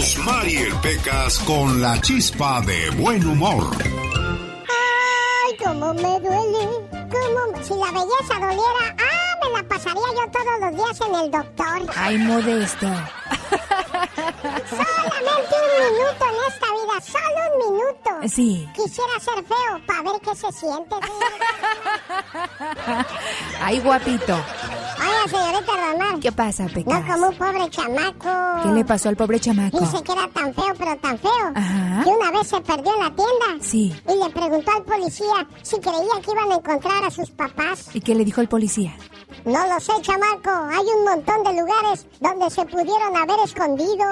Rosmarie Pecas con la chispa de buen humor. Ay, cómo me duele. Cómo... Si la belleza doliera, ah, me la pasaría yo todos los días en el doctor. Ay, modesto. Solamente un minuto en esta vida, solo un minuto. Sí. Quisiera ser feo para ver qué se siente. Ay, guapito. Oiga, señorita Román. ¿Qué pasa, Pecas? No como un pobre chamaco. ¿Qué le pasó al pobre chamaco? Dice que era tan feo, pero tan feo. Ajá. Que una vez se perdió en la tienda. Sí. Y le preguntó al policía si creía que iban a encontrar a sus papás. ¿Y qué le dijo el policía? No lo sé, chamaco. Hay un montón de lugares donde se pudieron haber escondido.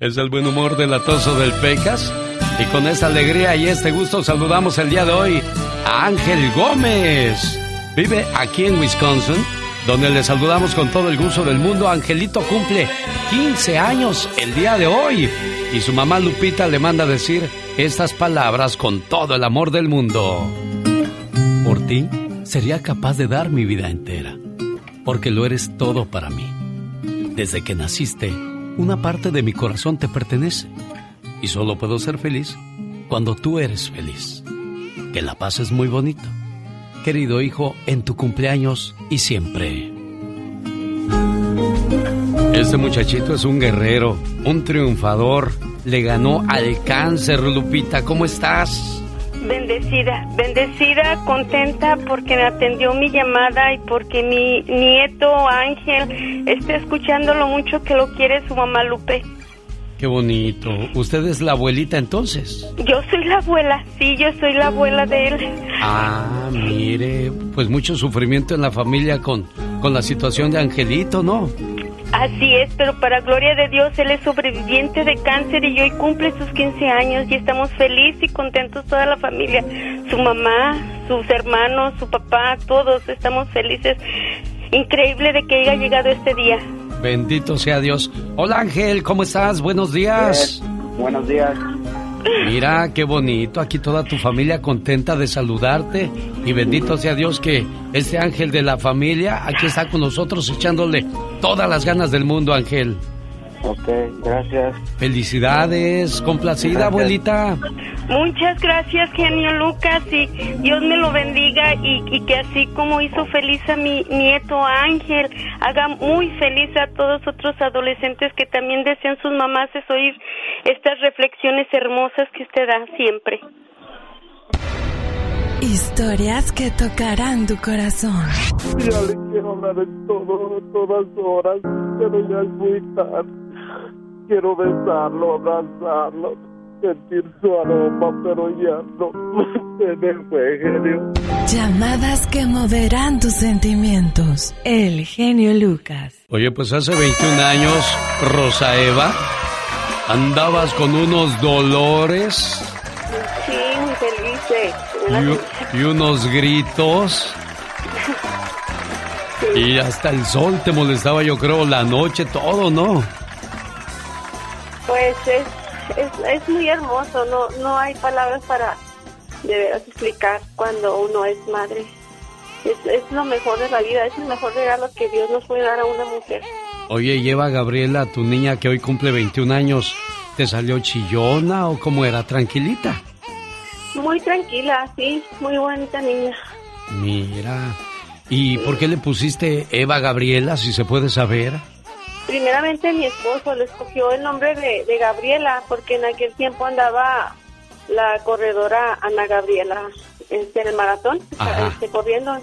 Es el buen humor del atoso del Pecas. Y con esta alegría y este gusto saludamos el día de hoy a Ángel Gómez. Vive aquí en Wisconsin, donde le saludamos con todo el gusto del mundo. Angelito cumple 15 años el día de hoy. Y su mamá Lupita le manda decir estas palabras con todo el amor del mundo. Sería capaz de dar mi vida entera, porque lo eres todo para mí. Desde que naciste, una parte de mi corazón te pertenece y solo puedo ser feliz cuando tú eres feliz. Que la paz es muy bonito. Querido hijo, en tu cumpleaños y siempre. Este muchachito es un guerrero, un triunfador. Le ganó al cáncer, Lupita. ¿Cómo estás? Bendecida, bendecida, contenta porque me atendió mi llamada y porque mi nieto Ángel está escuchando lo mucho que lo quiere su mamá Lupe. Qué bonito. ¿Usted es la abuelita entonces? Yo soy la abuela, sí, yo soy la abuela de él. Ah, mire, pues mucho sufrimiento en la familia con, con la situación de Angelito, ¿no? Así es, pero para gloria de Dios, él es sobreviviente de cáncer y hoy cumple sus 15 años y estamos felices y contentos toda la familia. Su mamá, sus hermanos, su papá, todos estamos felices. Increíble de que haya llegado este día. Bendito sea Dios. Hola Ángel, ¿cómo estás? Buenos días. Buenos días. Mira, qué bonito. Aquí toda tu familia contenta de saludarte. Y bendito sea Dios que este ángel de la familia aquí está con nosotros echándole todas las ganas del mundo, Ángel. Ok, gracias. Felicidades, complacida, abuelita. Muchas gracias, genio Lucas, y Dios me lo bendiga y, y, que así como hizo feliz a mi nieto Ángel, haga muy feliz a todos otros adolescentes que también desean sus mamás es oír estas reflexiones hermosas que usted da siempre. Historias que tocarán tu corazón. Ya le quiero hablar en todo, todas horas, pero ya es muy tarde. Quiero besarlo, abrazarlo, sentir su aroma, pero ya no. Se me fue, genio. Llamadas que moverán tus sentimientos. El genio Lucas. Oye, pues hace 21 años, Rosa Eva, andabas con unos dolores. Sí, muy felices. Y, y unos gritos. Y hasta el sol te molestaba, yo creo, la noche, todo, ¿no? Pues es, es, es, muy hermoso, no, no hay palabras para de veras explicar cuando uno es madre. Es, es lo mejor de la vida, es el mejor regalo que Dios nos puede dar a una mujer. Oye, lleva Gabriela, tu niña que hoy cumple 21 años, ¿te salió chillona o cómo era? ¿Tranquilita? Muy tranquila, sí, muy bonita niña. Mira, ¿y por qué le pusiste Eva Gabriela, si se puede saber? Primeramente mi esposo le escogió el nombre de, de Gabriela porque en aquel tiempo andaba la corredora Ana Gabriela este, en el maratón, este, corriendo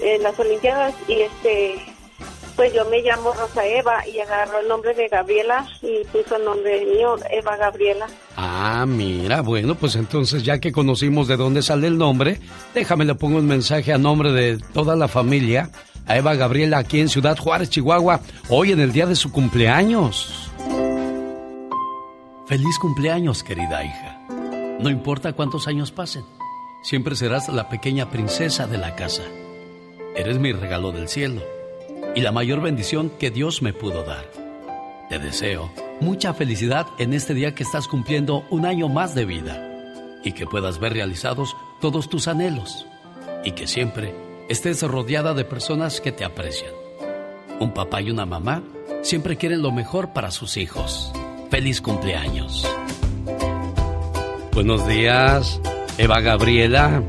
en las Olimpiadas y este pues yo me llamo Rosa Eva y agarró el nombre de Gabriela y puso el nombre mío, Eva Gabriela. Ah, mira, bueno, pues entonces ya que conocimos de dónde sale el nombre, déjame le pongo un mensaje a nombre de toda la familia a Eva Gabriela aquí en Ciudad Juárez, Chihuahua, hoy en el día de su cumpleaños. Feliz cumpleaños, querida hija. No importa cuántos años pasen, siempre serás la pequeña princesa de la casa. Eres mi regalo del cielo y la mayor bendición que Dios me pudo dar. Te deseo mucha felicidad en este día que estás cumpliendo un año más de vida y que puedas ver realizados todos tus anhelos y que siempre estés rodeada de personas que te aprecian. Un papá y una mamá siempre quieren lo mejor para sus hijos. Feliz cumpleaños. Buenos días, Eva Gabriela.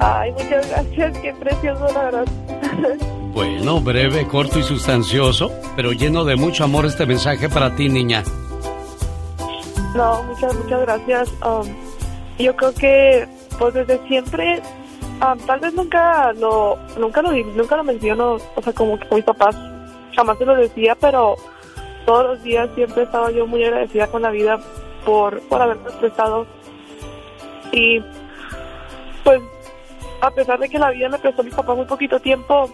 Ay, muchas gracias, qué precioso, la verdad. Bueno, breve, corto y sustancioso, pero lleno de mucho amor este mensaje para ti, niña. No, muchas, muchas gracias. Um, yo creo que, pues desde siempre, um, tal vez nunca lo, nunca lo, nunca lo menciono, o sea, como que con mis papás jamás se lo decía, pero todos los días siempre estaba yo muy agradecida con la vida por, por haberme expresado. Y, pues, a pesar de que la vida me prestó a mi papá muy poquito tiempo,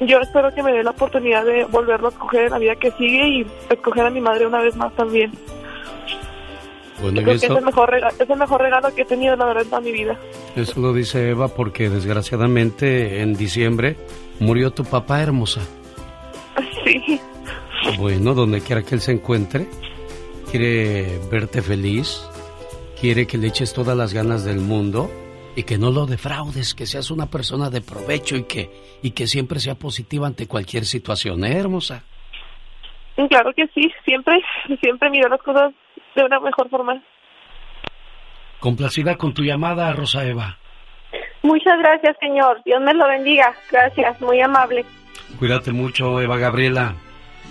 yo espero que me dé la oportunidad de volverlo a escoger en la vida que sigue y escoger a mi madre una vez más también. Bueno, Creo que es el, mejor regalo, es el mejor regalo que he tenido, la verdad, en toda mi vida. Eso lo dice Eva porque desgraciadamente en diciembre murió tu papá hermosa. Sí. Bueno, donde quiera que él se encuentre, quiere verte feliz, quiere que le eches todas las ganas del mundo y que no lo defraudes, que seas una persona de provecho y que, y que siempre sea positiva ante cualquier situación, ¿eh, hermosa? Claro que sí, siempre, siempre miro las cosas de una mejor forma. Complacida con tu llamada, Rosa Eva. Muchas gracias, señor. Dios me lo bendiga. Gracias, muy amable. Cuídate mucho, Eva Gabriela.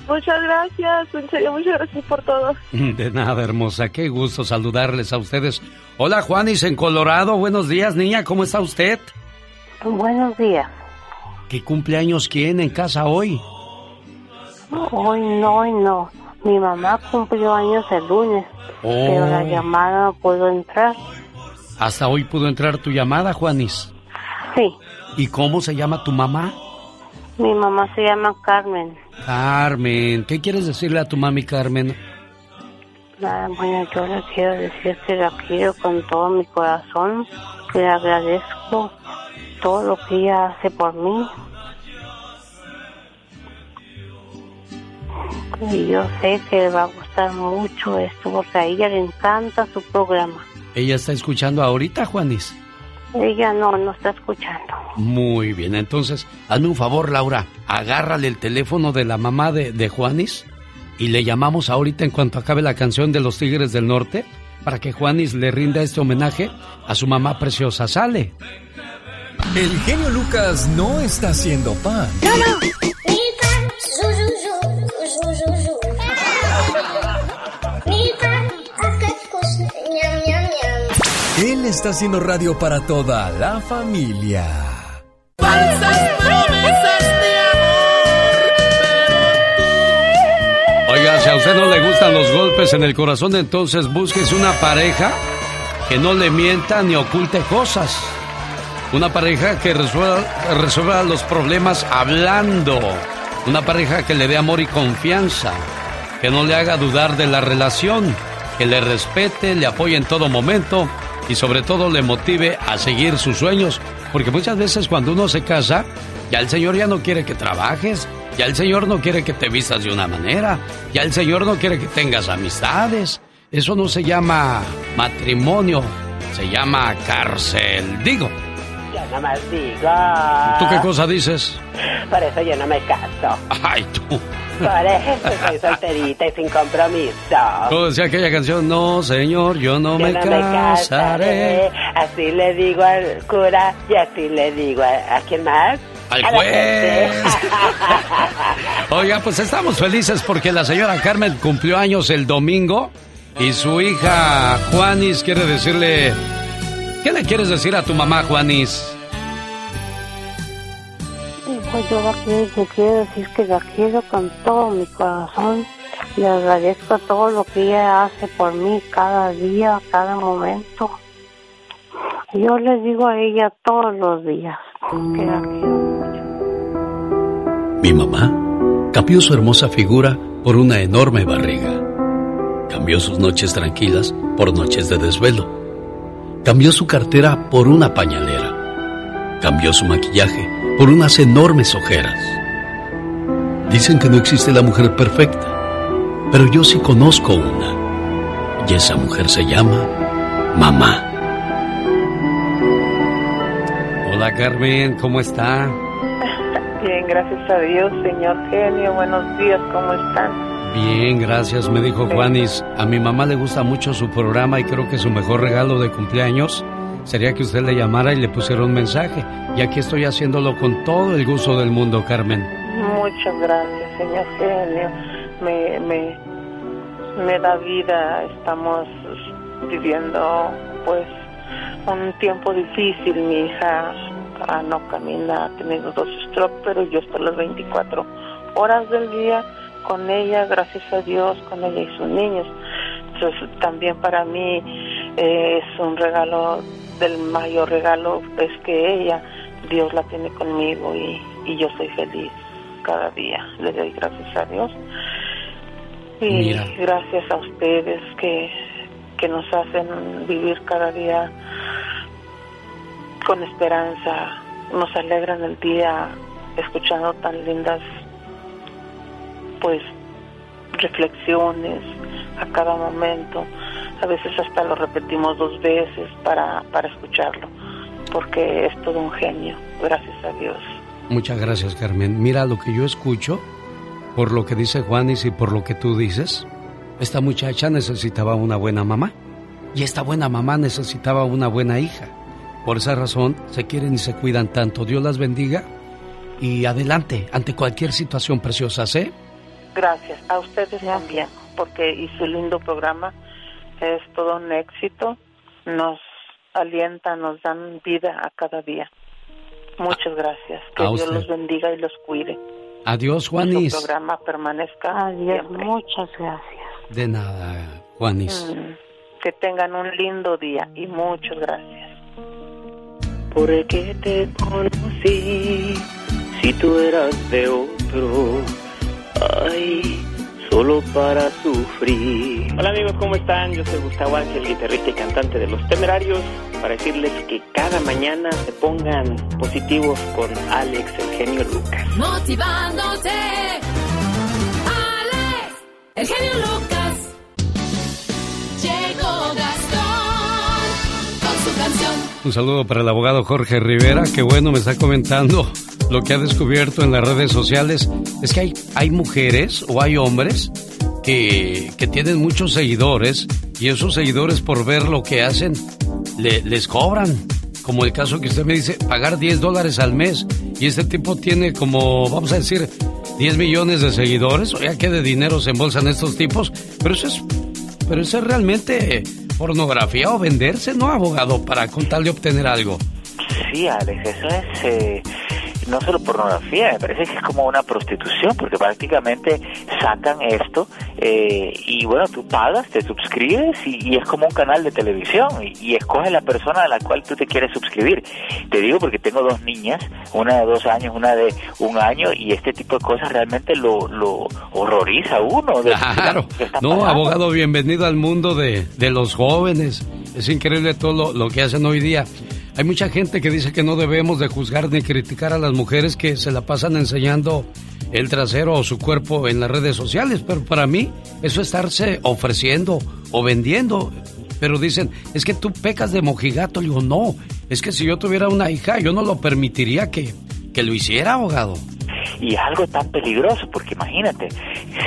Muchas gracias, en serio, muchas gracias por todo. De nada, hermosa, qué gusto saludarles a ustedes. Hola, Juanis en Colorado. Buenos días, niña, ¿cómo está usted? Buenos días. ¿Qué cumpleaños quién en casa hoy? Hoy no, hoy no. Mi mamá cumplió años el lunes, pero la Oh. llamada no pudo entrar. Hasta hoy pudo entrar tu llamada, Juanis. Sí, ¿Y cómo se llama tu mamá? mi mamá se llama Carmen. Carmen. ¿Qué quieres decirle a tu mami, Carmen? Nada, bueno, yo le quiero decir que la quiero con todo mi corazón, que le agradezco todo lo que ella hace por mí. Y yo sé que le va a gustar mucho esto porque a ella le encanta su programa. Ella está escuchando ahorita, Juanis. Ella no, no está escuchando. Muy bien, entonces, hazme un favor, Laura. Agárrale el teléfono de la mamá de, de Juanis y le llamamos ahorita en cuanto acabe la canción de los Tigres del Norte para que Juanis le rinda este homenaje a su mamá preciosa. Sale. El genio Lucas no está haciendo pan. Él está haciendo radio para toda la familia. Oiga, si a usted no le gustan los golpes en el corazón, entonces búsquese una pareja que no le mienta ni oculte cosas. Una pareja que resuelva, resuelva los problemas hablando. Una pareja que le dé amor y confianza. Que no le haga dudar de la relación. Que le respete, le apoye en todo momento y sobre todo le motive a seguir sus sueños. Porque muchas veces cuando uno se casa, ya el Señor ya no quiere que trabajes, ya el Señor no quiere que te vistas de una manera, ya el Señor no quiere que tengas amistades. Eso no se llama matrimonio, se llama cárcel. Digo, no más digo. ¿tú qué cosa dices? Por eso yo no me caso. Ay, tú. Por eso soy solterita y sin compromiso. ¿Cómo decía aquella canción? No, Señor, yo no, Yo me, no casaré. Así le digo al cura y así le digo a, ¿a quién más. Al A juez. Oiga, pues estamos felices porque la señora Carmen cumplió años el domingo y su hija Juanis quiere decirle... ¿Qué le quieres decir a tu mamá, Juanis? Yo la quiero, quiero decir que la quiero con todo mi corazón. Le agradezco todo lo que ella hace por mí cada día, cada momento. Yo le digo a ella todos los días que la quiero. Mi mamá cambió su hermosa figura por una enorme barriga. Cambió sus noches tranquilas por noches de desvelo. Cambió su cartera por una pañalera. Cambió su maquillaje por unas enormes ojeras. Dicen que no existe la mujer perfecta, pero yo sí conozco una. Y esa mujer se llama mamá. Hola Carmen, ¿cómo está? Bien, bien, gracias a Dios, señor genio. Buenos días, ¿cómo están? Bien, gracias, me dijo Juanis. A mi mamá le gusta mucho su programa y creo que su mejor regalo de cumpleaños sería que usted le llamara y le pusiera un mensaje. Y aquí estoy haciéndolo con todo el gusto del mundo, Carmen. Muchas gracias, señor genio. Me, me, me da vida. Estamos viviendo, pues, un tiempo difícil. Mi hija ah, no camina, ha tenido dos strokes, pero yo estoy las 24 horas del día con ella, gracias a Dios, con ella y sus niños. Entonces, también para mí eh, es un regalo, del mayor regalo es que ella, Dios la tiene conmigo y, y yo soy feliz cada día. Le doy gracias a Dios. Y gracias a ustedes que, que nos hacen vivir cada día con esperanza, nos alegran el día escuchando tan lindas pues reflexiones a cada momento. A veces hasta lo repetimos dos veces para, para escucharlo, porque es todo un genio, gracias a Dios. Muchas gracias, Carmen. Mira lo que yo escucho, por lo que dice Juanis y por lo que tú dices. Esta muchacha necesitaba una buena mamá y esta buena mamá necesitaba una buena hija. Por esa razón se quieren y se cuidan tanto. Dios las bendiga y adelante ante cualquier situación preciosa, ¿sí? Gracias, a ustedes también, porque y su lindo programa es todo un éxito, nos alienta, nos dan vida a cada día. Muchas gracias, que Dios los bendiga y los cuide. Adiós, Juanis. Que programa permanezca Adiós, muchas gracias. De nada, Juanis. Mm, que tengan un lindo día y muchas gracias. Porque te conocí, si tú eras de otro Ay, solo para sufrir. Hola amigos, ¿cómo están? Yo soy Gustavo Ángel, guitarrista y cantante de Los Temerarios, para decirles que cada mañana se pongan positivos con Alex, el genio Lucas. Motivándote, Alex, el genio Lucas. Un saludo para el abogado Jorge Rivera, que bueno, me está comentando lo que ha descubierto en las redes sociales es que hay, hay mujeres o hay hombres que, que tienen muchos seguidores y esos seguidores por ver lo que hacen les cobran. Como el caso que usted me dice, pagar 10 dólares al mes y este tipo tiene como, vamos a decir, 10 millones de seguidores. O ya que de dinero se embolsan estos tipos, pero es, pero eso es realmente pornografía o venderse, ¿no, abogado? Para contarle obtener algo. Sí, Alex, eso es... Eh no solo pornografía, me parece que es como una prostitución, porque prácticamente sacan esto eh, y bueno, tú pagas, te suscribes y, es como un canal de televisión y, y escoges la persona a la cual tú te quieres suscribir. Te digo porque tengo dos niñas, una de dos años, una de un año y este tipo de cosas realmente lo, lo horroriza a uno. claro, no, abogado, bienvenido al mundo de, de los jóvenes. Es increíble todo lo que hacen hoy día. Hay mucha gente que dice que no debemos de juzgar ni criticar a las mujeres que se la pasan enseñando el trasero o su cuerpo en las redes sociales, pero para mí eso es estarse ofreciendo o vendiendo. Pero dicen, es que tú pecas de mojigato. Le digo, no, es que si yo tuviera una hija, yo no lo permitiría que, que lo hiciera, abogado. Y es algo tan peligroso, porque imagínate,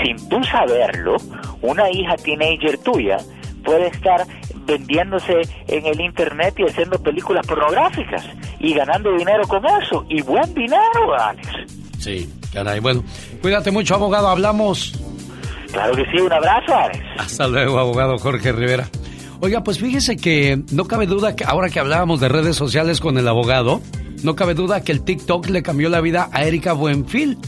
sin tú saberlo, una hija teenager tuya puede estar vendiéndose en el internet y haciendo películas pornográficas y ganando dinero con eso. Y buen dinero, Alex. Sí, caray. Bueno, cuídate mucho, abogado. Hablamos. Claro que sí, un abrazo, Alex. Hasta luego, abogado Jorge Rivera. Oiga, pues fíjese que no cabe duda que ahora que hablábamos de redes sociales con el abogado, no cabe duda que el TikTok le cambió la vida a Erika Buenfil.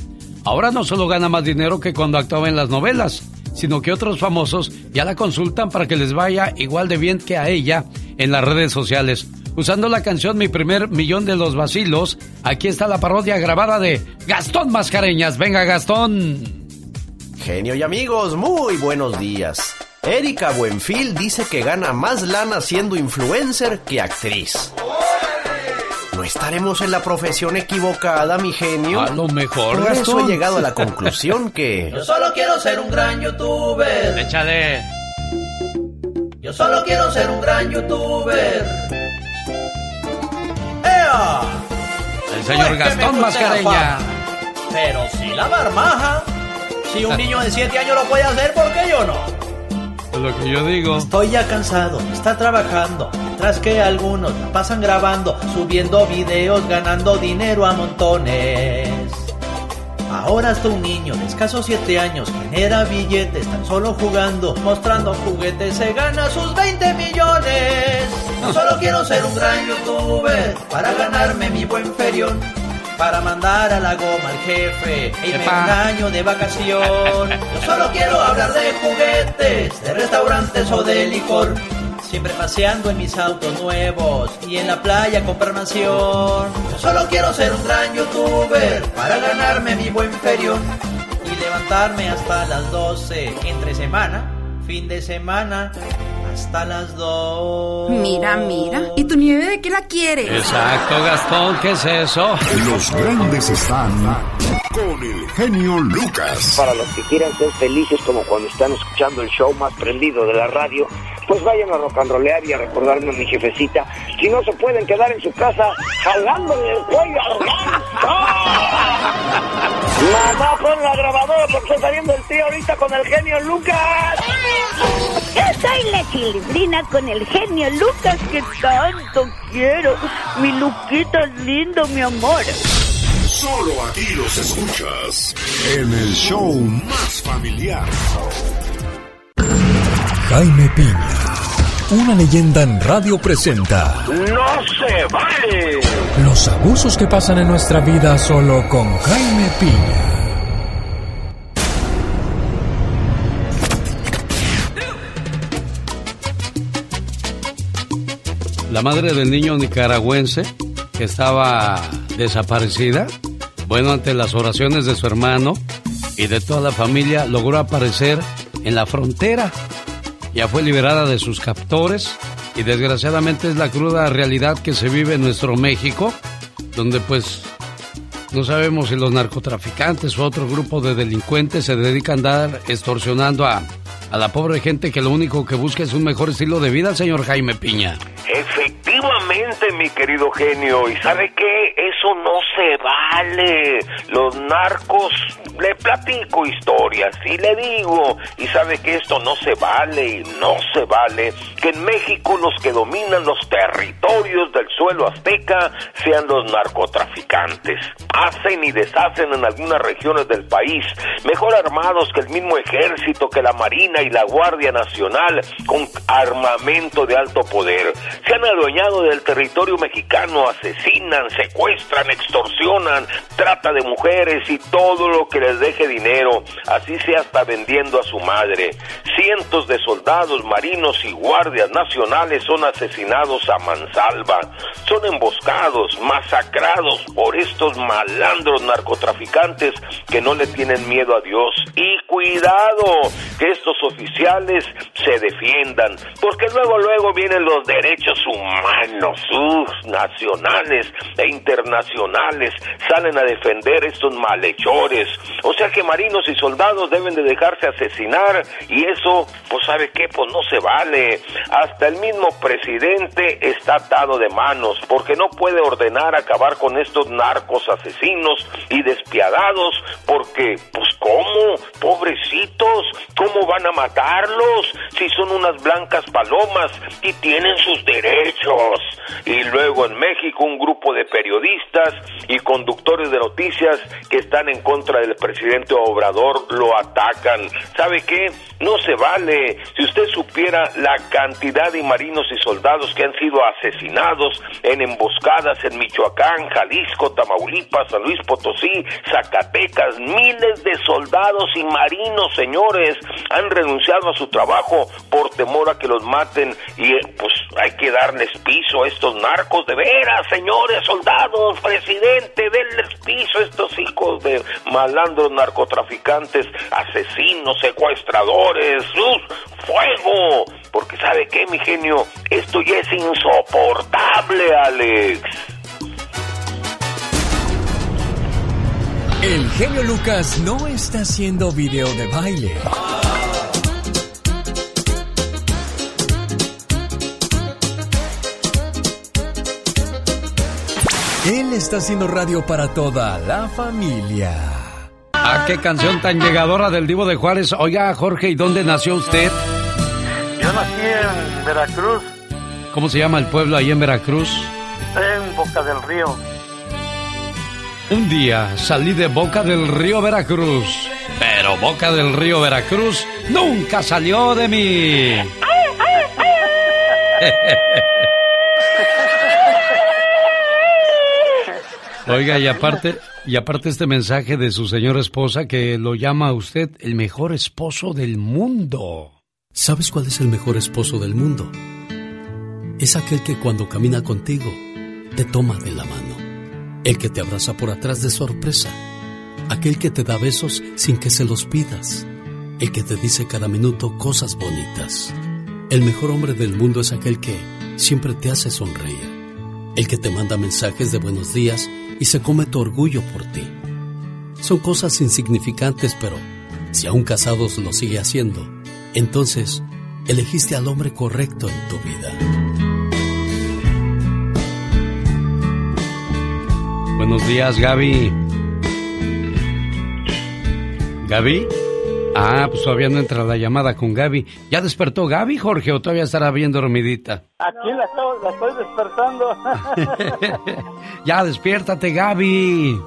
Ahora no solo gana más dinero que cuando actuaba en las novelas, sino que otros famosos ya la consultan para que les vaya igual de bien que a ella en las redes sociales. Usando la canción Mi primer millón de los vacilos, aquí está la parodia grabada de Gastón Mascareñas. Venga, Gastón. Genio y amigos, muy buenos días. Erika Buenfil dice que gana más lana siendo influencer que actriz. ¿No estaremos en la profesión equivocada, mi genio? A lo mejor. Por eso he llegado a la conclusión que. Yo solo quiero ser un gran youtuber. Échale. Yo solo quiero ser un gran youtuber. ¡Ea! El señor Gastón Mascareña. pero sí la marmaja. Si un niño de 7 años lo puede hacer, ¿por qué yo no? Lo que yo digo. Estoy ya cansado, está trabajando, tras que algunos la pasan grabando, subiendo videos, ganando dinero a montones. Ahora hasta un niño de escasos 7 años genera billetes tan solo jugando, mostrando juguetes, se gana sus 20 millones. No solo quiero ser un gran youtuber para ganarme mi buen ferión. Para mandar a la goma al jefe y me Epa. un año de vacación. Yo solo quiero hablar de juguetes, de restaurantes o de licor. Siempre paseando en mis autos nuevos y en la playa comprar mansión. Yo solo quiero ser un gran youtuber para ganarme mi buen ferión y levantarme hasta las 12 entre semana, fin de semana, hasta las 2. Mira, mira. ¿Y tu nieve de qué la quieres? Exacto, Gastón, ¿qué es eso? Los grandes están con el genio Lucas. Para los que quieran ser felices como cuando están escuchando el show más prendido de la radio, pues vayan a rock and rollear y a recordarme a mi jefecita. Si no se pueden quedar en su casa jalándole el cuello al. Mamá, pon la grabadora porque está saliendo el tío ahorita con el genio Lucas. Yo soy la chilibrina con el genio Lucas que tanto quiero. Mi Luquita es lindo, mi amor. Solo aquí los escuchas en el show más familiar. Jaime Piña, una leyenda en radio presenta ¡No se vale! los abusos que pasan en nuestra vida solo con Jaime Piña. La madre del niño nicaragüense que estaba desaparecida, bueno, ante las oraciones de su hermano y de toda la familia, logró aparecer en la frontera. Ya fue liberada de sus captores y desgraciadamente es la cruda realidad que se vive en nuestro México, donde pues no sabemos si los narcotraficantes o otro grupo de delincuentes se dedican a andar extorsionando a, a la pobre gente que lo único que busca es un mejor estilo de vida, señor Jaime Piña. Efectivamente, mi querido genio. ¿Y sabe qué? Eso no se vale. Los narcos, le platico historias y le digo, y sabe que esto no se vale y no se vale que en México los que dominan los territorios del suelo azteca sean los narcotraficantes. Hacen y deshacen en algunas regiones del país, mejor armados que el mismo ejército, que la Marina y la Guardia Nacional, con armamento de alto poder. Se han adueñado del territorio mexicano, asesinan, secuestran, extorsionan, trata de mujeres y todo lo que les deje dinero, así sea hasta vendiendo a su madre. Cientos de soldados, marinos y guardias nacionales son asesinados a mansalva, son emboscados, masacrados por estos malandros narcotraficantes que no le tienen miedo a Dios. Y cuidado, que estos oficiales se defiendan, porque luego, luego vienen los derechos humanos, sus nacionales e internacionales, salen a defender estos malhechores. O sea que marinos y soldados deben de dejarse asesinar y eso, pues sabe qué, pues no se vale. Hasta el mismo presidente está atado de manos porque no puede ordenar acabar con estos narcos asesinos y despiadados porque, pues cómo, pobrecitos, cómo van a matarlos si son unas blancas palomas y tienen sus derechos. Y luego en México un grupo de periodistas y conductores de noticias que están en contra del presidente Obrador lo atacan. ¿Sabe qué? No se vale. Si usted supiera la cantidad de marinos y soldados que han sido asesinados en emboscadas en Michoacán, Jalisco, Tamaulipas, San Luis Potosí, Zacatecas, miles de soldados y marinos, señores, han renunciado a su trabajo por temor a que los maten y eh, pues hay que darles piso a estos narcos de veras, señores, soldados, presidente, denles piso a estos hijos de malandros narcotraficantes, asesinos, secuestradores, ¡sus! fuego, porque sabe qué, mi genio, esto ya es insoportable, Alex. El genio Lucas no está haciendo video de baile. Él está haciendo radio para toda la familia. ¿A qué canción tan llegadora del Divo de Juárez? Oiga, Jorge, ¿y dónde nació usted? Yo nací en Veracruz, ¿Cómo se llama el pueblo ahí en Veracruz? en Boca del Río. Un día salí de Boca del Río Veracruz, pero Boca del Río Veracruz nunca salió de mí. Oiga, y aparte, y aparte este mensaje de su señora esposa que lo llama a usted el mejor esposo del mundo. ¿Sabes cuál es el mejor esposo del mundo? Es aquel que cuando camina contigo te toma de la mano, el que te abraza por atrás de sorpresa, aquel que te da besos sin que se los pidas, el que te dice cada minuto cosas bonitas. El mejor hombre del mundo es aquel que siempre te hace sonreír, el que te manda mensajes de buenos días y se come tu orgullo por ti. Son cosas insignificantes, pero si aún casados lo sigue haciendo, entonces elegiste al hombre correcto en tu vida. Buenos días, Gaby. ¿Gaby? Ah, pues todavía no entra la llamada con Gaby. ¿Ya despertó Gaby, Jorge, o todavía estará bien dormidita? Aquí la, estoy- la estoy despertando. Ya, despiértate, Gaby.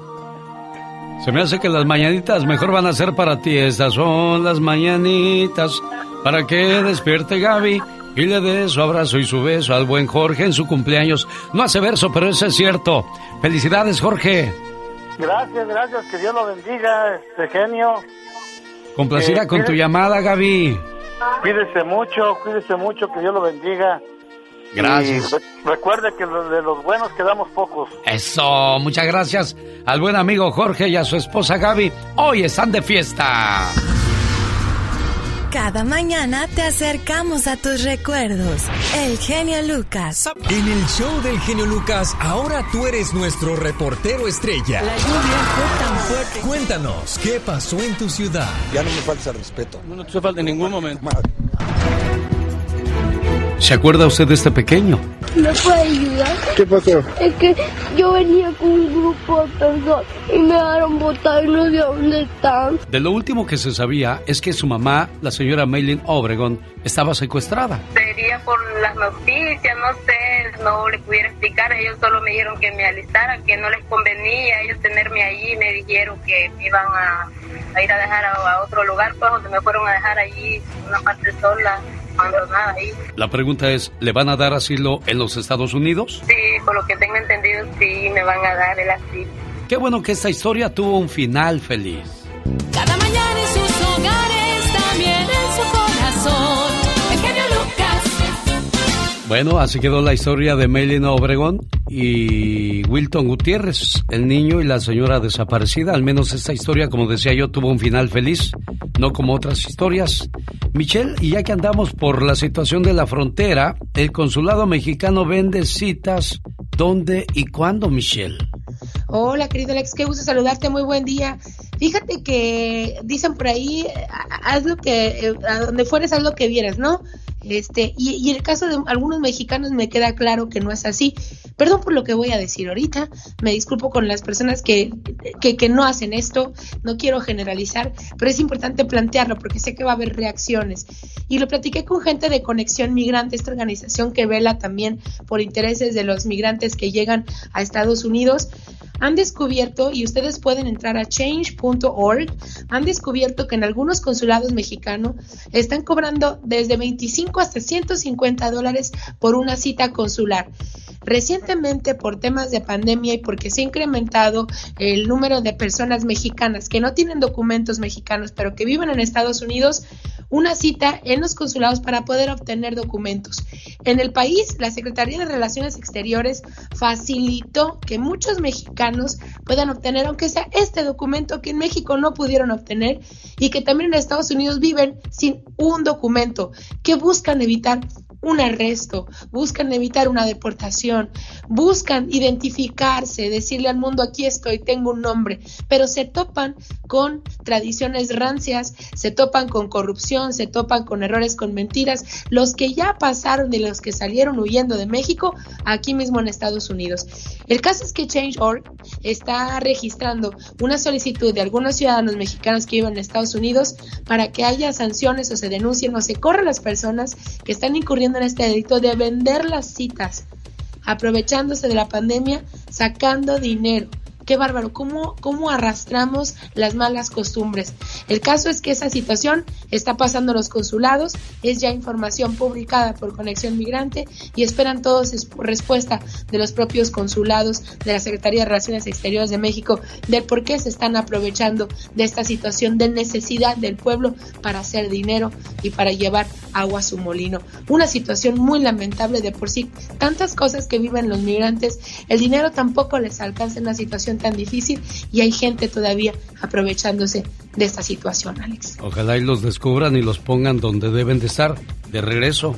Se me hace que las mañanitas mejor van a ser para ti. Estas son las mañanitas para que despierte Gaby y le dé su abrazo y su beso al buen Jorge en su cumpleaños. No hace verso, pero eso es cierto. Felicidades, Jorge. gracias, gracias, que Dios lo bendiga, este genio. Complacida Eh, con tu llamada, Gaby. Cuídese mucho, cuídese mucho, que Dios lo bendiga. Gracias. Y re- recuerde que de los buenos quedamos pocos. Eso, muchas gracias al buen amigo Jorge y a su esposa Gaby. Hoy están de fiesta. Cada mañana te acercamos a tus recuerdos. El genio Lucas. En el show del genio Lucas, ahora tú eres nuestro reportero estrella. La lluvia fue tan fuerte. Cuéntanos, ¿qué pasó en tu ciudad? Ya no me falta respeto. No te falta en ningún momento. ¿Se acuerda usted de este pequeño? ¿Me puede ayudar? ¿Qué pasó? Es que yo venía con un grupo de personas y me dejaron botar y no sé dónde están. De lo último que se sabía es que su mamá, la señora Maylin Obregon, estaba secuestrada. Sería por las noticias, no sé, no le pudiera explicar. Ellos solo me dijeron que me alistara, que no les convenía a ellos tenerme allí. Me dijeron que me iban a, a ir a dejar a, a otro lugar, pues donde me fueron a dejar allí, una parte sola, abandonada ahí. La pregunta es, ¿le van a dar asilo en los Estados Unidos? Sí, por lo que tengo entendido, sí, me van a dar el asilo. Qué bueno que esta historia tuvo un final feliz. Cada Bueno, así quedó la historia de Maylin Obregón y Wilton Gutiérrez, el niño y la señora desaparecida. Al menos esta historia, como decía yo, tuvo un final feliz, no como otras historias. Michelle, y ya que andamos por la situación de la frontera, el consulado mexicano vende citas. ¿Dónde y cuándo, Michelle? Hola, querido Alex, qué gusto saludarte, muy buen día. Fíjate que dicen por ahí, haz lo que, eh, a donde fueres, haz lo que vieras, ¿no? Este, y, y el caso de algunos mexicanos me queda claro que no es así. Perdón por lo que voy a decir ahorita, me disculpo con las personas que, que, que no hacen esto, no quiero generalizar, pero es importante plantearlo porque sé que va a haber reacciones. Y lo platiqué con gente de Conexión Migrante, esta organización que vela también por intereses de los migrantes que llegan a Estados Unidos han descubierto, y ustedes pueden entrar a change.org, han descubierto que en algunos consulados mexicanos están cobrando desde 25 hasta 150 dólares por una cita consular. Recientemente, por temas de pandemia y porque se ha incrementado el número de personas mexicanas que no tienen documentos mexicanos, pero que viven en Estados Unidos, una cita en los consulados para poder obtener documentos. En el país, la Secretaría de Relaciones Exteriores facilitó que muchos mexicanos puedan obtener, aunque sea este documento que en México no pudieron obtener y que también en Estados Unidos viven sin un documento, que buscan evitar un arresto, buscan evitar una deportación, buscan identificarse, decirle al mundo aquí estoy, tengo un nombre, pero se topan con tradiciones rancias, se topan con corrupción, se topan con errores, con mentiras, los que ya pasaron y los que salieron huyendo de México aquí mismo en Estados Unidos. El caso es que Change.org está registrando una solicitud de algunos ciudadanos mexicanos que viven en Estados Unidos para que haya sanciones o se denuncien o se corran las personas que están incurriendo en este delito de vender las citas, aprovechándose de la pandemia, sacando dinero qué bárbaro, cómo, cómo arrastramos las malas costumbres. El caso es que esa situación está pasando en los consulados, es ya información publicada por Conexión Migrante y esperan todos respuesta de los propios consulados de la Secretaría de Relaciones Exteriores de México del por qué se están aprovechando de esta situación de necesidad del pueblo para hacer dinero y para llevar agua a su molino. Una situación muy lamentable de por sí, tantas cosas que viven los migrantes, el dinero tampoco les alcanza en una situación tan difícil y hay gente todavía aprovechándose de esta situación, Alex. Ojalá y los descubran y los pongan donde deben de estar, de regreso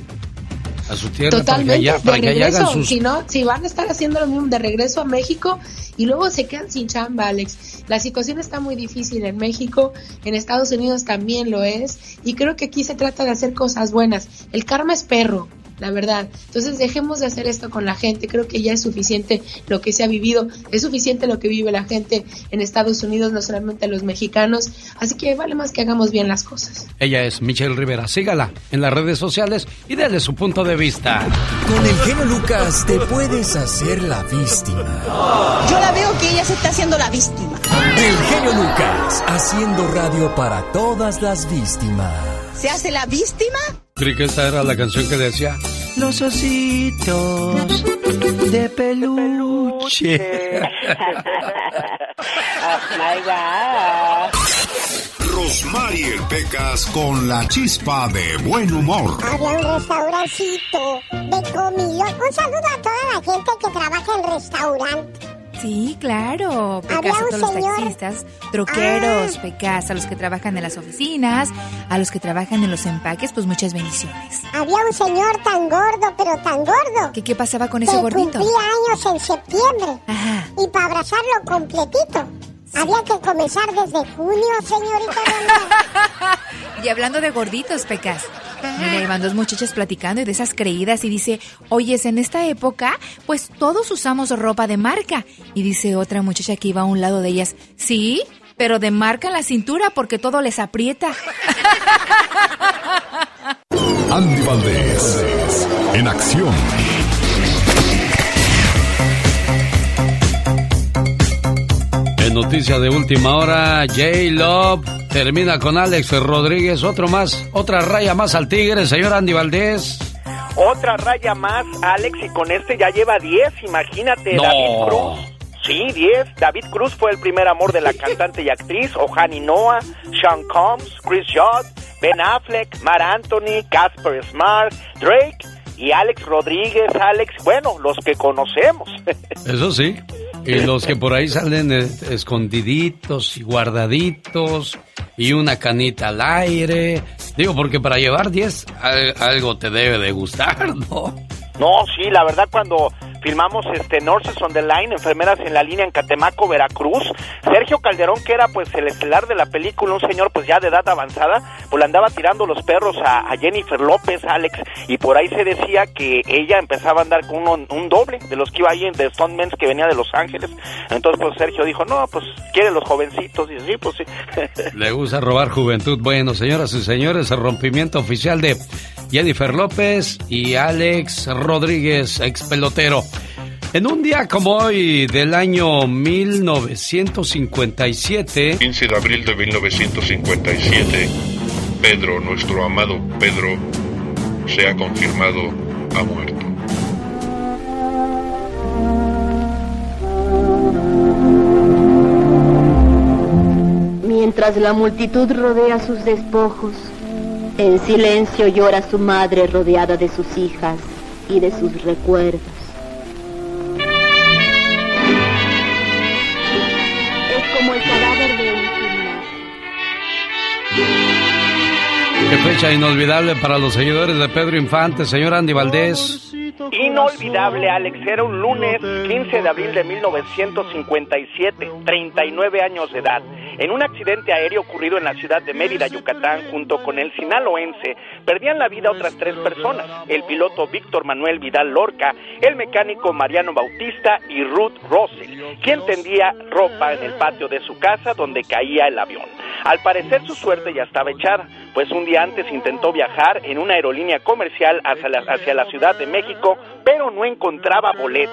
a su tierra Totalmente, para que, de regreso, si no, si van a estar haciendo lo mismo de regreso a México y luego se quedan sin chamba, Alex. La situación está muy difícil en México, en Estados Unidos también lo es y creo que aquí se trata de hacer cosas buenas. El karma es perro, la verdad. Entonces dejemos de hacer esto con la gente, creo que ya es suficiente lo que se ha vivido, es suficiente lo que vive la gente en Estados Unidos, no solamente los mexicanos, así que vale más que hagamos bien las cosas. Ella es Michelle Rivera, sígala en las redes sociales y déle su punto de vista. Con el genio Lucas te puedes hacer la víctima. Yo la veo que ella se está haciendo la víctima. El genio Lucas, haciendo radio para todas las víctimas. ¿Se hace la víctima? Creí que esa era la canción que decía Los ositos de peluche. Rosmarie Pecas con la chispa de buen humor. Había un restaurancito de comida. Un saludo a toda la gente que trabaja en restaurante. Sí, claro. Pecas a todos los taxistas, troqueros, ah. pecas a los que trabajan en las oficinas, a los que trabajan en los empaques, pues muchas bendiciones. Había un señor tan gordo, pero tan gordo. ¿Qué, qué pasaba con ese gordito? Cumplía años en septiembre. Ajá. Y para abrazarlo completito. Había que comenzar desde junio, señorita. y hablando de gorditos, Pecas. Mira, iban dos muchachas platicando y de esas creídas y dice, oyes, en esta época, pues todos usamos ropa de marca. Y dice otra muchacha que iba a un lado de ellas, sí, pero de marca en la cintura porque todo les aprieta. Andy Valdés, en acción. En noticia de última hora, J. Love termina con Alex Rodríguez. Otro más, otra raya más al Tigre, señor Andy Valdés. Otra raya más, Alex, y con este ya lleva 10, imagínate, David Cruz. Sí, 10. David Cruz fue el primer amor de la cantante y actriz, Ohani Noah, Sean Combs, Chris Judd, Ben Affleck, Mar Anthony, Casper Smart, Drake y Alex Rodríguez, Alex, bueno, los que conocemos. Eso sí. Y los que por ahí salen escondiditos y guardaditos y una canita al aire. Digo, porque para llevar 10 algo te debe de gustar, ¿no? No, sí, la verdad cuando filmamos este Nurses on the Line, enfermeras en la línea en Catemaco, Veracruz. Sergio Calderón, que era pues el estelar de la película, un señor pues ya de edad avanzada, pues le andaba tirando los perros a, Jennifer López, Alex, y por ahí se decía que ella empezaba a andar con un doble de los que iba ahí en The Stone Men's que venía de Los Ángeles. Entonces pues Sergio dijo, no, pues quiere los jovencitos, y sí, pues sí. Le gusta robar juventud. Bueno, señoras y señores, el rompimiento oficial de Jennifer López y Alex Rodríguez, ex pelotero. En un día como hoy del año 1957, 15 de abril de 1957, Pedro, nuestro amado Pedro, se ha confirmado ha muerto. Mientras la multitud rodea sus despojos, en silencio llora su madre rodeada de sus hijas y de sus recuerdos. Fecha inolvidable para los seguidores de Pedro Infante, señor Andy Valdés. Inolvidable, Alex. Era un lunes 15 de abril de 1957, 39 años de edad. En un accidente aéreo ocurrido en la ciudad de Mérida, Yucatán, junto con el sinaloense, perdían la vida otras tres personas: el piloto Víctor Manuel Vidal Lorca, el mecánico Mariano Bautista y Ruth Russell, quien tendía ropa en el patio de su casa donde caía el avión. Al parecer su suerte ya estaba echada, pues un día antes intentó viajar en una aerolínea comercial hacia la, hacia la Ciudad de México, pero no encontraba boleto.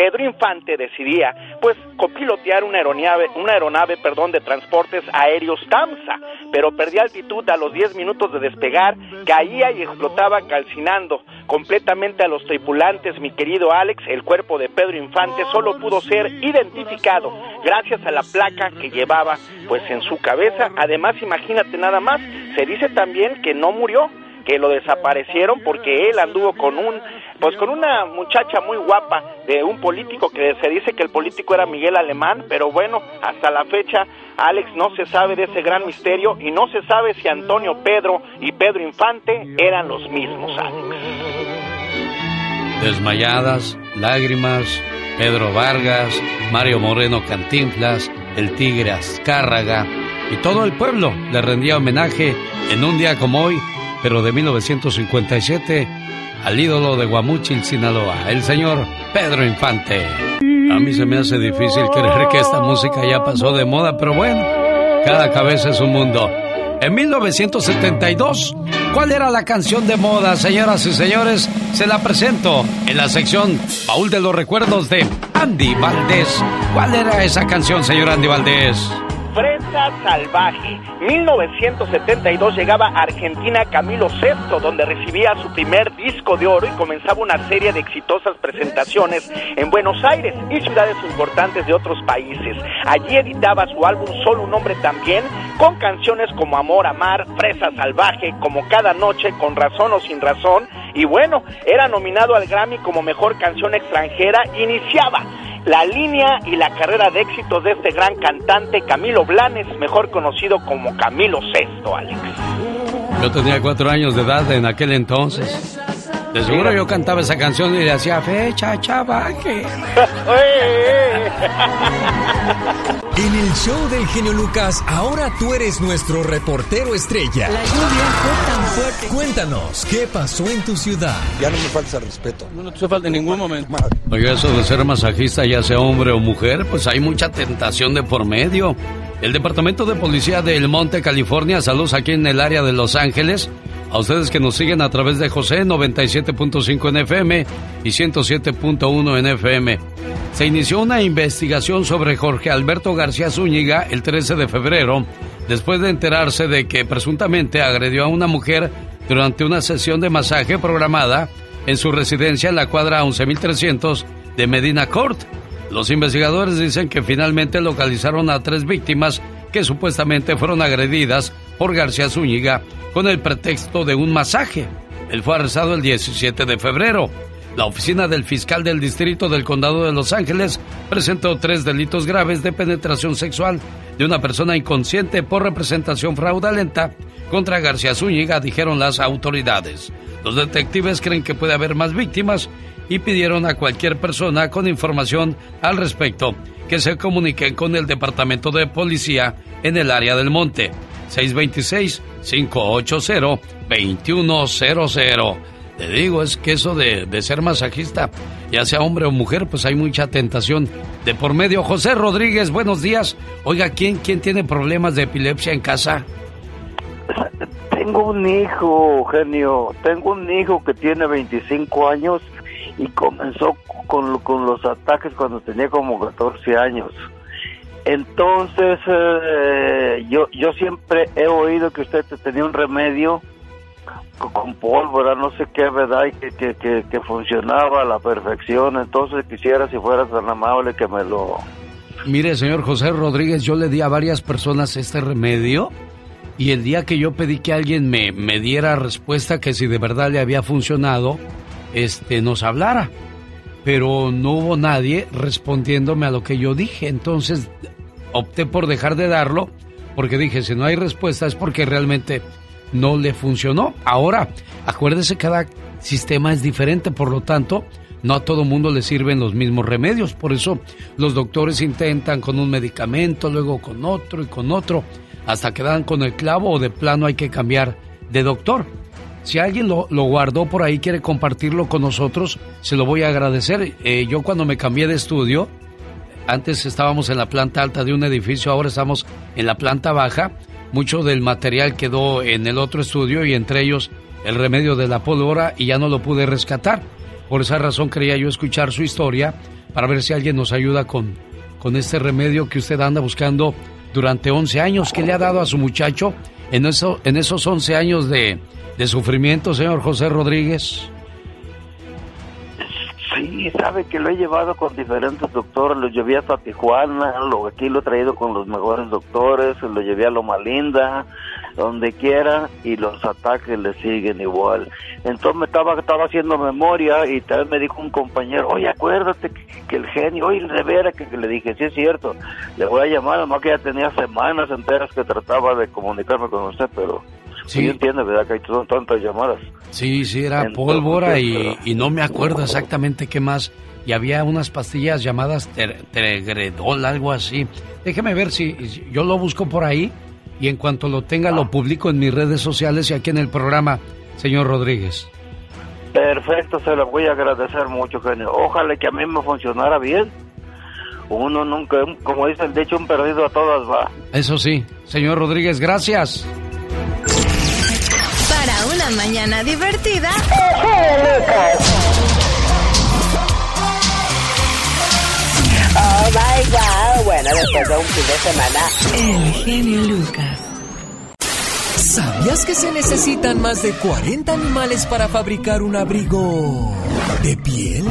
Pedro Infante decidía, pues, copilotear una aeronave, una aeronave, perdón, de transportes aéreos TAMSA, pero perdía altitud a los 10 minutos de despegar, caía y explotaba calcinando completamente a los tripulantes, mi querido Alex, el cuerpo de Pedro Infante solo pudo ser identificado gracias a la placa que llevaba pues en su cabeza. Además, imagínate nada más, se dice también que no murió, que lo desaparecieron porque él anduvo con un pues con una muchacha muy guapa de un político que se dice que el político era Miguel Alemán, pero bueno, hasta la fecha Alex no se sabe de ese gran misterio y no se sabe si Antonio Pedro y Pedro Infante eran los mismos Alex. Desmayadas, lágrimas, Pedro Vargas, Mario Moreno Cantinflas, el Tigre Azcárraga y todo el pueblo le rendía homenaje en un día como hoy, pero de 1957 al ídolo de Guamuchil, Sinaloa, el señor Pedro Infante. A mí se me hace difícil creer que esta música ya pasó de moda, pero bueno, cada cabeza es un mundo. En 1972, ¿cuál era la canción de moda, señoras y señores? Se la presento en la sección Baúl de los Recuerdos de Andy Valdés. ¿Cuál era esa canción, señor Andy Valdés? Fresa Salvaje. 1972 llegaba a Argentina Camilo VI, donde recibía su primer disco de oro y comenzaba una serie de exitosas presentaciones en Buenos Aires y ciudades importantes de otros países. Allí editaba su álbum Solo un hombre también, con canciones como Amor, Amar, Fresa Salvaje, como Cada Noche, con razón o sin razón, y bueno, era nominado al Grammy como mejor canción extranjera, iniciaba la línea y la carrera de éxitos de este gran cantante Camilo Blanes, mejor conocido como Camilo VI, Alex. Yo tenía cuatro años de edad en aquel entonces. De seguro yo cantaba esa canción y le hacía fecha, chavaje. En el show del genio Lucas, ahora tú eres nuestro reportero estrella. La lluvia fue tan fuerte. Cuéntanos, ¿qué pasó en tu ciudad? Ya no me falta respeto. No, no te falta en ningún momento. Oiga, eso de ser masajista, ya sea hombre o mujer, pues hay mucha tentación de por medio. El Departamento de Policía de El Monte, California, saludos aquí en el área de Los Ángeles. A ustedes que nos siguen a través de José 97.5 en FM y 107.1 en FM. Se inició una investigación sobre Jorge Alberto García Zúñiga el 13 de febrero, después de enterarse de que presuntamente agredió a una mujer durante una sesión de masaje programada en su residencia en la cuadra 11300 de Medina Court. Los investigadores dicen que finalmente localizaron a tres víctimas que supuestamente fueron agredidas por García Zúñiga con el pretexto de un masaje. Él fue arrestado el 17 de febrero. La oficina del fiscal del distrito del condado de Los Ángeles presentó tres delitos graves de penetración sexual de una persona inconsciente por representación fraudulenta contra García Zúñiga, dijeron las autoridades. Los detectives creen que puede haber más víctimas y pidieron a cualquier persona con información al respecto que se comuniquen con el Departamento de Policía en el área del monte. 626-580-2100. Te digo, es que eso de, de, ser masajista, ya sea hombre o mujer, pues hay mucha tentación de por medio. José Rodríguez, buenos días. Oiga, ¿quién, quién tiene problemas de epilepsia en casa? Tengo un hijo, genio. Tengo un hijo que tiene 25 años y comenzó con, con los ataques cuando tenía como 14 años. Entonces, eh, yo, yo siempre he oído que usted tenía un remedio con pólvora, no sé qué, ¿verdad? Y que, que, que, funcionaba a la perfección. Entonces quisiera, si fuera tan amable, que me lo... Mire, señor José Rodríguez, yo le di a varias personas este remedio y el día que yo pedí que alguien me, me diera respuesta que si de verdad le había funcionado, este, nos hablara. Pero no hubo nadie respondiéndome a lo que yo dije. Entonces opté por dejar de darlo porque dije, si no hay respuesta es porque realmente no le funcionó. Ahora, acuérdese, cada sistema es diferente, por lo tanto, no a todo mundo le sirven los mismos remedios. Por eso los doctores intentan con un medicamento, luego con otro y con otro, hasta que dan con el clavo o de plano hay que cambiar de doctor. Si alguien lo, guardó por ahí, quiere compartirlo con nosotros, se lo voy a agradecer. Eh, yo cuando me cambié de estudio, antes estábamos en la planta alta de un edificio, ahora estamos en la planta baja. Mucho del material quedó en el otro estudio y entre ellos el remedio de la pólvora y ya no lo pude rescatar. Por esa razón quería yo escuchar su historia para ver si alguien nos ayuda con, con este remedio que usted anda buscando durante 11 años. ¿Qué le ha dado a su muchacho en, eso, en esos 11 años de, de sufrimiento, señor José Rodríguez? Sí, sabe que lo he llevado con diferentes doctores, lo llevé hasta Tijuana, lo, aquí lo he traído con los mejores doctores, lo llevé a Loma Linda, donde quiera, y los ataques le siguen igual. Entonces me estaba, estaba haciendo memoria y también me dijo un compañero, oye, acuérdate que, el genio, oye, de veras que, le dije, sí es cierto, le voy a llamar, además que ya tenía semanas enteras que trataba de comunicarme con usted, pero Sí. entiende, ¿verdad? Que hay tantas llamadas. Sí, sí, era pólvora y, no me acuerdo exactamente qué más. Y había unas pastillas llamadas Tegredol, algo así. Déjeme ver si yo lo busco por ahí y en cuanto lo tenga lo publico en mis redes sociales y aquí en el programa, señor Rodríguez. Perfecto, se lo voy a agradecer mucho, genio. Ojalá que a mí me funcionara bien. Uno nunca, como dice el dicho, un perdido a todas va. Eso sí, señor Rodríguez, gracias una mañana divertida. Oh my god. Bueno, después de un fin de semana. El genio Lucas. ¿Sabías que se necesitan más de 40 animales para fabricar un abrigo de piel?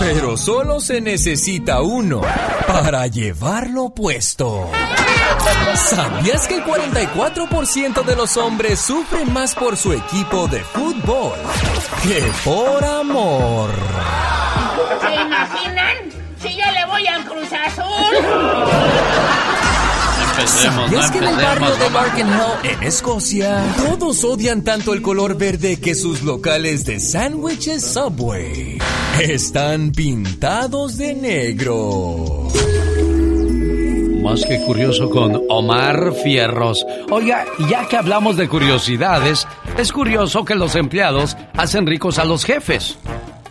Pero solo se necesita uno para llevarlo puesto. ¿Sabías que el 44% de los hombres sufren más por su equipo de fútbol que por amor? ¿Se imaginan? Si yo le voy al Cruz Azul. ¿Sabías que en el barrio de Larkenhell, en Escocia, todos odian tanto el color verde que sus locales de sándwiches Subway están pintados de negro? Más que curioso con Omar Fierros. Oiga, ya que hablamos de curiosidades, es curioso que los empleados hacen ricos a los jefes.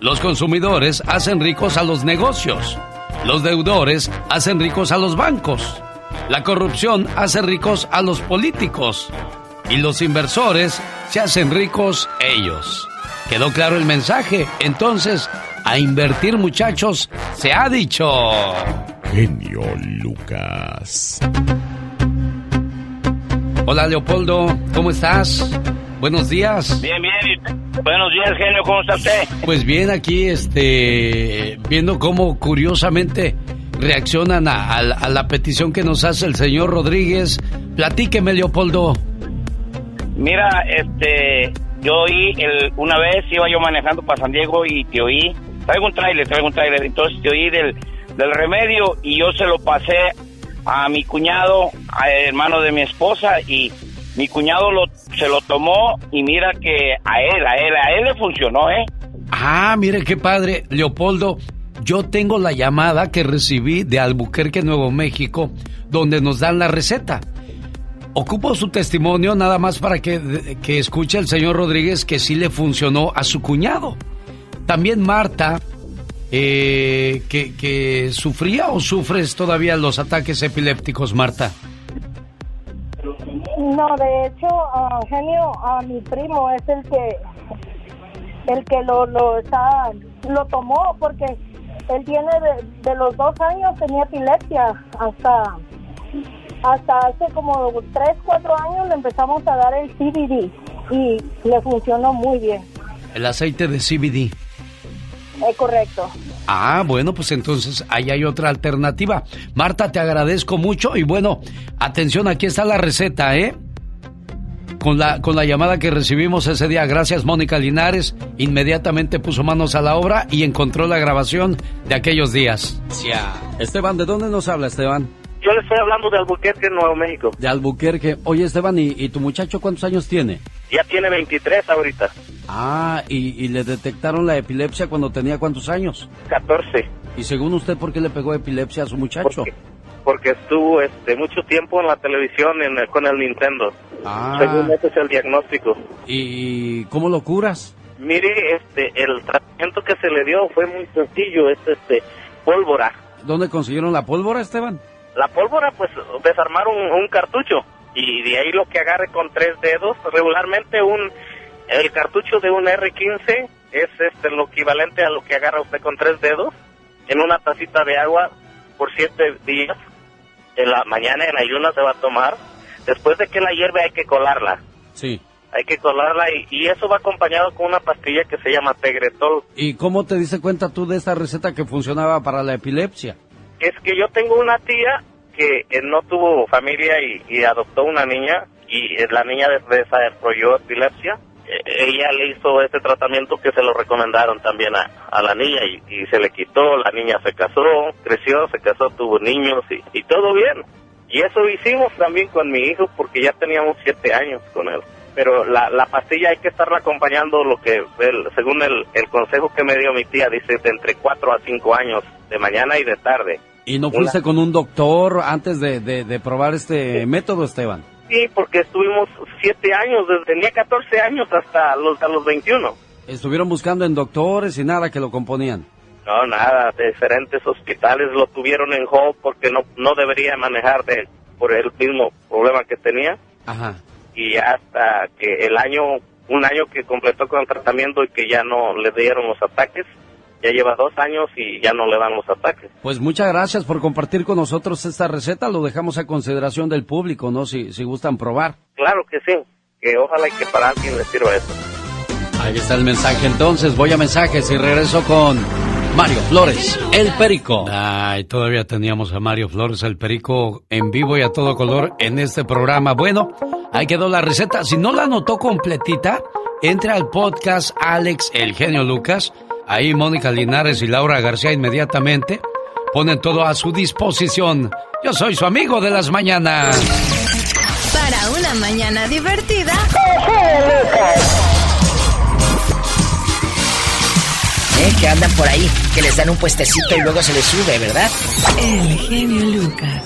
Los consumidores hacen ricos a los negocios. Los deudores hacen ricos a los bancos. La corrupción hace ricos a los políticos. Y los inversores se hacen ricos ellos. ¿Quedó claro el mensaje? Entonces, a invertir muchachos, se ha dicho genio Lucas. Hola Leopoldo, ¿cómo estás? Buenos días. Bien, bien. Buenos días, genio, ¿cómo está usted? Pues bien, aquí este viendo cómo curiosamente reaccionan a, la petición que nos hace el señor Rodríguez. Platíqueme, Leopoldo. Mira, este, yo oí el, una vez iba yo manejando para San Diego y te oí, traigo un trailer, traigo un trailer, entonces te oí del del remedio y yo se lo pasé a mi cuñado, a hermano de mi esposa y mi cuñado lo, se lo tomó y mira que a él, a él, a él le funcionó, ¿eh? Ah, mire qué padre, Leopoldo. Yo tengo la llamada que recibí de Albuquerque, Nuevo México, donde nos dan la receta. Ocupo su testimonio nada más para que, que escuche el señor Rodríguez que sí le funcionó a su cuñado. También Marta eh, que, sufría o sufres todavía los ataques epilépticos, Marta? No, de hecho, genio, a mi primo es el que el que lo, lo está lo tomó porque él tiene de, los dos años tenía epilepsia hasta hasta hace como tres cuatro años le empezamos a dar el CBD y le funcionó muy bien. El aceite de CBD. Es correcto. Ah, bueno, pues entonces ahí hay otra alternativa. Marta, te agradezco mucho y bueno, atención, aquí está la receta, ¿eh? Con la, con la llamada que recibimos ese día, gracias Mónica Linares, inmediatamente puso manos a la obra y encontró la grabación de aquellos días. Esteban, ¿de dónde nos habla Esteban? Yo le estoy hablando de Albuquerque, Nuevo México. De Albuquerque. Oye, Esteban, ¿y, y tu muchacho cuántos años tiene? Ya tiene 23 ahorita. Ah, y, y le detectaron la epilepsia cuando tenía cuántos años? 14. Y según usted, ¿por qué le pegó epilepsia a su muchacho? Porque estuvo este mucho tiempo en la televisión en el- con el Nintendo. Ah. Según ese es el diagnóstico. ¿Y cómo lo curas? Mire, este, el tratamiento que se le dio fue muy sencillo, es este, pólvora. ¿Dónde consiguieron la pólvora, Esteban? La pólvora, pues, desarmar un, un cartucho y de ahí lo que agarre con tres dedos. Regularmente un, el cartucho de un R15 es este lo equivalente a lo que agarra usted con tres dedos en una tacita de agua por siete días. En la mañana en ayuna se va a tomar. Después de que la hierve hay que colarla. Sí. Hay que colarla y, y eso va acompañado con una pastilla que se llama Tegretol. ¿Y cómo te diste cuenta tú de esta receta que funcionaba para la epilepsia? es que yo tengo una tía que eh, no tuvo familia y, y adoptó una niña y eh, la niña des- desarrolló epilepsia. Ella le hizo este tratamiento que se lo recomendaron también a, a la niña y, y se le quitó, la niña se casó, creció, se casó, tuvo niños y, y todo bien. Y eso hicimos también con mi hijo porque ya teníamos siete años con él. Pero la, la pastilla hay que estarla acompañando lo que, el- según el, el consejo que me dio mi tía, dice de entre cuatro a cinco años, de mañana y de tarde. ¿Y no Una- fuiste con un doctor antes de, de- de probar este método, Esteban? Sí, porque estuvimos siete años, desde tenía 14 años hasta los, a los 21. Estuvieron buscando en doctores y nada que lo componían. No, nada, diferentes hospitales lo tuvieron en hold porque no, no debería manejar de, por el mismo problema que tenía. Ajá. Y hasta que el año, un año que completó con el tratamiento y que ya no le dieron los ataques, ya lleva dos años y ya no le dan los ataques. Pues muchas gracias por compartir con nosotros esta receta. Lo dejamos a consideración del público, ¿no? Si, si gustan probar. Claro que sí, que ojalá y que para alguien le sirva eso. Ahí está el mensaje entonces. Voy a mensajes y regreso con Mario Flores, el Perico. Ay, todavía teníamos a Mario Flores, el Perico, en vivo y a todo color en este programa. Bueno, ahí quedó la receta. Si no la anotó completita, entre al podcast Alex, el genio Lucas. Ahí Mónica Linares y Laura García inmediatamente ponen todo a su disposición. Yo soy su amigo de las mañanas. Para una mañana divertida. ¿Eh? Que andan por ahí, que les dan un puestecito y luego se les sube, ¿verdad? El genio Lucas.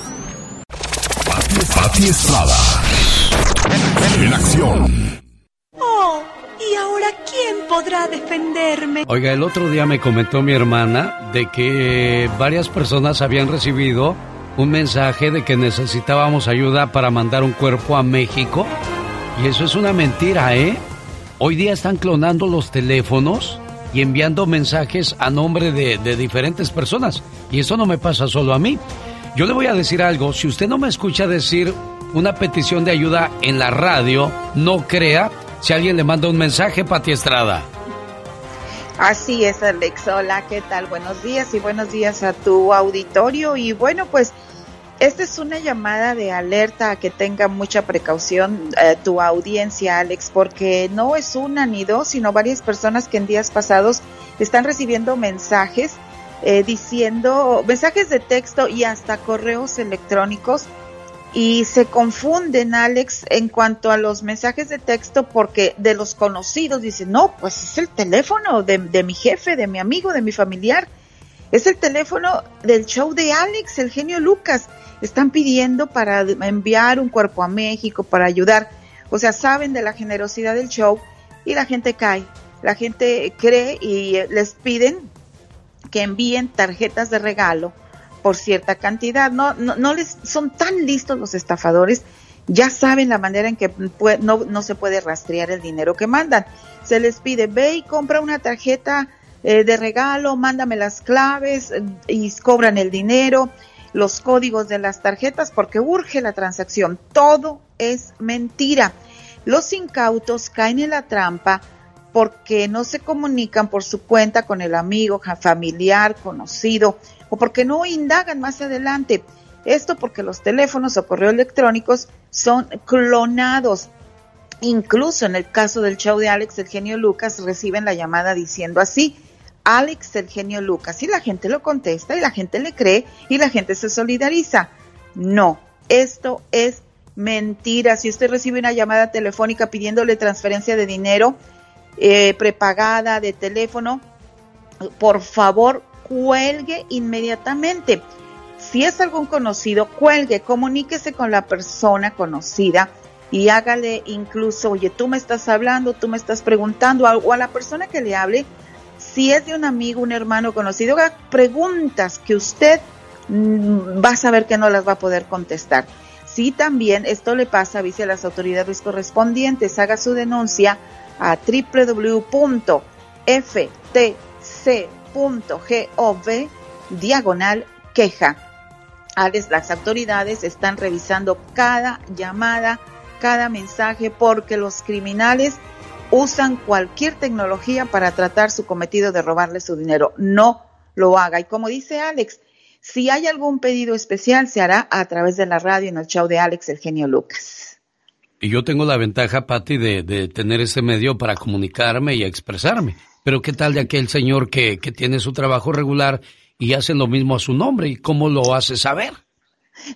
Pati Estrada. En acción. Oh, ¿y ahora quién podrá defenderme? Oiga, el otro día me comentó mi hermana de que varias personas habían recibido un mensaje de que necesitábamos ayuda para mandar un cuerpo a México. Y eso es una mentira, ¿eh? Hoy día están clonando los teléfonos y enviando mensajes a nombre de, de diferentes personas. Y eso no me pasa solo a mí. Yo le voy a decir algo, si usted no me escucha decir una petición de ayuda en la radio, no crea si alguien le manda un mensaje, Pati Estrada. Así es, Alex. Hola, ¿qué tal? Buenos días y buenos días a tu auditorio. Y bueno, pues esta es una llamada de alerta a que tenga mucha precaución eh, tu audiencia, Alex, porque no es una ni dos, sino varias personas que en días pasados están recibiendo mensajes eh, diciendo, mensajes de texto y hasta correos electrónicos y se confunden, Alex, en cuanto a los mensajes de texto porque de los conocidos dicen, no, pues es el teléfono de, de mi jefe, de mi amigo, de mi familiar. Es el teléfono del show de Alex, el genio Lucas. Están pidiendo para enviar un cuerpo a México, para ayudar. O sea, saben de la generosidad del show y la gente cae. La gente cree y eh, les piden que envíen tarjetas de regalo por cierta cantidad. No, no, no les son tan listos los estafadores, ya saben la manera en que no, no se puede rastrear el dinero que mandan. Se les pide, ve y compra una tarjeta eh, de regalo, mándame las claves eh, y cobran el dinero, los códigos de las tarjetas porque urge la transacción. Todo es mentira. Los incautos caen en la trampa porque no se comunican por su cuenta con el amigo, familiar, conocido, o porque no indagan más adelante. Esto porque los teléfonos o correos electrónicos son clonados. Incluso en el caso del show de Alex, el genio Lucas, reciben la llamada diciendo así, Alex, el genio Lucas, y la gente lo contesta y la gente le cree y la gente se solidariza. No, esto es mentira. Si usted recibe una llamada telefónica pidiéndole transferencia de dinero eh, prepagada de teléfono, por favor cuelgue inmediatamente. Si es algún conocido, cuelgue, comuníquese con la persona conocida y hágale incluso, oye, tú me estás hablando, tú me estás preguntando, o a la persona que le hable, si es de un amigo, un hermano conocido, haga preguntas que usted mm, va a saber que no las va a poder contestar. Si también esto le pasa, avise a las autoridades correspondientes, haga su denuncia a www.ftc.gov diagonal queja. Las autoridades están revisando cada llamada, cada mensaje, porque los criminales usan cualquier tecnología para tratar su cometido de robarle su dinero. No lo haga. Y como dice Alex, si hay algún pedido especial, se hará a través de la radio en el show de Alex, el genio Lucas. Y yo tengo la ventaja, Patti, de, de tener ese medio para comunicarme y expresarme. Pero ¿qué tal de aquel señor que, que tiene su trabajo regular y hace lo mismo a su nombre? ¿Y cómo lo hace saber?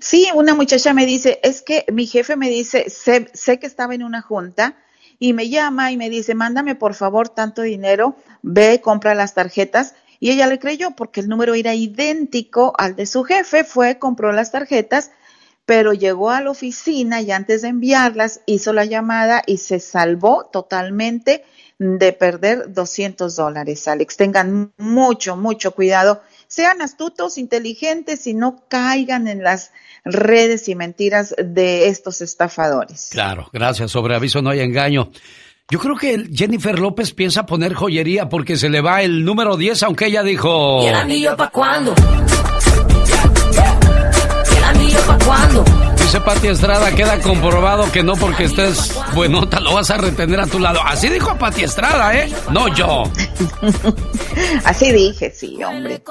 Sí, una muchacha me dice, es que mi jefe me dice, sé, sé que estaba en una junta y me llama y me dice, mándame por favor tanto dinero, ve, compra las tarjetas. Y ella le creyó porque el número era idéntico al de su jefe, fue, compró las tarjetas, pero llegó a la oficina y antes de enviarlas hizo la llamada y se salvó totalmente de perder 200 dólares. Alex, tengan mucho, mucho cuidado sean astutos, inteligentes y no caigan en las redes y mentiras de estos estafadores. Claro, gracias. Sobre aviso no hay engaño. Yo creo que Jennifer López piensa poner joyería porque se le va el número 10, aunque ella dijo... ¿Y el anillo para cuándo? ¿Y el anillo para cuándo? Dice Pati Estrada, queda comprobado que no porque estés buenota lo vas a retener a tu lado. Así dijo Pati Estrada, ¿eh? No yo. Así dije, sí, hombre.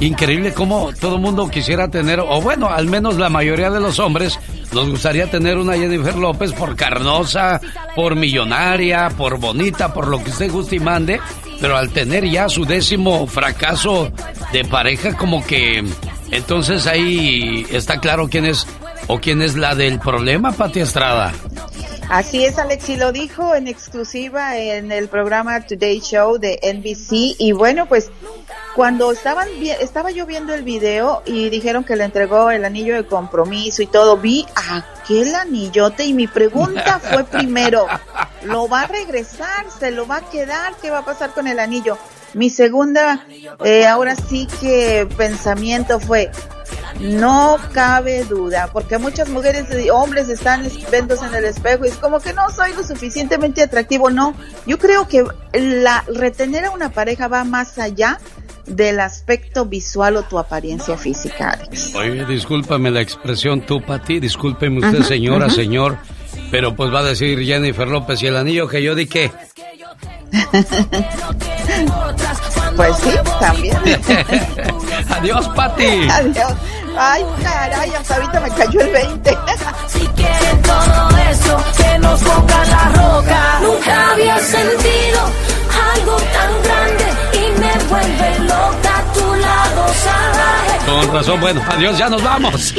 Increíble cómo todo el mundo quisiera tener, o bueno, al menos la mayoría de los hombres nos gustaría tener una Jennifer López por carnosa, por millonaria, por bonita, por lo que usted guste y mande. Pero al tener ya su décimo fracaso de pareja, como que entonces ahí está claro quién es ¿O quién es la del problema, Pati Estrada? Así es, Alex, y lo dijo en exclusiva en el programa Today Show de NBC. Y bueno, pues cuando estaban estaba yo viendo el video y dijeron que le entregó el anillo de compromiso y todo, vi aquel anillote y mi pregunta fue primero, ¿lo va a regresar? ¿Se lo va a quedar? ¿Qué va a pasar con el anillo? Mi segunda, eh, ahora sí que pensamiento fue, no cabe duda, porque muchas mujeres y hombres están viéndose en el espejo y es como que no soy lo suficientemente atractivo. No, yo creo que la retener a una pareja va más allá del aspecto visual o tu apariencia física, Oye, discúlpame la expresión tú, Pati, discúlpeme usted, señora, señor, pero pues va a decir Jennifer López y el anillo que yo di qué. pues sí, también. Adiós, Pati. Adiós. Ay, caray, hasta ahorita me cayó el 20. si quieren todo eso, que nos ponga la roca. Nunca había sentido algo tan grande y me vuelve loca a tu lado salvaje. Con razón, bueno, adiós, ya nos vamos.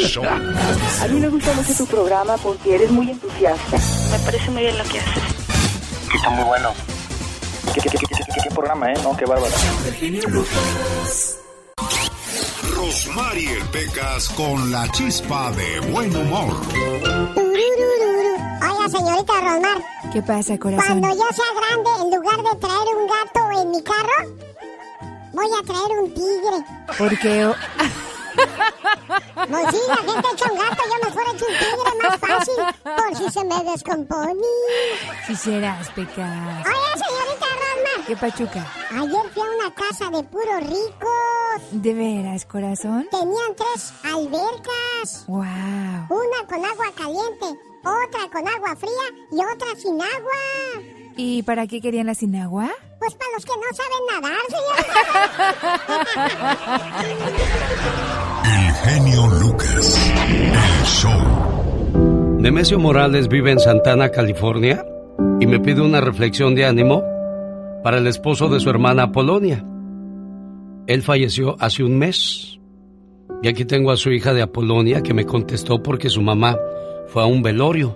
A mí me gusta mucho tu programa porque eres muy entusiasta. Me parece muy bien lo que haces. Está muy bueno. ¿Qué, qué, qué, qué programa, eh? No, qué bárbaro. Rosmarie Pecas con la chispa de buen humor. Oiga, señorita Rosmar. ¿Qué pasa, corazón? Cuando yo sea grande, en lugar de traer un gato en mi carro, voy a traer un tigre. ¿Por qué? No, sí, la gente echa un gato, yo mejor echo un tigre más fácil, por si se me descompone. Si serás, Pecas. Oye, señorita. ¿Qué pachuca? Ayer fui a una casa de puros ricos. ¿De veras, corazón? Tenían tres albercas. Wow. Una con agua caliente, otra con agua fría y otra sin agua. ¿Y para qué querían la sin agua? Pues para los que no saben nadar, señor. El genio Lucas. El show. Nemesio Morales vive en Santana, California, y me pide una reflexión de ánimo para el esposo de su hermana Polonia. Él falleció hace un mes. Y aquí tengo a su hija de Apolonia que me contestó porque su mamá fue a un velorio.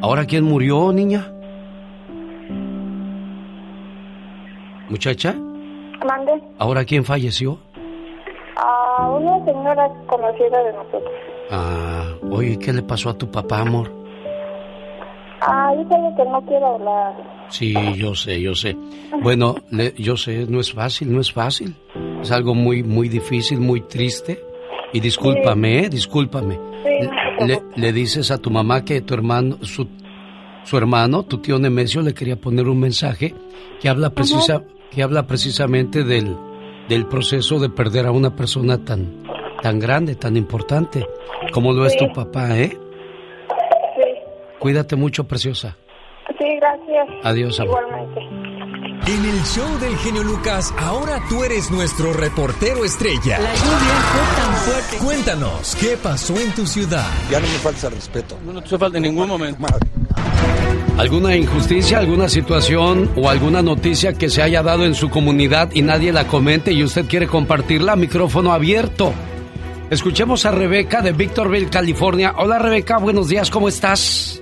¿Ahora quién murió, niña? Muchacha, Mande ¿ahora quién falleció? a una señora conocida de nosotros. Ah, oye, ¿qué le pasó a tu papá, amor? Ah, dice que no quiero hablar. Sí, yo sé, yo sé. Bueno, le- yo sé, no es fácil, no es fácil. Es algo muy, muy difícil, muy triste. Y discúlpame, ¿eh? Discúlpame. Le, le dices a tu mamá que tu hermano, su, su hermano, tu tío Nemesio, le quería poner un mensaje que habla precisa, que habla precisamente del, del proceso de perder a una persona tan, tan grande, tan importante, como lo es tu papá, ¿eh? Cuídate mucho, preciosa. Sí, gracias. Adiós, amor. Igualmente. En el show del genio Lucas, ahora tú eres nuestro reportero estrella. La lluvia fue tan fuerte. Cuéntanos, ¿qué pasó en tu ciudad? Ya no me falta respeto. No te falta en ningún momento. ¿Alguna injusticia, alguna situación o alguna noticia que se haya dado en su comunidad y nadie la comente y usted quiere compartirla? Micrófono abierto. Escuchemos a Rebeca de Victorville, California. Hola Rebeca, buenos días, ¿cómo estás?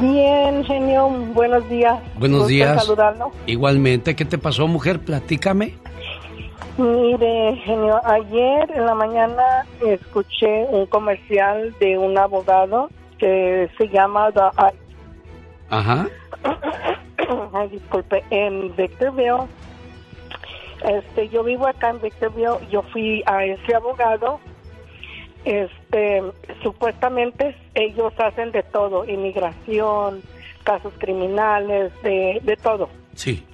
Bien, genio, buenos días. Buenos días. saludarlo. Igualmente, ¿qué te pasó, mujer? Platícame. Mire, genio, ayer en la mañana escuché un comercial de un abogado que se llama The Ajá. Ay, disculpe, en Victorville. Este, yo vivo acá en Victorville. Yo fui a ese abogado. Este, supuestamente ellos hacen de todo, inmigración, casos criminales, de, de todo. Sí.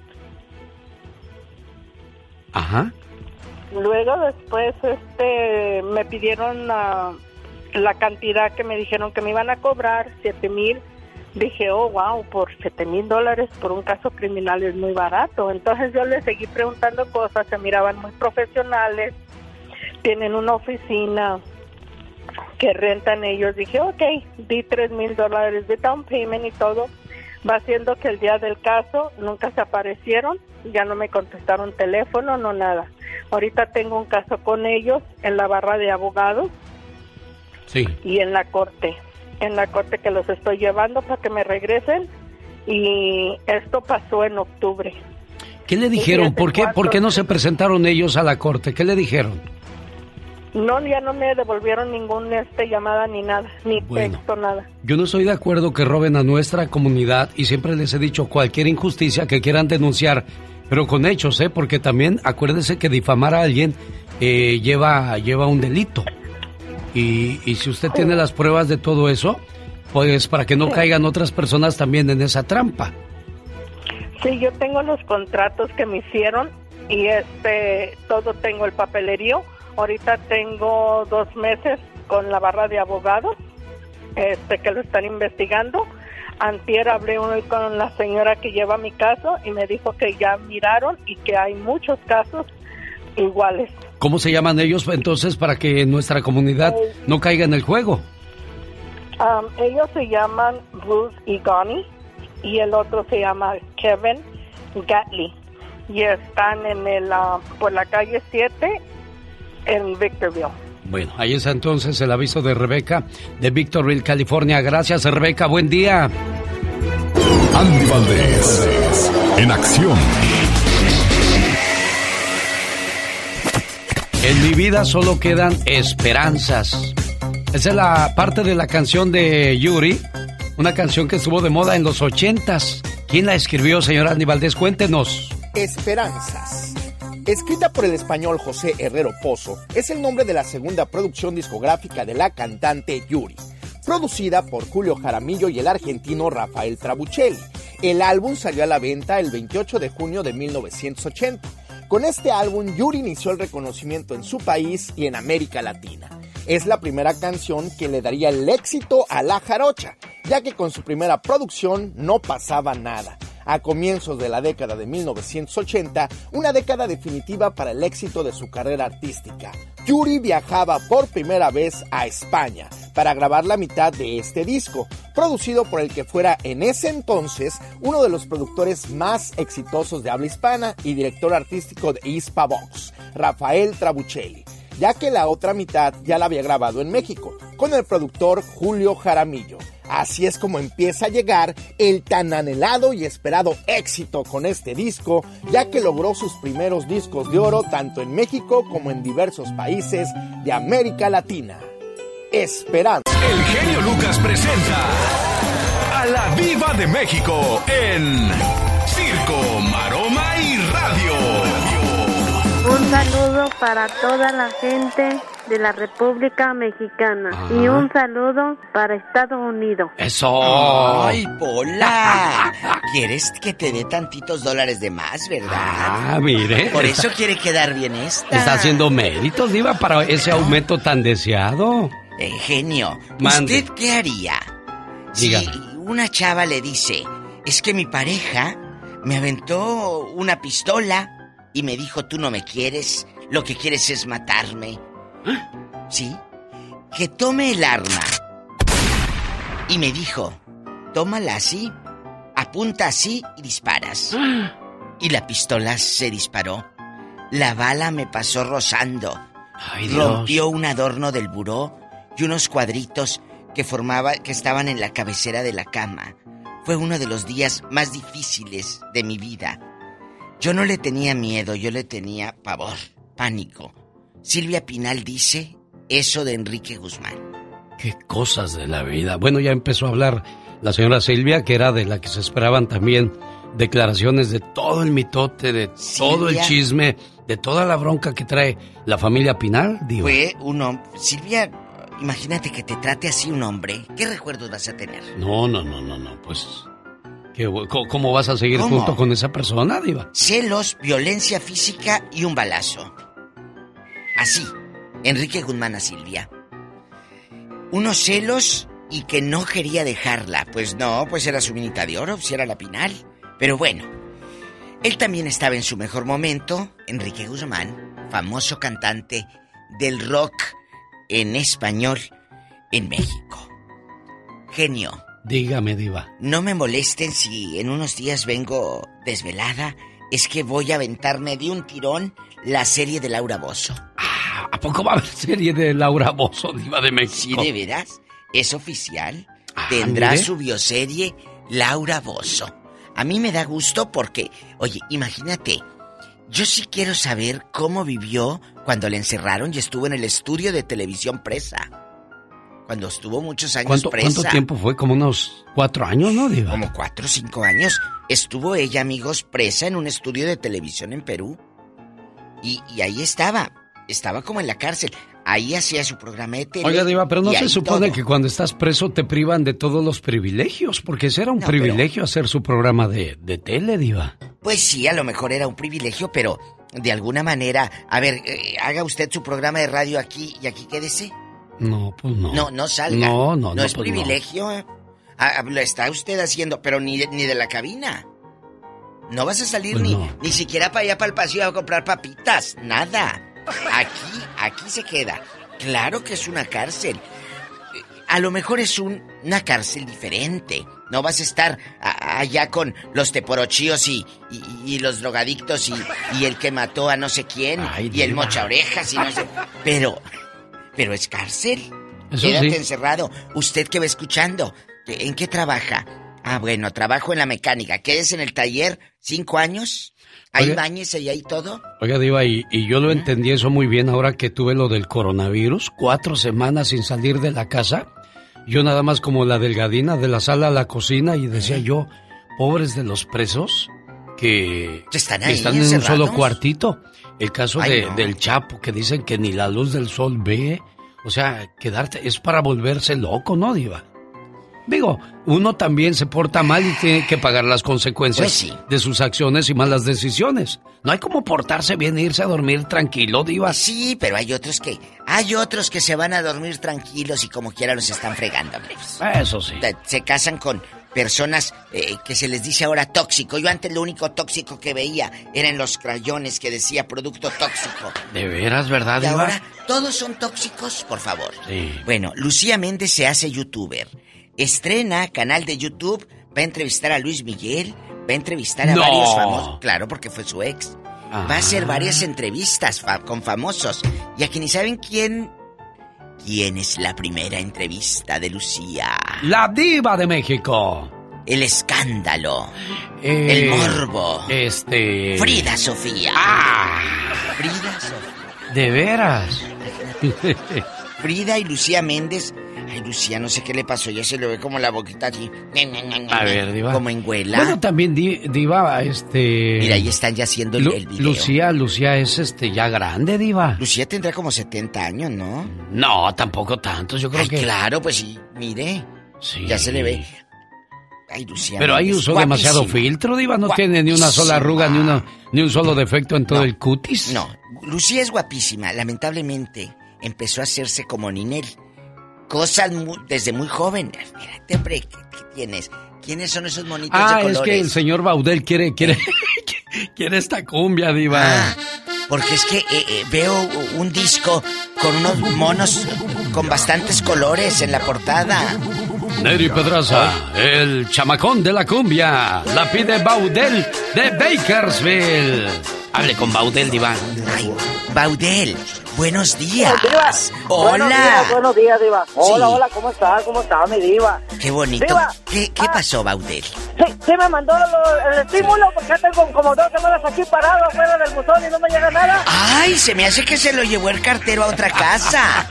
Ajá. Luego después, este, me pidieron la, la cantidad que me dijeron que me iban a cobrar, siete mil. Dije, oh, wow, por siete mil dólares por un caso criminal es muy barato. Entonces yo les seguí preguntando cosas, se miraban muy profesionales, tienen una oficina que rentan ellos. Dije, ok, di tres mil dólares de down payment y todo. Va siendo que el día del caso nunca se aparecieron, ya no me contestaron teléfono, no nada. Ahorita tengo un caso con ellos en la barra de abogados Sí. y en la corte. En la corte que los estoy llevando para que me regresen. Y esto pasó en octubre. ¿Qué le dijeron? ¿Por qué, ¿Por qué no se presentaron ellos a la corte? ¿Qué le dijeron? No, ya no me devolvieron ninguna este, llamada ni nada, ni Bueno. texto, nada. Yo no estoy de acuerdo que roben a nuestra comunidad y siempre les he dicho cualquier injusticia que quieran denunciar, pero con hechos, ¿eh? Porque también acuérdese que difamar a alguien eh, lleva, lleva un delito. Y, y si usted tiene las pruebas de todo eso, pues para que no caigan otras personas también en esa trampa. Sí, yo tengo los contratos que me hicieron y este todo tengo el papelerío. Ahorita tengo dos meses con la barra de abogados este que lo están investigando. Antier hablé hoy con la señora que lleva mi caso y me dijo que ya miraron y que hay muchos casos iguales. ¿Cómo se llaman ellos entonces para que nuestra comunidad no caiga en el juego? Um, ellos se llaman Bruce y Gani y el otro se llama Kevin Gatley y están en el ah, por la calle 7 en Victorville. Bueno, ahí está entonces el aviso de Rebeca de Victorville, California. Gracias, Rebeca. Buen día. Andy Valdés, en acción. En mi vida solo quedan esperanzas. Esa es la parte de la canción de Yuri, una canción que estuvo de moda en los ochentas. ¿Quién la escribió, señor Andy Valdés? Cuéntenos. Esperanzas. Escrita por el español José Herrero Pozo, es el nombre de la segunda producción discográfica de la cantante Yuri, producida por Julio Jaramillo y el argentino Rafael Trabuccelli. El álbum salió a la venta el 28 de junio de 1980. Con este álbum, Yuri inició el reconocimiento en su país y en América Latina. Es la primera canción que le daría el éxito a La Jarocha, ya que con su primera producción no pasaba nada. A comienzos de la década de 1980, una década definitiva para el éxito de su carrera artística. Yuri viajaba por primera vez a España para grabar la mitad de este disco, producido por el que fuera en ese entonces uno de los productores más exitosos de habla hispana y director artístico de Ispa Box, Rafael Trabuccelli, ya que la otra mitad ya la había grabado en México, con el productor Julio Jaramillo. Así es como empieza a llegar el tan anhelado y esperado éxito con este disco, ya que logró sus primeros discos de oro tanto en México como en diversos países de América Latina. Esperanza. El genio Lucas presenta a la Viva de México en Circo, Un saludo para toda la gente de la República Mexicana y un saludo para Estados Unidos. Eso. Ay, Pola. ¿Quieres que te dé tantitos dólares de más, verdad? Ah, mire. Por Está- eso quiere quedar bien esta. Está haciendo méritos, Diva, para ese aumento tan deseado. Eh, genio, Mande. ¿usted qué haría? Dígame. Si una chava le dice, es que mi pareja me aventó una pistola y me dijo, tú no me quieres, lo que quieres es matarme. ¿Sí? Que tome el arma. Y me dijo, tómala así, apunta así y disparas. Y la pistola se disparó. La bala me pasó rozando. Dios. Rompió un adorno del buró y unos cuadritos que formaba que estaban en la cabecera de la cama. Fue uno de los días más difíciles de mi vida. Yo no le tenía miedo, yo le tenía pavor, pánico. Silvia Pinal dice eso de Enrique Guzmán. Qué cosas de la vida. Bueno, ya empezó a hablar la señora Silvia, que era de la que se esperaban también declaraciones de todo el mitote, de todo el chisme, de toda la bronca que trae la familia Pinal, digo. Fue un hombre. Silvia, imagínate que te trate así un hombre. ¿Qué recuerdos vas a tener? No, no, no, no, no, pues... ¿qué- co- ¿Cómo vas a seguir ¿Cómo? junto con esa persona, Diva? Celos, violencia física y un balazo. Así, Enrique Guzmán a Silvia. Unos celos y que no quería dejarla. Pues no, pues era su minita de oro, si era la Pinal. Pero bueno, él también estaba en su mejor momento, Enrique Guzmán, famoso cantante del rock en español en México. Genio. Dígame, Diva. No me molesten si en unos días vengo desvelada. Es que voy a aventarme de un tirón la serie de Laura Bozo. ¿A poco va a haber serie de Laura Bozo, Diva de ¿Sí, México? de veras? ¿Es oficial? Tendrá Ah, mire. su bioserie Laura Bozo. A mí me da gusto porque, oye, imagínate, yo sí quiero saber cómo vivió cuando le encerraron y estuvo en el estudio de televisión presa. Cuando estuvo muchos años ¿Cuánto, presa. cuánto tiempo fue? Como unos cuatro años, ¿no, Diva? Como cuatro o cinco años. Estuvo ella, amigos, presa en un estudio de televisión en Perú. Y, y ahí estaba. Estaba como en la cárcel. Ahí hacía su programa de tele. Oiga, Diva, pero no se supone todo. que cuando estás preso te privan de todos los privilegios, porque ese era un privilegio hacer su programa de, de tele, Diva. Pues sí, a lo mejor era un privilegio, pero de alguna manera. A ver, eh, haga usted su programa de radio aquí y aquí quédese. No, pues no. No, no salga. No, no, no. es pues privilegio. eh. Ah, ah, lo está usted haciendo, pero ni de, ni de la cabina. No vas a salir Pues ni, no. ni siquiera para allá para el pasillo a comprar papitas. Nada. Aquí, aquí se queda. Claro que es una cárcel. A lo mejor es un- una cárcel diferente. No vas a estar a- allá con los teporochíos y, y- y los drogadictos y, y el que mató a no sé quién y el mocha orejas y no sé. Pero, pero es cárcel. Eso Quédate sí. encerrado. Usted que va escuchando, ¿en qué trabaja? Ah, bueno, trabajo en la mecánica. Quédese en el taller cinco años. Ahí Oiga. y ahí todo. Oiga, Diva, y, y yo lo entendí eso muy bien ahora que tuve lo del coronavirus, cuatro semanas sin salir de la casa. Yo nada más como la delgadina de la sala a la cocina y decía yo, pobres de los presos que Están que ahí están en un solo cuartito. El caso Ay, de- no. del Chapo, que dicen que ni la luz del sol ve. O sea, quedarte es para volverse loco, ¿no, Diva? Digo, uno también se porta mal y tiene que pagar las consecuencias Pues sí. de sus acciones y malas decisiones. No hay como portarse bien e irse a dormir tranquilo, Diva. Sí, pero hay otros que... Hay otros que se van a dormir tranquilos y como quiera los están fregando. Eso sí. Se casan con, personas eh, que se les dice ahora tóxico. Yo antes lo único tóxico que veía era en los crayones que decía producto tóxico. De veras, ¿verdad, Y ahora todos son tóxicos, por favor. Sí. Bueno, Lucía Méndez se hace youtuber. Estrena canal de YouTube, va a entrevistar a Luis Miguel, va a entrevistar a No. varios famosos. Claro, porque fue su ex. Va a hacer varias entrevistas fa- con famosos. Y aquí ni saben quién. ¿Quién es la primera entrevista de Lucía? La diva de México. El escándalo. Eh, el morbo. Este. Frida Sofía. Ah. Frida Sofía. De veras. Frida y Lucía Méndez. Ay, Lucía, no sé qué le pasó. Ya se le ve como la boquita así. A ver, Diva. Como en huela. Bueno, también di- Diva, este. Mira, ahí están ya haciendo el, Lu- el video. Lucía, Lucía es este ya grande, Diva. Lucía tendrá como 70 años, ¿no? No, tampoco tanto. Yo creo Ay, que. claro, pues sí. Mire. Sí. Ya se le ve. Ay, Lucía. Pero ahí usó demasiado filtro, Diva. No tiene ni una sola arruga, ni, una, ni un solo defecto en todo No. el cutis. No, Lucía es guapísima. Lamentablemente empezó a hacerse como Ninel. Cosas desde muy joven. Espérate, hombre, ¿qué, qué tienes? ¿Quiénes son esos monitos Ah, de es colores? que el señor Baudel quiere, quiere, quiere esta cumbia, Diva. Ah, porque es que eh, eh, veo un disco con unos monos con bastantes colores en la portada. Neri Pedraza, el chamacón de la cumbia, la pide Baudel de Bakersville. Hable con Baudel, Diva. Ay, Baudel, buenos días. Diva. Buenos días, Hola. buenos días, Diva. Hola, Sí. hola, ¿cómo estás? ¿Cómo estás, mi Diva? Qué bonito. Diva. ¿Qué, qué pasó, Baudel? Sí, sí me mandó lo- el estímulo porque ya tengo como dos semanas aquí parado afuera del buzón y no me llega nada. Ay, se me hace que se lo llevó el cartero a otra casa.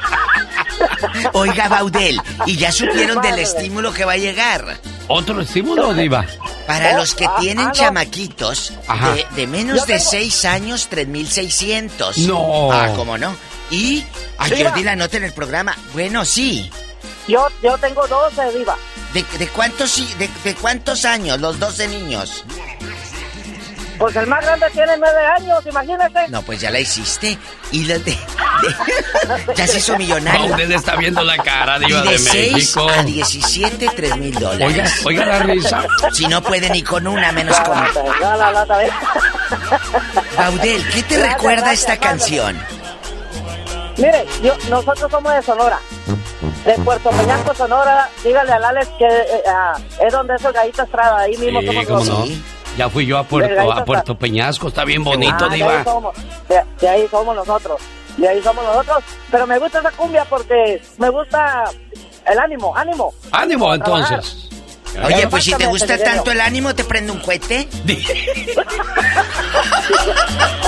Oiga, Baudel, ¿y ya supieron del estímulo que va a llegar? ¿Otro estímulo, Diva? Para Oh, los que ah, tienen ah, chamaquitos Ajá. de, de menos de tengo- 6 años, 3600. No. Ah, ¿cómo no? Y. Ay, Diva. yo di la nota en el programa. Bueno, sí. Yo, yo tengo 12, Diva. ¿De, de cuántos, de, de cuántos años? Los 12 niños. Pues el más grande tiene 9 años, imagínate. No, pues ya la hiciste. Y los de. de- ya se hizo millonario. Baudel está viendo la cara, de de 6 México. a 17, 3 mil dólares. Oiga, oiga la risa. Si no puede ni con una, menos con. La ¿ves? Baudel, ¿qué te Gracias, recuerda gracias, esta gracias. canción? Mire, yo, nosotros somos de Sonora. De Puerto Peñasco, Sonora. Dígale al Alex que eh, ah, es donde es el Gallito Estrada. Ahí mismo Sí, somos no. Ya fui yo a Puerto, a Puerto Peñasco, está bien bonito, Ah, de ahí Diva. somos. De, de ahí somos nosotros. De ahí somos nosotros. Pero me gusta esa cumbia porque me gusta el ánimo, ánimo. Ánimo, entonces. Oye, pues si te gusta tanto el ánimo, ¿te prende un cohete?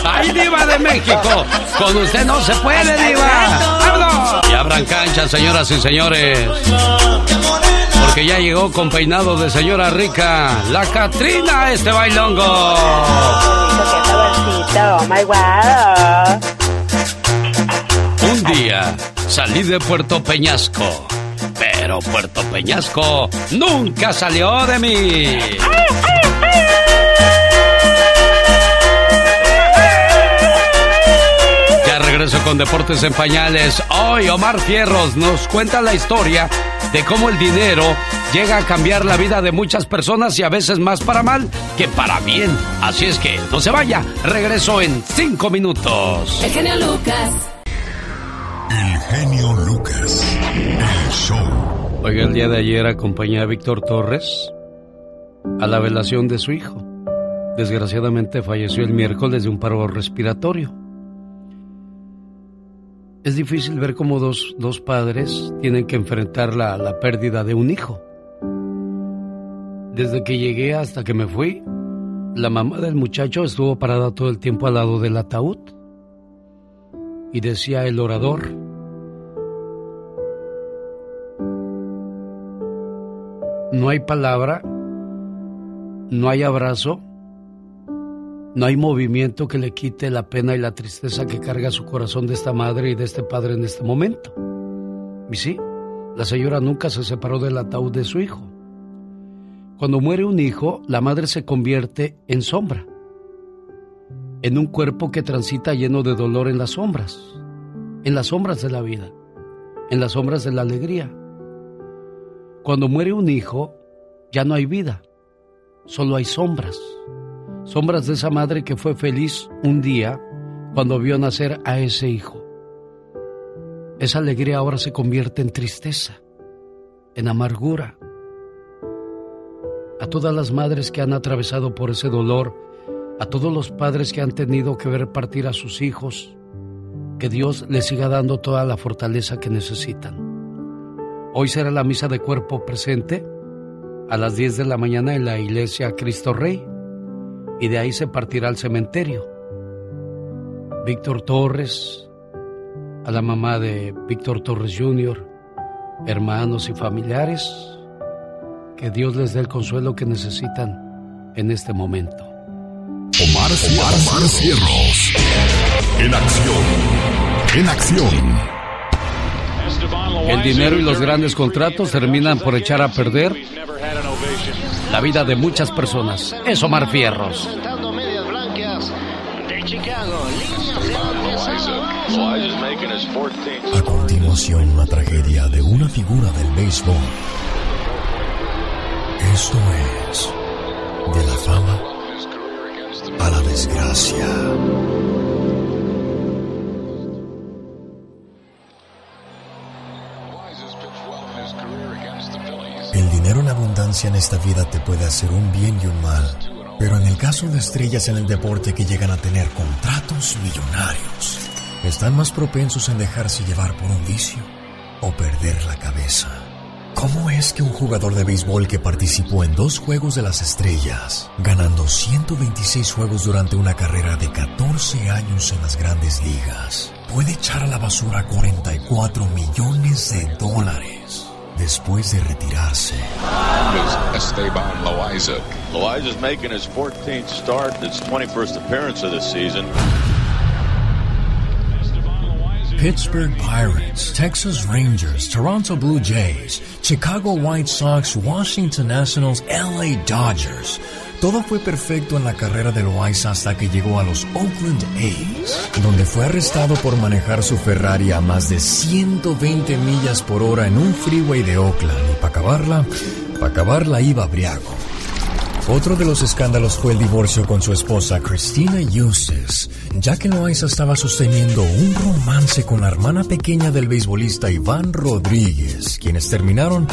¡Ay, Diva de México! Con usted no se puede, Diva. ¡Vámonos! Y abran cancha, señoras y señores. Porque ya llegó con peinado de señora rica, la Catrina, este bailongo. Un día salí de Puerto Peñasco, pero Puerto Peñasco nunca salió de mí. Ya regreso con Deportes en Pañales. Hoy Omar Fierros nos cuenta la historia de cómo el dinero llega a cambiar la vida de muchas personas y a veces más para mal que para bien. Así es que no se vaya. Regreso en cinco minutos. El genio Lucas. El genio Lucas. El show. Oiga, el día de ayer acompañé a Víctor Torres a la velación de su hijo. Desgraciadamente falleció el miércoles de un paro respiratorio. Es difícil ver cómo dos, dos padres tienen que enfrentar la, la pérdida de un hijo. Desde que llegué hasta que me fui, la mamá del muchacho estuvo parada todo el tiempo al lado del ataúd. Y decía el orador, No hay palabra, no hay abrazo, no hay movimiento que le quite la pena y la tristeza que carga su corazón de esta madre y de este padre en este momento. Y sí, la señora nunca se separó del ataúd de su hijo. Cuando muere un hijo, la madre se convierte en sombra, en un cuerpo que transita lleno de dolor en las sombras, en las sombras de la vida, en las sombras de la alegría. Cuando muere un hijo, ya no hay vida, solo hay sombras. Sombras de esa madre que fue feliz un día cuando vio nacer a ese hijo. Esa alegría ahora se convierte en tristeza, en amargura. A todas las madres que han atravesado por ese dolor, a todos los padres que han tenido que ver partir a sus hijos, que Dios les siga dando toda la fortaleza que necesitan. Hoy será la misa de cuerpo presente a las 10 de la mañana en la iglesia Cristo Rey y de ahí se partirá al cementerio. Víctor Torres, a la mamá de Víctor Torres Jr., hermanos y familiares, que Dios les dé el consuelo que necesitan en este momento. Omar, Omar, Cierros. En acción. En acción. El dinero y los grandes contratos terminan por echar a perder la vida de muchas personas. Es Omar Fierros. A continuación, una tragedia de una figura del béisbol. Esto es de la fama a la desgracia. Dinero en abundancia en esta vida te puede hacer un bien y un mal, pero en el caso de estrellas en el deporte que llegan a tener contratos millonarios, están más propensos en dejarse llevar por un vicio o perder la cabeza. ¿Cómo es que un jugador de béisbol que participó en dos Juegos de las Estrellas, ganando 126 juegos durante una carrera de 14 años en las grandes ligas, puede echar a la basura 44 millones de dólares después de retirarse? Esteban Loaiza. Loaiza's making his 14th start, his 21st appearance of this season. Pittsburgh Pirates, Texas Rangers, Toronto Blue Jays, Chicago White Sox, Washington Nationals, LA Dodgers. Todo fue perfecto en la carrera de Loaiza hasta que llegó a los Oakland A's, donde fue arrestado por manejar su Ferrari a más de 120 millas por hora en un freeway de Oakland. Y para acabarla, para acabarla iba briago. Otro de los escándalos fue el divorcio con su esposa Christina Eustace, ya que Loaiza estaba sosteniendo un romance con la hermana pequeña del beisbolista Iván Rodríguez, quienes terminaron,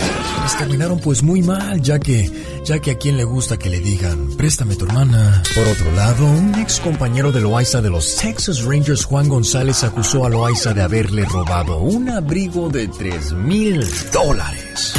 terminaron pues muy mal, ya que, ya que a quien le gusta que le digan, préstame tu hermana. Por otro lado, un ex compañero de Loaiza de los Texas Rangers, Juan González, acusó a Loaiza de haberle robado un abrigo de 3 mil dólares.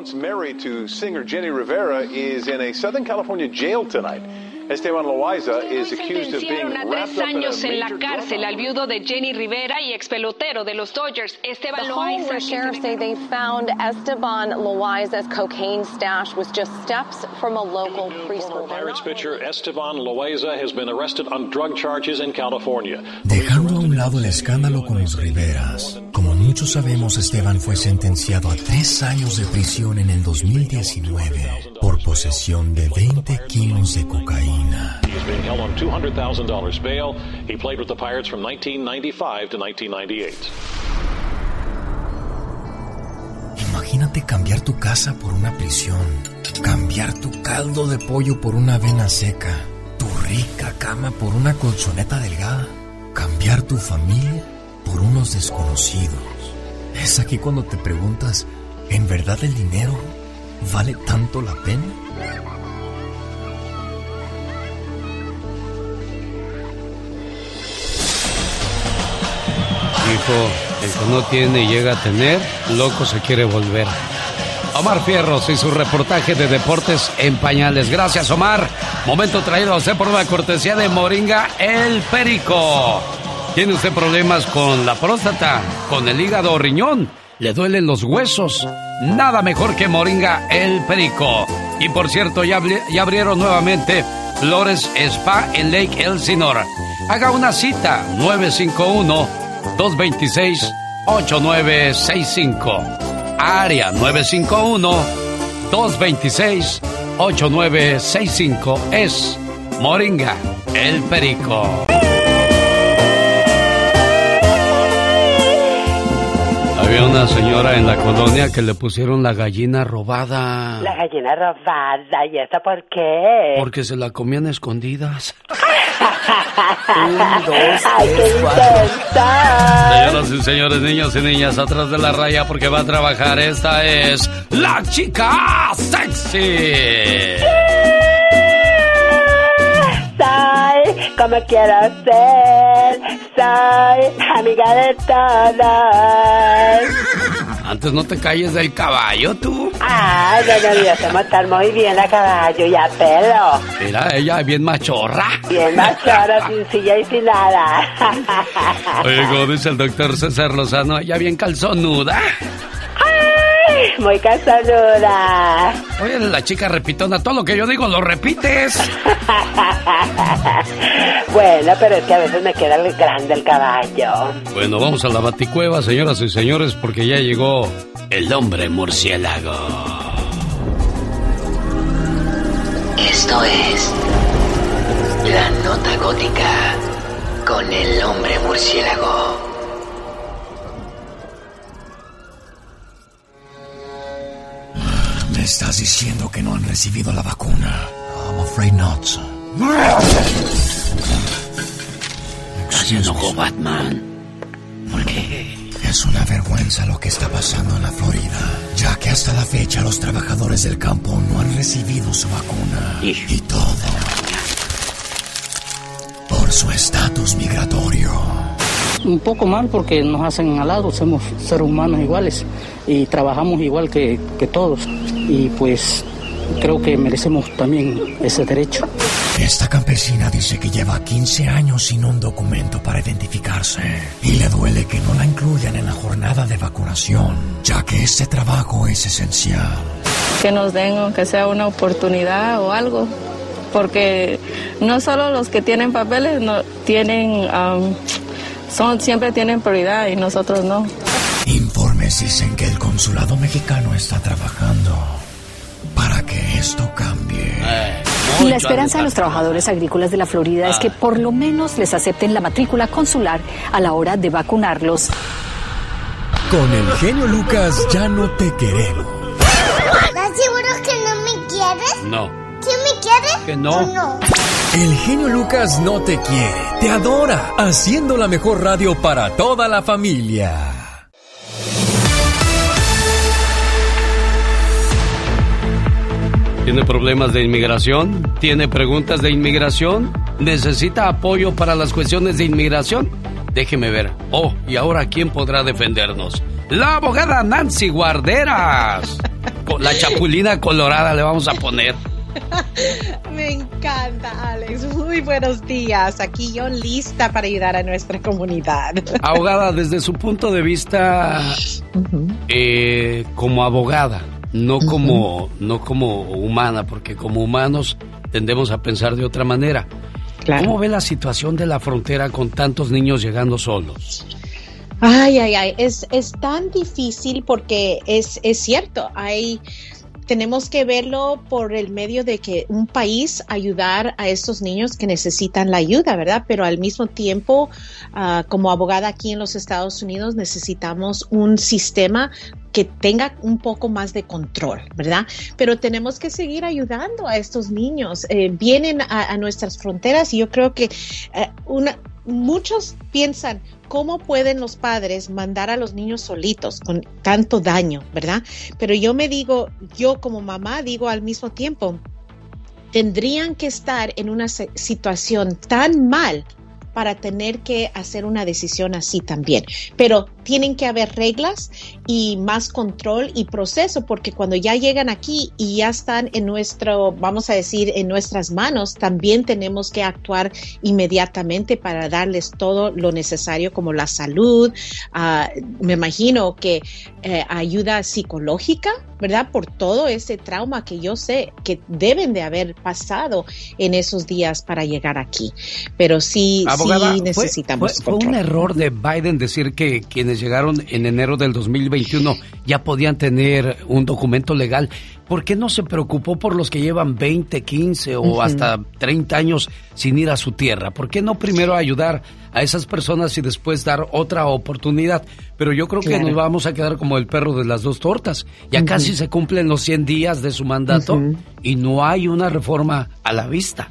Once married to singer Jenny Rivera is in a Southern California jail tonight. Esteban Loaiza is accused of being a tres años en la cárcel al viudo de Jenny Rivera y expelotero de los Dodgers, Esteban The Loaiza. where sheriffs say they found Esteban Loaiza's cocaine stash was just steps from a local preschool. Pirates pitcher Esteban Loaiza has been arrested on drug charges in California. Dejando a un lado el escándalo con los Riveras, como muchos sabemos, Esteban fue sentenciado a tres años de prisión en el 2019 por posesión de 20 kilos de cocaína. He's being held on $200,000 bail. He played with the Pirates from 1995 to 1998. Imagínate cambiar tu casa por una prisión, cambiar tu caldo de pollo por una avena seca, tu rica cama por una colchoneta delgada, cambiar tu familia por unos desconocidos. Es aquí cuando te preguntas, ¿en verdad el dinero vale tanto la pena? Hijo, el que no tiene y llega a tener, loco se quiere volver. Omar Fierros y su reportaje de deportes en pañales. Gracias, Omar. Momento traído a usted por la cortesía de Moringa El Perico. ¿Tiene usted problemas con la próstata, con el hígado o riñón? ¿Le duelen los huesos? Nada mejor que Moringa El Perico. Y por cierto, ya, ya abrieron nuevamente Flores Spa en Lake Elsinore. Haga una cita 951-226-8965. Área 951-226-8965 es Moringa El Perico. Había una señora en la colonia que le pusieron la gallina robada. La gallina robada, ¿y eso por qué? Porque se la comían escondidas. Un, dos, Ay, qué intensa. Señoras y señores, niños y niñas, atrás de la raya porque va a trabajar. Esta es la chica sexy. Como quiero ser, soy amiga de todos. Antes no te calles del caballo, tú. Ay, doña Dios, se montar muy bien a caballo y a pelo. Mira, ella es bien machorra. Bien machorra, sin silla y sin nada. Oye, como dice el doctor César Lozano, ella bien calzonuda. Ay, muy calzonuda. Oye, la chica repitona, todo lo que yo digo lo repites. bueno, pero es que a veces me queda el grande el caballo. Bueno, vamos a la baticueva, señoras y señores, porque ya llegó el hombre murciélago. Esto es La Nota Gótica con el hombre murciélago. Me estás diciendo que no han recibido la vacuna. I'm afraid not. Casi enojó Batman. ¿Por qué? Es una vergüenza lo que está pasando en la Florida, ya que hasta la fecha los trabajadores del campo no han recibido su vacuna. Y todo por su estatus migratorio. Un poco mal porque nos hacen al lado, somos seres humanos iguales y trabajamos igual que, que todos. Y pues creo que merecemos también ese derecho. Esta campesina dice que lleva 15 años sin un documento para identificarse y le duele que no la incluyan en la jornada de vacunación, ya que este trabajo es esencial. Que nos den, aunque sea una oportunidad o algo, porque no solo los que tienen papeles no tienen, um, son siempre tienen prioridad y nosotros no. Dicen que el consulado mexicano está trabajando para que esto cambie. Y la esperanza de los trabajadores agrícolas de la Florida es que por lo menos les acepten la matrícula consular a la hora de vacunarlos. Con el genio Lucas ya no te queremos. ¿Estás seguro que no me quieres? No. ¿Quién me quiere? Que no. no. El genio Lucas no te quiere, te adora, haciendo la mejor radio para toda la familia. ¿Tiene problemas de inmigración? ¿Tiene preguntas de inmigración? ¿Necesita apoyo para las cuestiones de inmigración? Déjeme ver. Oh, y ahora ¿quién podrá defendernos? La abogada Nancy Guarderas. La chapulina colorada le vamos a poner. Me encanta, Alex. Muy buenos días. Aquí yo lista para ayudar a nuestra comunidad. Abogada, desde su punto de vista eh, como abogada, no como, no como humana, porque como humanos tendemos a pensar de otra manera. ¿Cómo ve la situación de la frontera con tantos niños llegando solos? Ay, ay, ay. Es, es tan difícil porque es, es cierto. Hay tenemos que verlo por el medio de que un país ayudar a estos niños que necesitan la ayuda, ¿verdad? Pero al mismo tiempo, uh, como abogada aquí en los Estados Unidos, necesitamos un sistema que tenga un poco más de control, ¿verdad? Pero tenemos que seguir ayudando a estos niños. Eh, vienen a, nuestras fronteras y yo creo que eh, muchos piensan, ¿cómo pueden los padres mandar a los niños solitos con tanto daño, verdad? Pero yo me digo, yo como mamá digo al mismo tiempo, tendrían que estar en una situación tan mal para tener que hacer una decisión así también. Pero tienen que haber reglas y más control y proceso, porque cuando ya llegan aquí y ya están en nuestro, vamos a decir, en nuestras manos, también tenemos que actuar inmediatamente para darles todo lo necesario como la salud, uh, me imagino que eh, ayuda psicológica, ¿verdad? Por todo ese trauma que yo sé que deben de haber pasado en esos días para llegar aquí. Pero sí, Abogada, sí necesitamos. Fue, fue, fue un error de Biden decir que quienes llegaron en enero del 2021 ya podían tener un documento legal. ¿Por qué no se preocupó por los que llevan 20, 15 o hasta 30 años sin ir a su tierra? ¿Por qué no primero ayudar a esas personas y después dar otra oportunidad? Pero yo creo que Claro. nos vamos a quedar como el perro de las dos tortas. Ya casi se cumplen los 100 días de su mandato y no hay una reforma a la vista.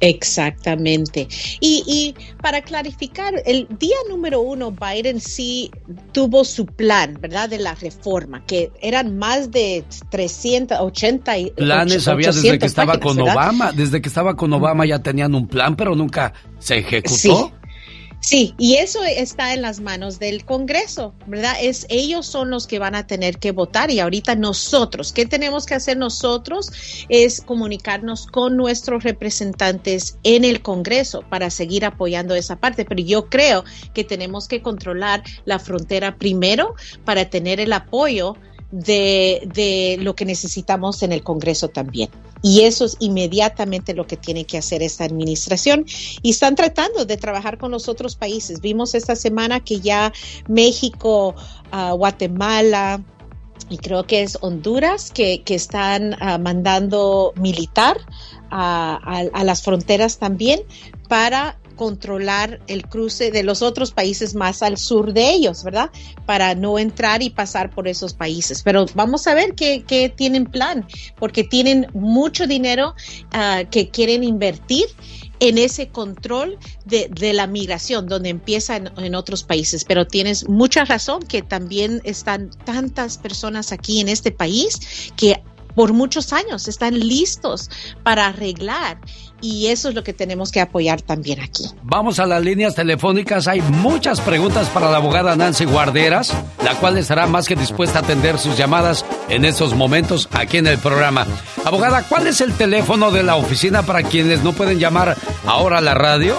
Exactamente. Y, y para clarificar, el día número uno, Biden sí tuvo su plan, ¿verdad? De la reforma, que eran más de 380 y Planes había desde 800 que estaba páginas, con ¿verdad? Obama. Desde que estaba con Obama ya tenían un plan, pero nunca se ejecutó. Sí. Sí, y eso está en las manos del Congreso, ¿verdad? Es ellos son los que van a tener que votar y ahorita nosotros, ¿qué tenemos que hacer nosotros? Es comunicarnos con nuestros representantes en el Congreso para seguir apoyando esa parte, pero yo creo que tenemos que controlar la frontera primero para tener el apoyo de, de lo que necesitamos en el Congreso también. Y eso es inmediatamente lo que tiene que hacer esta administración. Y están tratando de trabajar con los otros países. Vimos esta semana que ya México, ah, Guatemala, y creo que es Honduras, que, que están ah, mandando militar a, a- a las fronteras también para controlar el cruce de los otros países más al sur de ellos, ¿verdad? Para no entrar y pasar por esos países. Pero vamos a ver qué, tienen plan, porque tienen mucho dinero ah, que quieren invertir en ese control de, la migración, donde empieza en otros países. Pero tienes mucha razón que también están tantas personas aquí en este país que por muchos años están listos para arreglar y eso es lo que tenemos que apoyar también aquí. Vamos a las líneas telefónicas. Hay muchas preguntas para la abogada Nancy Guarderas, la cual estará más que dispuesta a atender sus llamadas en estos momentos aquí en el programa. Abogada, ¿cuál es el teléfono de la oficina para quienes no pueden llamar ahora a la radio?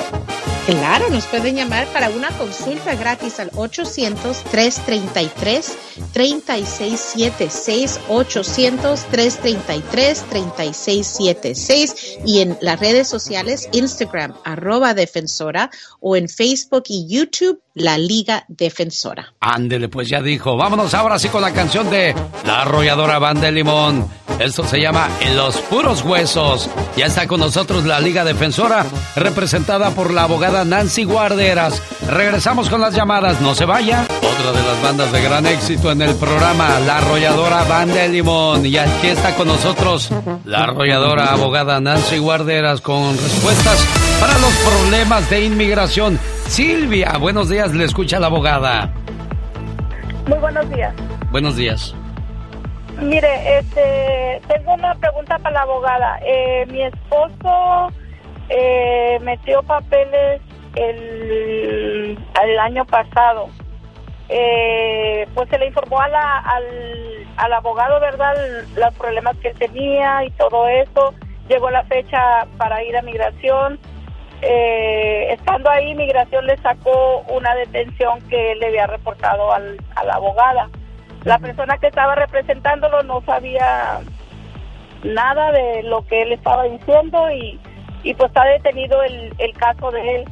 Claro, nos pueden llamar para una consulta gratis al 800-333-3676. 800-333-3676. Y en las redes sociales, Instagram, arroba defensora, o en Facebook y YouTube, la Liga Defensora. Ándele, pues ya dijo. Vámonos ahora sí con la canción de La Arrolladora Banda Limón. Esto se llama En los puros huesos. Ya está con nosotros la Liga Defensora, representada por la abogada Nancy Guarderas. Regresamos con las llamadas, no se vaya. Otra de las bandas de gran éxito en el programa, La Arrolladora Banda de Limón. Y aquí está con nosotros la arrolladora abogada Nancy Guarderas con respuestas para los problemas de inmigración. Silvia, buenos días, le escucha la abogada. Muy buenos días. Buenos días. Mire, este, tengo una pregunta para la abogada. Eh, mi esposo eh, metió papeles el, el año pasado. Eh, pues se le informó a la, al, al abogado, ¿verdad?, los problemas que tenía y todo eso. Llegó la fecha para ir a migración. Eh, estando ahí, migración le sacó una detención que él le había reportado al, a la abogada. La persona que estaba representándolo no sabía nada de lo que él estaba diciendo y, y pues está detenido el, el caso de él.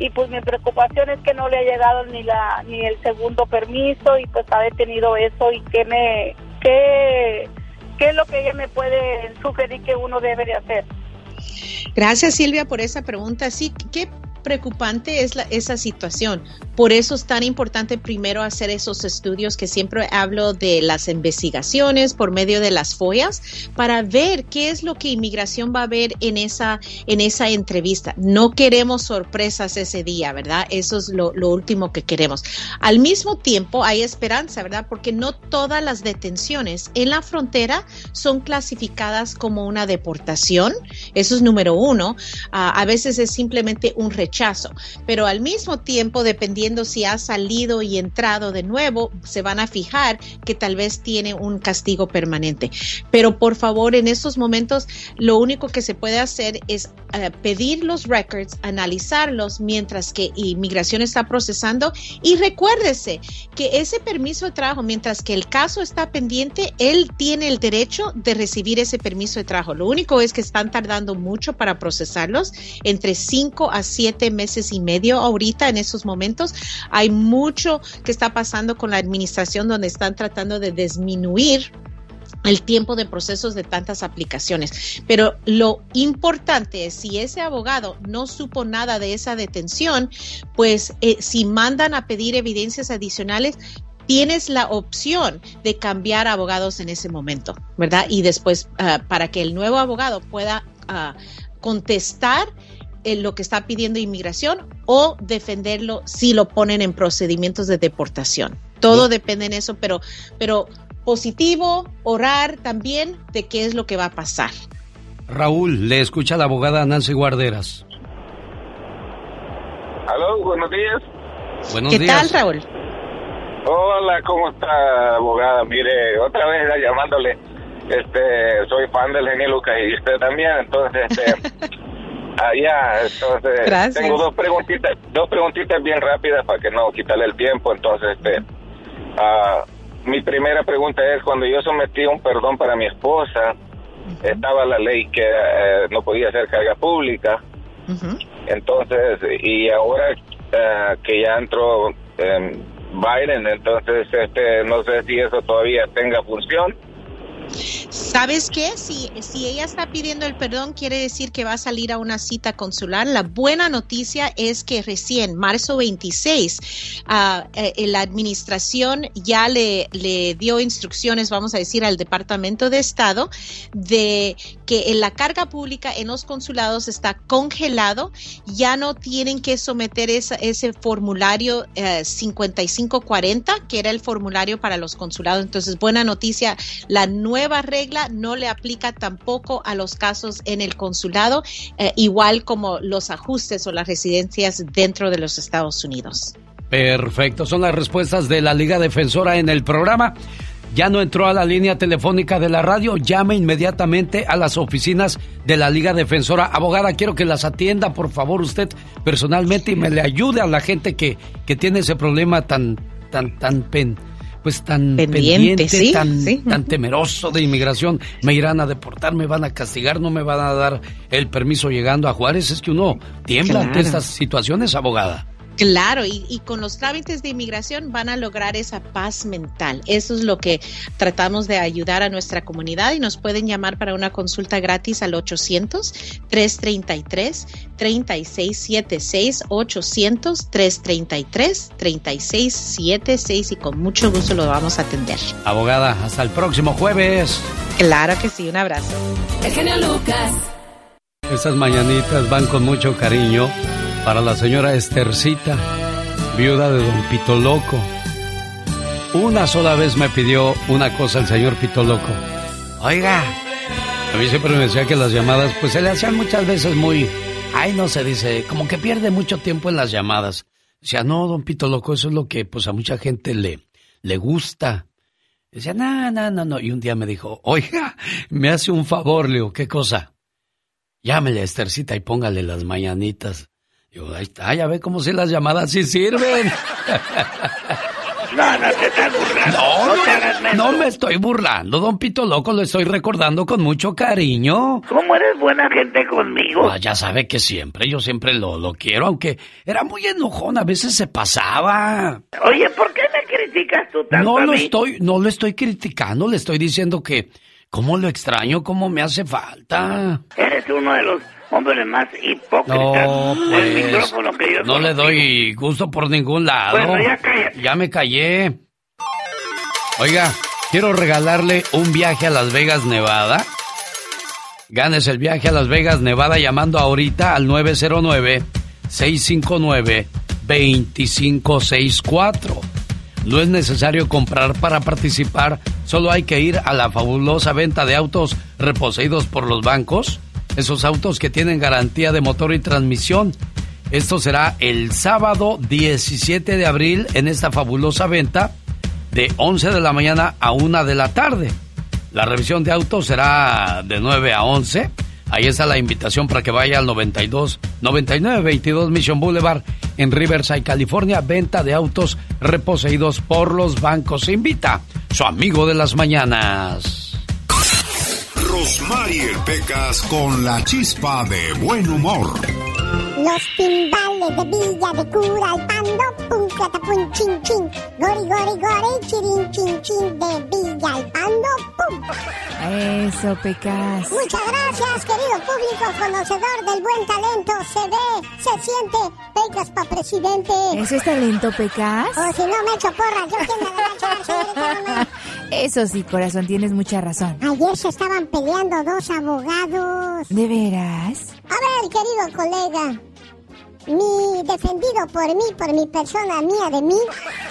Y pues mi preocupación es que no le ha llegado ni la ni el segundo permiso y pues está detenido eso y que me qué qué es lo que ella me puede sugerir que uno debe de hacer. Gracias Silvia por esa pregunta. Sí, qué preocupante es esa situación. Por eso es tan importante primero hacer esos estudios que siempre hablo de las investigaciones por medio de las follas para ver qué es lo que inmigración va a ver en esa, en esa entrevista. No queremos sorpresas ese día, ¿verdad? Eso es lo, lo último que queremos. Al mismo tiempo hay esperanza, ¿verdad? Porque no todas las detenciones en la frontera son clasificadas como una deportación. Eso es número uno. Ah, a veces es simplemente un rechazo, pero al mismo tiempo, dependiendo si ha salido y entrado de nuevo, se van a fijar que tal vez tiene un castigo permanente. Pero por favor, en estos momentos, lo único que se puede hacer es eh, pedir los records, analizarlos mientras que inmigración está procesando y recuérdese que ese permiso de trabajo, mientras que el caso está pendiente, él tiene el derecho de recibir ese permiso de trabajo. Lo único es que están tardando mucho para procesarlos, entre 5 a 7 meses y medio ahorita en esos momentos. Hay mucho que está pasando con la administración donde están tratando de disminuir el tiempo de procesos de tantas aplicaciones. Pero lo importante es si ese abogado no supo nada de esa detención, pues eh, si mandan a pedir evidencias adicionales, tienes la opción de cambiar abogados en ese momento, ¿verdad? Y después ah, para que el nuevo abogado pueda ah, contestar lo que está pidiendo inmigración o defenderlo si lo ponen en procedimientos de deportación. Todo depende en eso, pero, pero positivo, orar también de qué es lo que va a pasar. Raúl, le escucha la abogada Nancy Guarderas. Aló, buenos días. Buenos ¿Qué días. tal, Raúl? Hola, ¿cómo está, abogada? Mire, otra vez llamándole. Este, soy fan del genio Lucas y usted también, entonces, este, allá, entonces, Gracias. tengo dos preguntitas, dos preguntitas bien rápidas para que no quitarle el tiempo, entonces, este, ah, mi primera pregunta es, cuando yo sometí un perdón para mi esposa, estaba la ley que eh, no podía ser carga pública, entonces, y ahora eh, que ya entró eh, Biden, entonces, este, no sé si eso todavía tenga función. ¿Sabes qué? Si, si ella está pidiendo el perdón, quiere decir que va a salir a una cita consular. La buena noticia es que recién, marzo 26, ah, eh, la administración ya le, le dio instrucciones, vamos a decir, al Departamento de Estado de que en la carga pública en los consulados está congelado. Ya no tienen que someter ese formulario eh, 5540, que era el formulario para los consulados. Entonces, buena noticia, la nueva regla no le aplica tampoco a los casos en el consulado, eh, igual como los ajustes o las residencias dentro de los Estados Unidos. Perfecto, son las respuestas de la Liga Defensora en el programa. Ya no entró a la línea telefónica de la radio, llame inmediatamente a las oficinas de la Liga Defensora. Abogada, quiero que las atienda, por favor, usted personalmente y me le ayude a la gente que, que tiene ese problema tan, tan, tan pen, pues tan Pendiente, pendiente, sí, tan, sí. tan temeroso de inmigración. Me irán a deportar, me van a castigar, no me van a dar el permiso llegando a Juárez. Es que uno tiembla ante estas situaciones, abogada. Claro, y, y con los trámites de inmigración van a lograr esa paz mental. Eso es lo que tratamos de ayudar a nuestra comunidad y nos pueden llamar para una consulta gratis al 800-333-3676, 800-333-3676 y con mucho gusto lo vamos a atender. Abogada, hasta el próximo jueves. Claro que sí, un abrazo. El genio Lucas. Estas mañanitas van con mucho cariño para la señora Estercita, viuda de don Pito Loco. Una sola vez me pidió una cosa el señor Pito Loco. Oiga, a mí siempre me decía que las llamadas, pues se le hacían muchas veces muy, ay, no se dice, como que pierde mucho tiempo en las llamadas. Decía, no, don Pito Loco, eso es lo que pues a mucha gente le, le gusta. Decía, no, no, no, no. Y un día me dijo, oiga, me hace un favor, le digo, ¿qué cosa? Llámele a Estercita y póngale las mañanitas. Digo, ahí está, ya ve cómo si las llamadas sí sirven. No, no te estás burlando. No, No, no, te hagas menso. no me estoy burlando, don Pito Loco, lo estoy recordando con mucho cariño. ¿Cómo eres buena gente conmigo? Ah, ya sabe que siempre, yo siempre lo, lo quiero, aunque era muy enojón, a veces se pasaba. Oye, ¿por qué me criticas tú tanto No a lo estoy, no lo estoy criticando, le estoy diciendo que cómo lo extraño, cómo me hace falta. Eres uno de los hombres más hipócritas No, pues, micrófono que yo no le doy gusto por ningún lado. Bueno, ya cállate. Ya me callé. Oiga, quiero regalarle un viaje a Las Vegas, Nevada. Ganes el viaje a Las Vegas, Nevada llamando ahorita al 909-659-2564. No es necesario comprar para participar, solo hay que ir a la fabulosa venta de autos reposeídos por los bancos, esos autos que tienen garantía de motor y transmisión. Esto será el sábado 17 de abril en esta fabulosa venta de 11 de la mañana a 1 de la tarde. La revisión de autos será de 9 a 11. Ahí está la invitación para que vaya al 92 9922 Mission Boulevard en Riverside, California. Venta de autos reposeídos por los bancos. Invita su amigo de las mañanas. Rosmarie Pecas con la chispa de buen humor. Los timbales de Villa de Cura, el pando, catapum, chin, chin. Gori, gori, gori, chirin, chin, chin, de pum. Eso, Pecas. Muchas gracias, querido público conocedor del buen talento. Se ve, se siente, Pecas para presidente. ¿Eso es talento, Pecas? O si no me echo porras, yo quién me la va a echar, señorita Romero? Eso sí, corazón, tienes mucha razón. Ayer se estaban peleando dos abogados. ¿De veras? A ver, querido colega, mi defendido por mí, por mi persona mía de mí,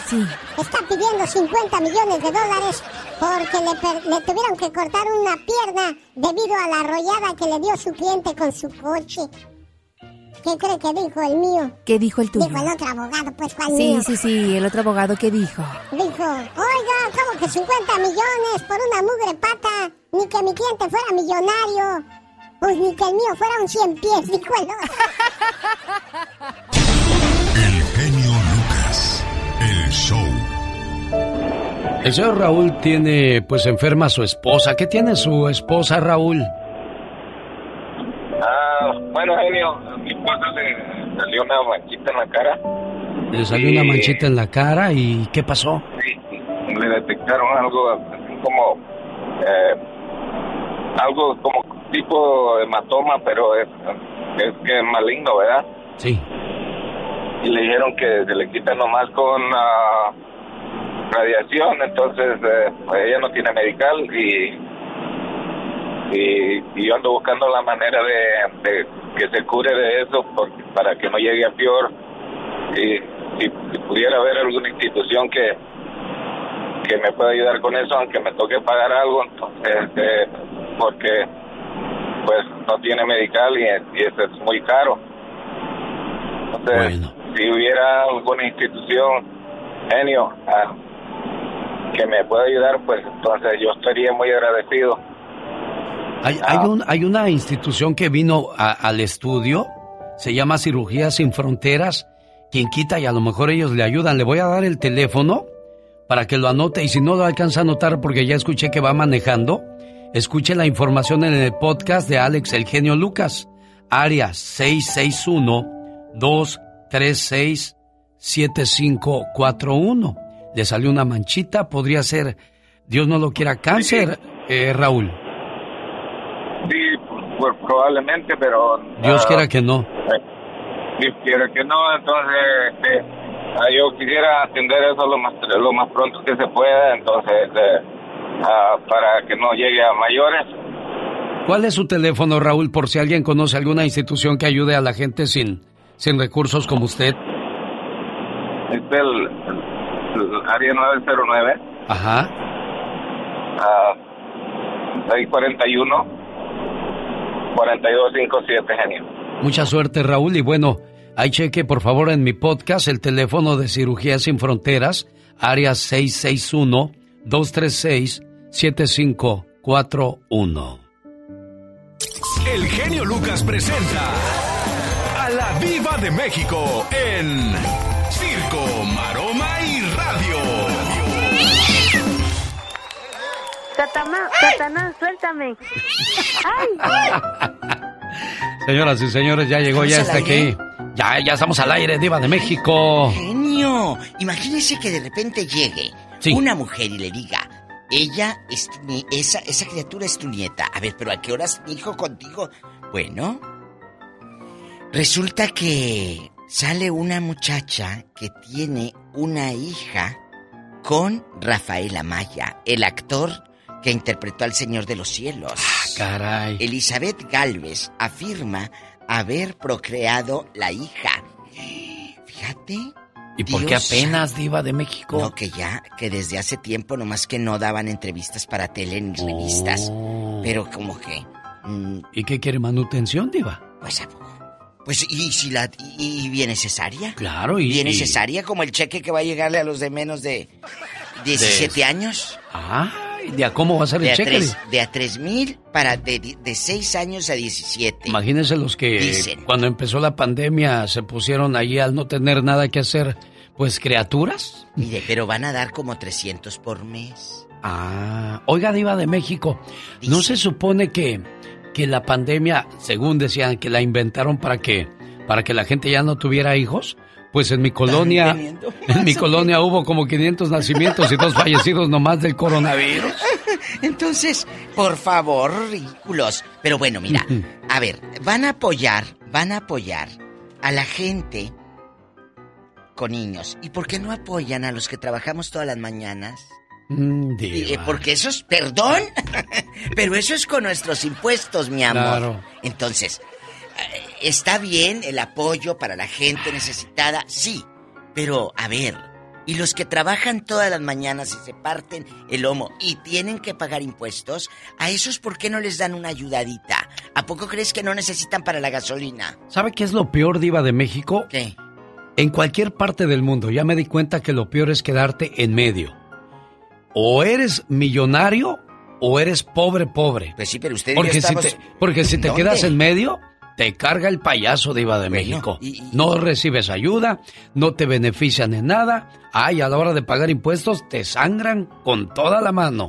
Sí. está pidiendo 50 millones de dólares porque le, per- le tuvieron que cortar una pierna debido a la arrollada que le dio su cliente con su coche. ¿Qué cree que dijo el mío? ¿Qué dijo el tuyo? Dijo el otro abogado, pues ¿cuál Sí, mío? sí, sí, el otro abogado, ¿qué dijo? Dijo, oiga, ¿cómo que 50 millones por una mugre pata? Ni que mi cliente fuera millonario. Pues ni que el mío fuera un 100 pies, dijo el otro. El genio Lucas. El show. El señor Raúl tiene, pues, enferma a su esposa. ¿Qué tiene su esposa, Raúl? Ah, bueno, genio, a mi esposa le salió una manchita en la cara. Le salió una manchita en la cara y ¿qué pasó? Le detectaron algo así como. eh, algo como tipo hematoma, pero es, es que es maligno, ¿verdad? Sí. Y le dijeron que se le quita nomás con ah, radiación, entonces eh, pues ella no tiene medical y, y, y yo ando buscando la manera de, de que se cure de eso porque, para que no llegue a peor. Y si, si pudiera haber alguna institución que, que me pueda ayudar con eso, aunque me toque pagar algo, entonces, eh, porque pues no tiene medical y, y eso es muy caro. Entonces, si hubiera alguna institución, genio, ah, que me pueda ayudar, pues entonces yo estaría muy agradecido. Hay, hay, un, hay una institución que vino a- al estudio, se llama Cirugía Sin Fronteras, quien quita y a lo mejor ellos le ayudan. Le voy a dar el teléfono para que lo anote y si no lo alcanza a anotar porque ya escuché que va manejando, escuche la información en el podcast de Alex El Genio Lucas, área 661-236-7541. Le salió una manchita, podría ser, Dios no lo quiera, cáncer, eh, Raúl. Sí, pues probablemente, pero... Dios quiera que no. Dios quiera que no, entonces este, ah, yo quisiera atender eso lo más lo más pronto que se pueda, entonces eh, ah, para que no llegue a mayores. ¿Cuál es su teléfono, Raúl, por si alguien conoce alguna institución que ayude a la gente sin, sin recursos como usted? Es el, el área 909 Ajá. ah, 641 4257 genio. Mucha suerte, Raúl. Y bueno, ahí cheque, por favor, en mi podcast el teléfono de Cirugía Sin Fronteras, área 661-236-7541. El genio Lucas presenta a la Viva de México en Circo, Maroma y Radio. Satanás, Satanás, suéltame. Ay, Señoras y señores, ya llegó, ya está aquí. Ya, ya estamos al aire, Diva de México. Genio, imagínese que de repente llegue Sí. una mujer y le diga, ella es esa, esa criatura es tu nieta. A ver, pero ¿a qué horas mi hijo contigo? Bueno, resulta que sale una muchacha que tiene una hija con Rafael Amaya, el actor que interpretó al Señor de los Cielos. Ah, caray. Elizabeth Galvez afirma haber procreado la hija. Fíjate. ¿Y por qué Dios apenas, Diva de México? No, que ya, que desde hace tiempo nomás que no daban entrevistas para tele ni revistas. Oh. Pero como que... mm, ¿Y qué quiere manutención, Diva? pues, pues, ¿y si la... y, y viene cesárea? Claro, y- ¿Viene cesárea como el cheque que va a llegarle a los de menos de 17 años? Ah, ¿de a cómo va a ser De el cheque? tres, de a tres mil para de, de 6 años a 17. Imagínense los que Dicen. cuando empezó la pandemia se pusieron allí al no tener nada que hacer, pues criaturas. Mire, pero van a dar como 300 por mes. Ah, oiga, Diva de México, ¿no se supone que, que la pandemia, según decían, que la inventaron para que para que la gente ya no tuviera hijos? Pues en mi colonia, en mi colonia hubo como 500 nacimientos y dos fallecidos nomás del coronavirus. Entonces, por favor, ridículos. Pero bueno, mira, a ver, van a apoyar, van a apoyar a la gente con niños. ¿Y por qué no apoyan a los que trabajamos todas las mañanas? Mm, Eh, porque eso es, perdón, pero eso es con nuestros impuestos, mi amor. Claro. Entonces, está bien el apoyo para la gente necesitada, sí, pero a ver, y los que trabajan todas las mañanas y se parten el lomo y tienen que pagar impuestos, a esos ¿por qué no les dan una ayudadita? ¿A poco crees que no necesitan para la gasolina? ¿Sabe qué es lo peor, Diva de México? ¿Qué? En cualquier parte del mundo, ya me di cuenta que lo peor es quedarte en medio. O eres millonario o eres pobre, pobre. Pues sí, pero ustedes porque si estamos- te, porque si te ¿Dónde? quedas en medio, te carga el payaso Diva de México. No recibes ayuda, no te benefician en nada. Ay, a la hora de pagar impuestos te sangran con toda la mano.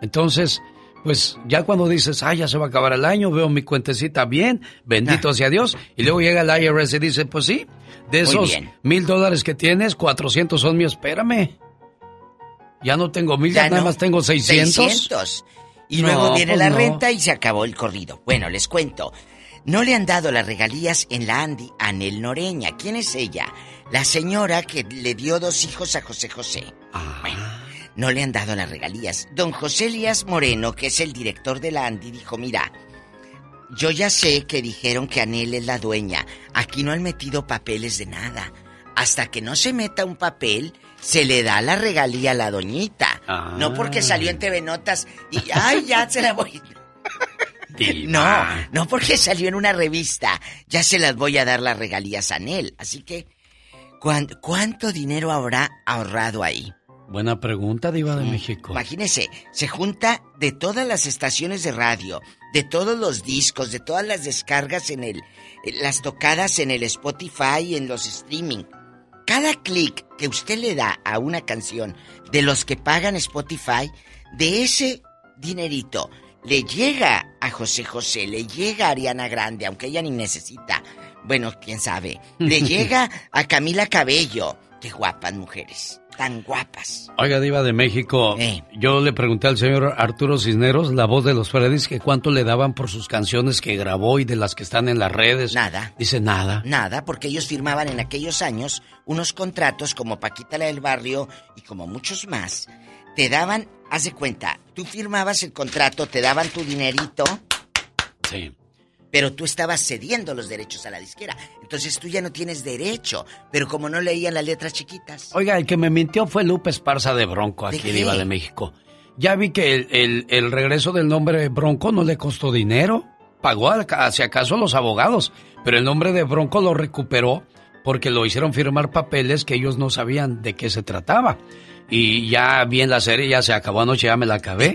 Entonces, pues ya cuando dices, ay, ya se va a acabar el año, veo mi cuentecita bien, bendito sea Dios, y luego llega el IRS y dice, pues sí, de esos mil dólares que tienes, 400 son míos, espérame. Ya no tengo mil, ya, Ya nada no. más tengo 600. 600. Y No, luego viene pues la no. renta y se acabó el corrido. Bueno, les cuento. No le han dado las regalías en la Andy a Nel Noreña. ¿Quién es ella? La señora que le dio dos hijos a José José. Bueno, no le han dado las regalías. Don José Elías Moreno, que es el director de la Andy, dijo, mira, yo ya sé que dijeron que Anel es la dueña. Aquí no han metido papeles de nada. Hasta que no se meta un papel, se le da la regalía a la doñita. No porque salió en TV Notas y, ay, ya se la voy. No, no porque salió en una revista. Ya se las voy a dar las regalías a Anel. Así que, ¿cuán- ¿cuánto dinero habrá ahorrado ahí? Buena pregunta, Diva de México. Imagínese, se junta de todas las estaciones de radio, de todos los discos, de todas las descargas en el, en las tocadas en el Spotify, en los streaming. Cada clic que usted le da a una canción de los que pagan Spotify, de ese dinerito le llega a José José, le llega a Ariana Grande, aunque ella ni necesita. Bueno, quién sabe. Le llega a Camila Cabello. Qué guapas mujeres, tan guapas. Oiga, Diva de México, Eh. yo le pregunté al señor Arturo Cisneros, la voz de los Freddys, que cuánto le daban por sus canciones que grabó y de las que están en las redes. Nada. Dice nada. Nada, porque ellos firmaban en aquellos años unos contratos como Paquita la del Barrio y como muchos más. Te daban, haz de cuenta, tú firmabas el contrato, te daban tu dinerito. Sí. Pero tú estabas cediendo los derechos a la disquera. Entonces tú ya no tienes derecho. Pero como no leían las letras chiquitas. Oiga, el que me mintió fue Lupe Esparza de Bronco, aquí, qué? Diva de México. Ya vi que el, el- el regreso del nombre Bronco no le costó dinero. Pagó hacia acaso los abogados, pero el nombre de Bronco lo recuperó porque lo hicieron firmar papeles que ellos no sabían de qué se trataba. Y ya vi en la serie, ya se acabó anoche, ya me la acabé.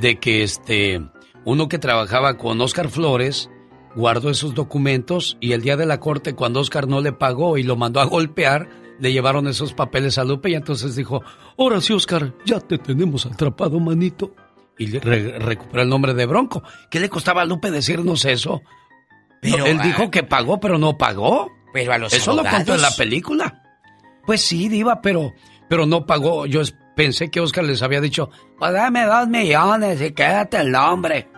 De que este, uno que trabajaba con Oscar Flores guardó esos documentos y el día de la corte, cuando Oscar no le pagó y lo mandó a golpear, le llevaron esos papeles a Lupe y entonces dijo, ahora sí, Oscar, ya te tenemos atrapado, manito. Y le re- recuperó el nombre de Bronco. ¿Qué le costaba a Lupe decirnos eso? Pero, No, él dijo que pagó, pero no pagó. Pero a los Eso lo contó en la película. Pues sí, Diva, pero, pero no pagó. Yo pensé que Oscar les había dicho, pues dame dos millones y quédate el nombre.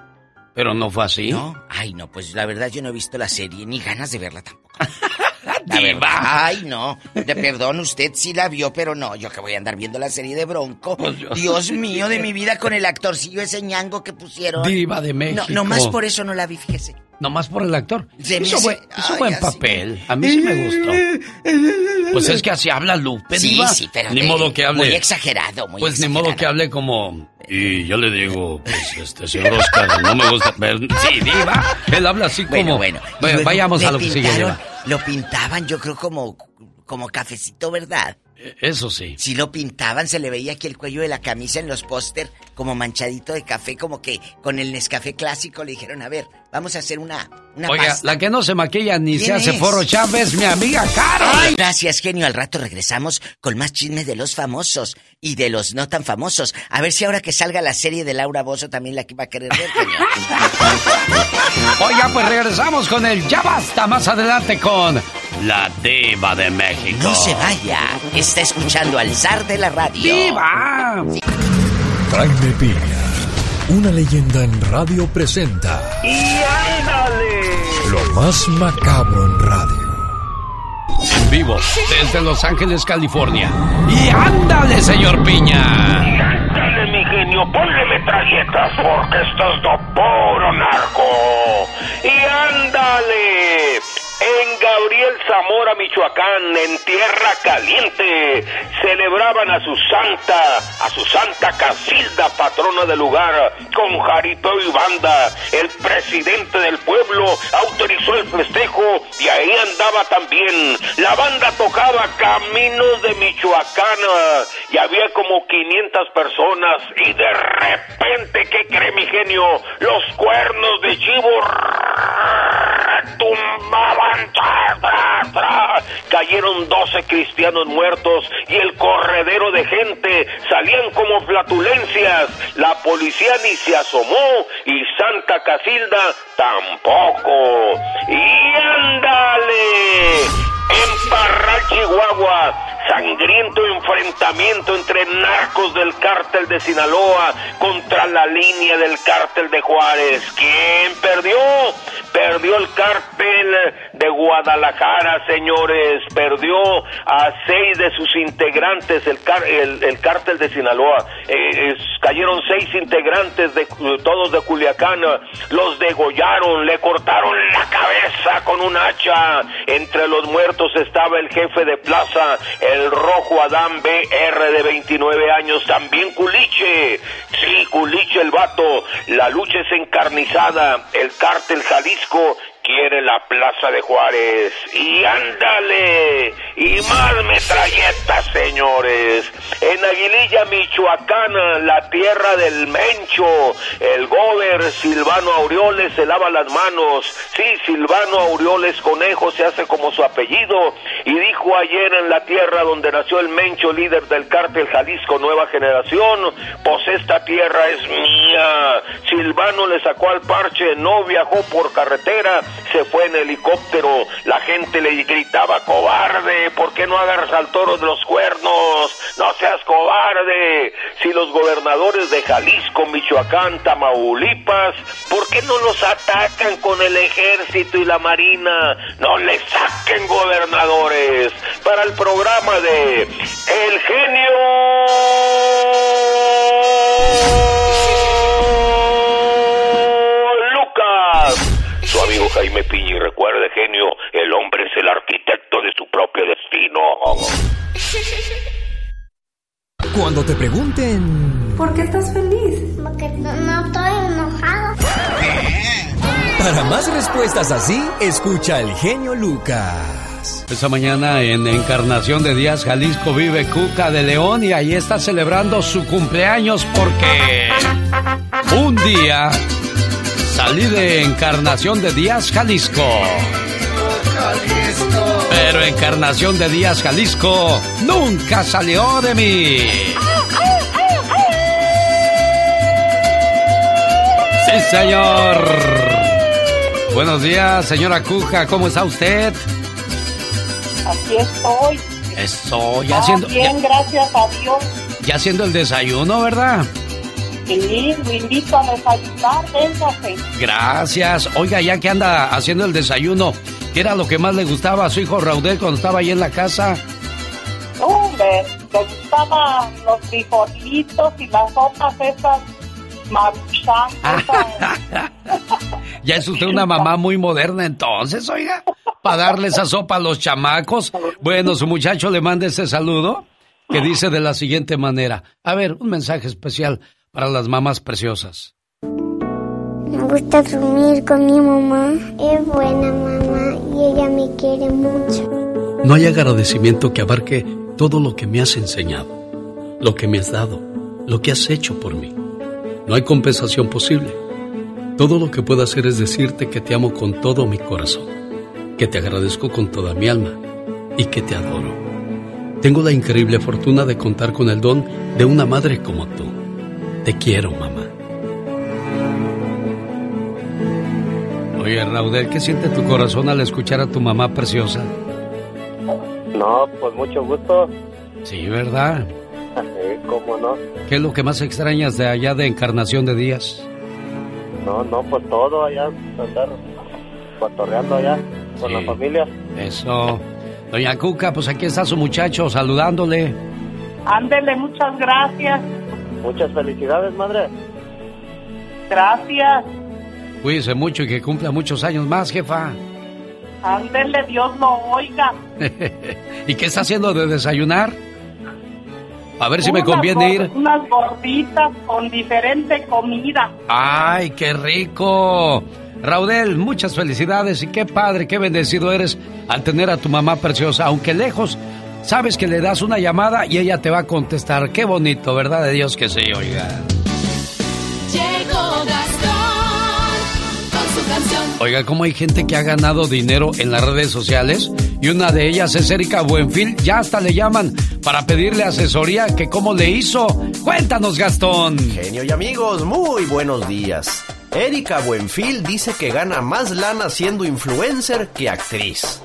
Pero no fue así. ¿No? Ay, no, pues la verdad yo no he visto la serie, ni ganas de verla tampoco. La verdad. Ay, no. De perdón, usted sí la vio, pero no. Yo que voy a andar viendo la serie de Bronco. Pues Dios mío de mi vida con el actorcillo ese ñango que pusieron. Diva de México. No, nomás por eso no la vi, fíjese. Nomás por el actor. Se hizo buen, hizo Ay, buen así. papel. A mí sí me gustó. Pues es que así habla Lupe, Sí, Diva. sí, pero Ni modo que hable. muy exagerado, muy Pues ni modo que hable como. Y yo le digo, pues este señor Oscar, no me gusta. pero- Sí, Diva. Él habla así como. Bueno, bueno. Vayamos a lo que sigue, pintaron- Diva. Lo pintaban, yo creo, como, como cafecito, ¿verdad? Eso sí. Si lo pintaban, se le veía aquí el cuello de la camisa en los póster como manchadito de café, como que con el Nescafé clásico le dijeron, a ver, vamos a hacer una, una Oiga, pasta. la que no se maquilla ni se ¿Quién hace es? forro Chávez, mi amiga Carol. Gracias, genio. Al rato regresamos con más chismes de los famosos y de los no tan famosos. A ver si ahora que salga la serie de Laura Bozo también la que va a querer ver. Oiga, pues regresamos con el Ya Basta más adelante con la Diva de México. No se vaya. Está escuchando al zar de la radio. ¡Diva! Jaime Piña, una leyenda en radio presenta ¡Y ándale! lo más macabro en radio. En vivo, desde Los Ángeles, California. Y ándale, señor Piña. Dale, mi genio, ponle metralletas porque esto es de puro narco. Y ándale. Gabriel Zamora, Michoacán, en Tierra Caliente, celebraban a su santa, a su santa Casilda, patrona del lugar, con jarito y banda. El presidente del pueblo autorizó el festejo y ahí andaba también. La banda tocaba Caminos de Michoacán y había como 500 personas y de repente, ¿qué cree mi genio? Los cuernos de chivo tumbaban. Cayeron 12 cristianos muertos y el corredero de gente salían como flatulencias. La policía ni se asomó y Santa Casilda tampoco. Y ándale. En Parral, Chihuahua, sangriento enfrentamiento entre narcos del cártel de Sinaloa contra la línea del cártel de Juárez. ¿Quién perdió? Perdió el cártel de Guadalajara, señores. Perdió a seis de sus integrantes, el, cártel de Sinaloa. Eh, cayeron seis integrantes, de, todos de Culiacán. Los degollaron, le cortaron la cabeza con un hacha. Entre los muertos estaba el jefe de plaza, el rojo Adán BR de 29 años, también Culiche. Sí, Culiche el vato. La lucha es encarnizada. El cártel Jalisco quiere la plaza de Juárez. Y ándale. Y más metralletas, señores. En Aguililla, Michoacán, la tierra del Mencho, el gober Silvano Aureoles se lava las manos. Sí, Silvano Aureoles Conejo se hace como su apellido. Y dijo ayer en la tierra donde nació el Mencho, líder del cártel Jalisco Nueva Generación, pues esta tierra es mía. Silvano le sacó al parche, no viajó por carretera, se fue en helicóptero. La gente le gritaba, cobarde, ¿por qué no agarras al toro de los cuernos? No seas cobarde. Si los gobernadores de Jalisco, Michoacán, Tamaulipas, ¿por qué no los atacan con el ejército y la marina? No les saquen gobernadores. Para el programa de El genio Jaime Piña y recuerde, genio, el hombre es el arquitecto de su propio destino. Cuando te pregunten ¿Por qué estás feliz? Porque no, no estoy enojado. para más respuestas así, escucha el genio Lucas. Esta mañana en Encarnación de Díaz, Jalisco, vive Cuca de León y ahí está celebrando su cumpleaños porque un día salí de Encarnación de Díaz, Jalisco. Pero Encarnación de Díaz, Jalisco nunca salió de mí. Sí, señor. Buenos días, señora Cuca, ¿cómo está usted? Aquí estoy. Eso, ya Ah, haciendo, bien, ya, gracias a Dios. ya haciendo el desayuno, ¿verdad? Sí, invito a desayunar, véngase. Gracias. Oiga, ya que anda haciendo el desayuno, ¿qué era lo que más le gustaba a su hijo Raudel cuando estaba ahí en la casa? Hombre, me gustaban los frijolitos y las sopas esas maruchan. Ya es usted una mamá muy moderna entonces, oiga, para darle esa sopa a los chamacos. Bueno, su muchacho le manda ese saludo que dice de la siguiente manera. A ver, un mensaje especial para las mamás preciosas. Me gusta dormir con mi mamá. Es buena mamá y ella me quiere mucho. No hay agradecimiento que abarque todo lo que me has enseñado, lo que me has dado, lo que has hecho por mí. No hay compensación posible. Todo lo que puedo hacer es decirte que te amo con todo mi corazón, que te agradezco con toda mi alma y que te adoro. Tengo la increíble fortuna de contar con el don de una madre como tú. Te quiero, mamá. Oye, Raudel, ¿qué siente tu corazón al escuchar a tu mamá preciosa? No, pues mucho gusto. Sí, ¿verdad? Sí, cómo no. ¿Qué es lo que más extrañas de allá de Encarnación de Díaz? No, no, pues todo allá, andar cotorreando allá con la familia. Eso. Doña Cuca, pues aquí está su muchacho saludándole. Ándele, muchas gracias. Muchas felicidades, madre. Gracias. Cuídese mucho y que cumpla muchos años más, jefa. Ándele, Dios lo oiga. ¿Y qué está haciendo de desayunar? A ver si me conviene ir. Unas gorditas con diferente comida. ¡Ay, qué rico! Raudel, muchas felicidades y qué padre, qué bendecido eres al tener a tu mamá preciosa, aunque lejos. Sabes que le das una llamada y ella te va a contestar. Qué bonito, ¿verdad? De Dios que sí, oiga. Llegó Gastón con su canción. Oiga, ¿cómo hay gente que ha ganado dinero en las redes sociales? Y una de ellas es Erika Buenfil. Ya hasta le llaman para pedirle asesoría que cómo le hizo. Cuéntanos, Gastón. Genio y amigos, muy buenos días. Erika Buenfil dice que gana más lana siendo influencer que actriz.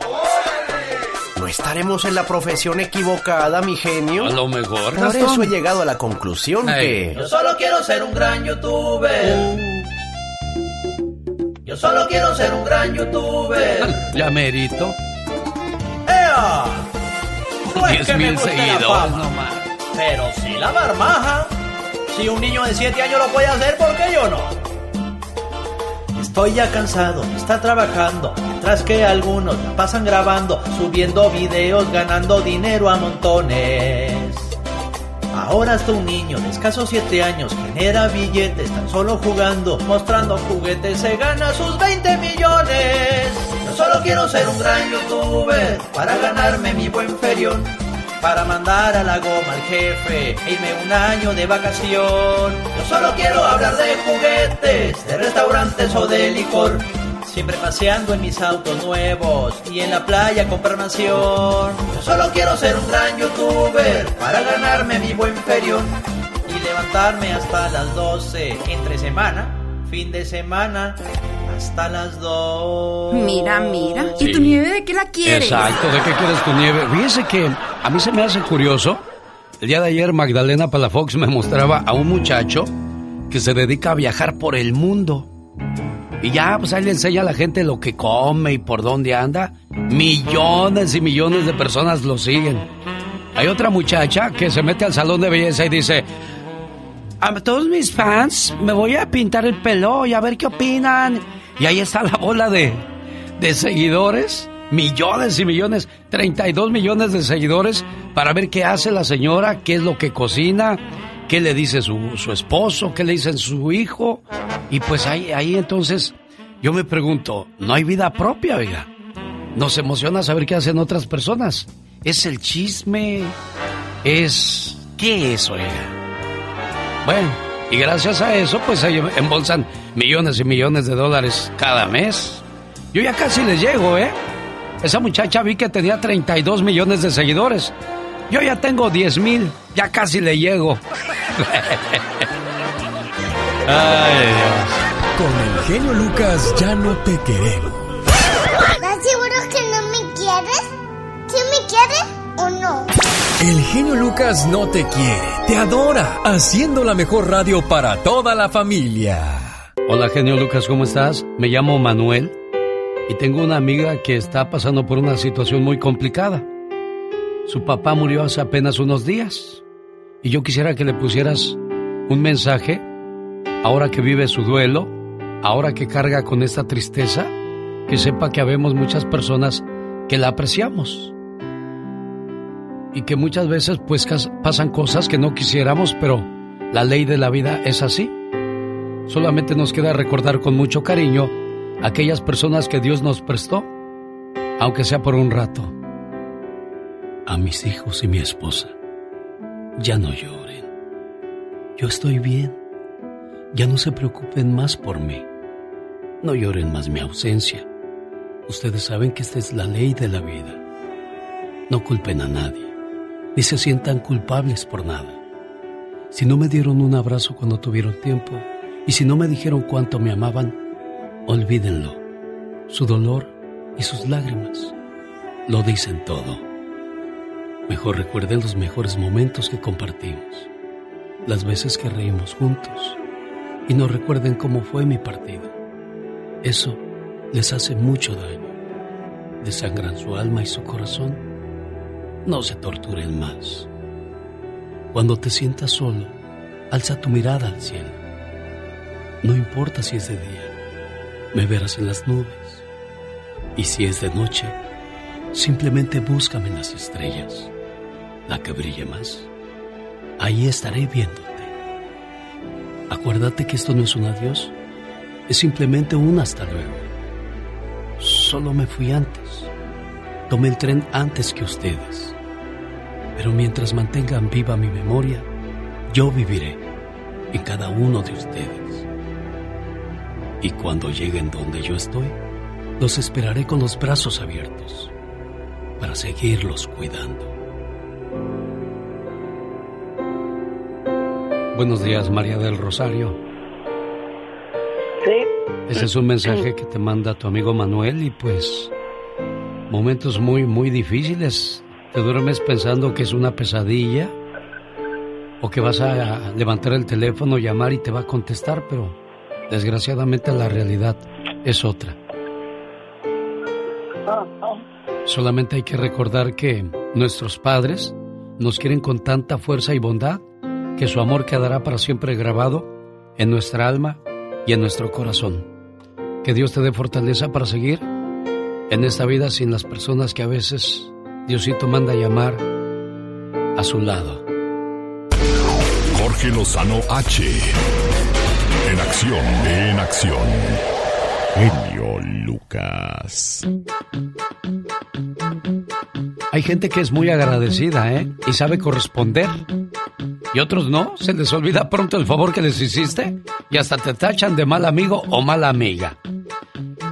¿No estaremos en la profesión equivocada, mi genio? A lo mejor, Por Gastón. eso he llegado a la conclusión que... Yo solo quiero ser un gran youtuber. Yo solo quiero ser un gran youtuber. Ya merito. ¡Ea! No es 10 que me mil seguidores, fama, no más. Pero sí la marmaja. Si un niño de 7 años lo puede hacer, ¿por qué yo no? Estoy ya cansado, está trabajando, mientras que algunos la pasan grabando, subiendo videos, ganando dinero a montones. Ahora hasta un niño de escasos 7 años genera billetes tan solo jugando, mostrando juguetes, se gana sus 20 millones. Yo solo quiero ser un gran youtuber para ganarme mi buen ferión. Para mandar a la goma al jefe e irme un año de vacación. Yo solo quiero hablar de juguetes, de restaurantes o de licor. Siempre paseando en mis autos nuevos y en la playa comprar mansión. Yo solo quiero ser un gran youtuber para ganarme mi buen ferión y levantarme hasta las 12 entre semana, fin de semana, hasta las 2. Mira, mira. Sí. ¿Y tu nieve de qué la quieres? Exacto, ¿de qué quieres tu nieve? Fíjese que a mí se me hace curioso. El día de ayer Magdalena Palafox me mostraba a un muchacho que se dedica a viajar por el mundo. Y ya, pues ahí le enseña a la gente lo que come y por dónde anda. Millones y millones de personas lo siguen. Hay otra muchacha que se mete al salón de belleza y dice, a todos mis fans me voy a pintar el pelo y a ver qué opinan. Y ahí está la bola de, de seguidores, millones y millones, 32 millones de seguidores para ver qué hace la señora, qué es lo que cocina, qué le dice su, su esposo, qué le dice su hijo. Y pues ahí, ahí entonces yo me pregunto, ¿no hay vida propia, oiga? Nos emociona saber qué hacen otras personas. ¿Es el chisme? ¿Es... qué es, oiga? Bueno, y gracias a eso, pues se embolsan millones y millones de dólares cada mes. Yo ya casi les llego, ¿eh? Esa muchacha vi que tenía 32 millones de seguidores. Yo ya tengo 10 mil, ya casi le llego. Ay, Dios. Con el genio Lucas ya no te queremos. ¿Estás seguro que no me quieres? ¿Sí me quieres o no? El genio Lucas no te quiere, te adora, haciendo la mejor radio para toda la familia. Hola, genio Lucas, ¿cómo estás? Me llamo Manuel y tengo una amiga que está pasando por una situación muy complicada. Su papá murió hace apenas unos días y yo quisiera que le pusieras un mensaje ahora que vive su duelo, ahora que carga con esta tristeza, que sepa que habemos muchas personas que la apreciamos y que muchas veces pues pasan cosas que no quisiéramos, pero la ley de la vida es así. Solamente nos queda recordar con mucho cariño aquellas personas que Dios nos prestó, aunque sea por un rato. a mis hijos y mi esposa, ya no lloren. Yo estoy bien. Ya no se preocupen más por mí. No lloren más mi ausencia. Ustedes saben que esta es la ley de la vida. No culpen a nadie, ni se sientan culpables por nada. Si no me dieron un abrazo cuando tuvieron tiempo, y si no me dijeron cuánto me amaban, olvídenlo. Su dolor y sus lágrimas lo dicen todo. Mejor recuerden los mejores momentos que compartimos, las veces que reímos juntos, y no recuerden cómo fue mi partido. Eso les hace mucho daño. Desangran su alma y su corazón. No se torturen más. Cuando te sientas solo, alza tu mirada al cielo. No importa si es de día, me verás en las nubes. Y si es de noche, simplemente búscame en las estrellas, la que brille más. Ahí estaré viéndote. Acuérdate que esto no es un adiós, es simplemente un hasta luego. Solo me fui antes. Tomé el tren antes que ustedes. Pero mientras mantengan viva mi memoria, yo viviré en cada uno de ustedes. Y cuando lleguen donde yo estoy, los esperaré con los brazos abiertos para seguirlos cuidando. Buenos días, María del Rosario. Sí. Ese es un mensaje que te manda tu amigo Manuel y pues momentos muy, muy difíciles. Te duermes pensando que es una pesadilla o que vas a levantar el teléfono, llamar y te va a contestar, pero desgraciadamente la realidad es otra. Solamente hay que recordar que nuestros padres nos quieren con tanta fuerza y bondad que su amor quedará para siempre grabado en nuestra alma y en nuestro corazón. Que Dios te dé fortaleza para seguir en esta vida sin las personas que a veces Diosito manda llamar a su lado. Jorge Lozano H. En acción, en acción. Genio Lucas. Hay gente que es muy agradecida, ¿eh? Y sabe corresponder. Y otros no, se les olvida pronto el favor que les hiciste y hasta te tachan de mal amigo o mala amiga.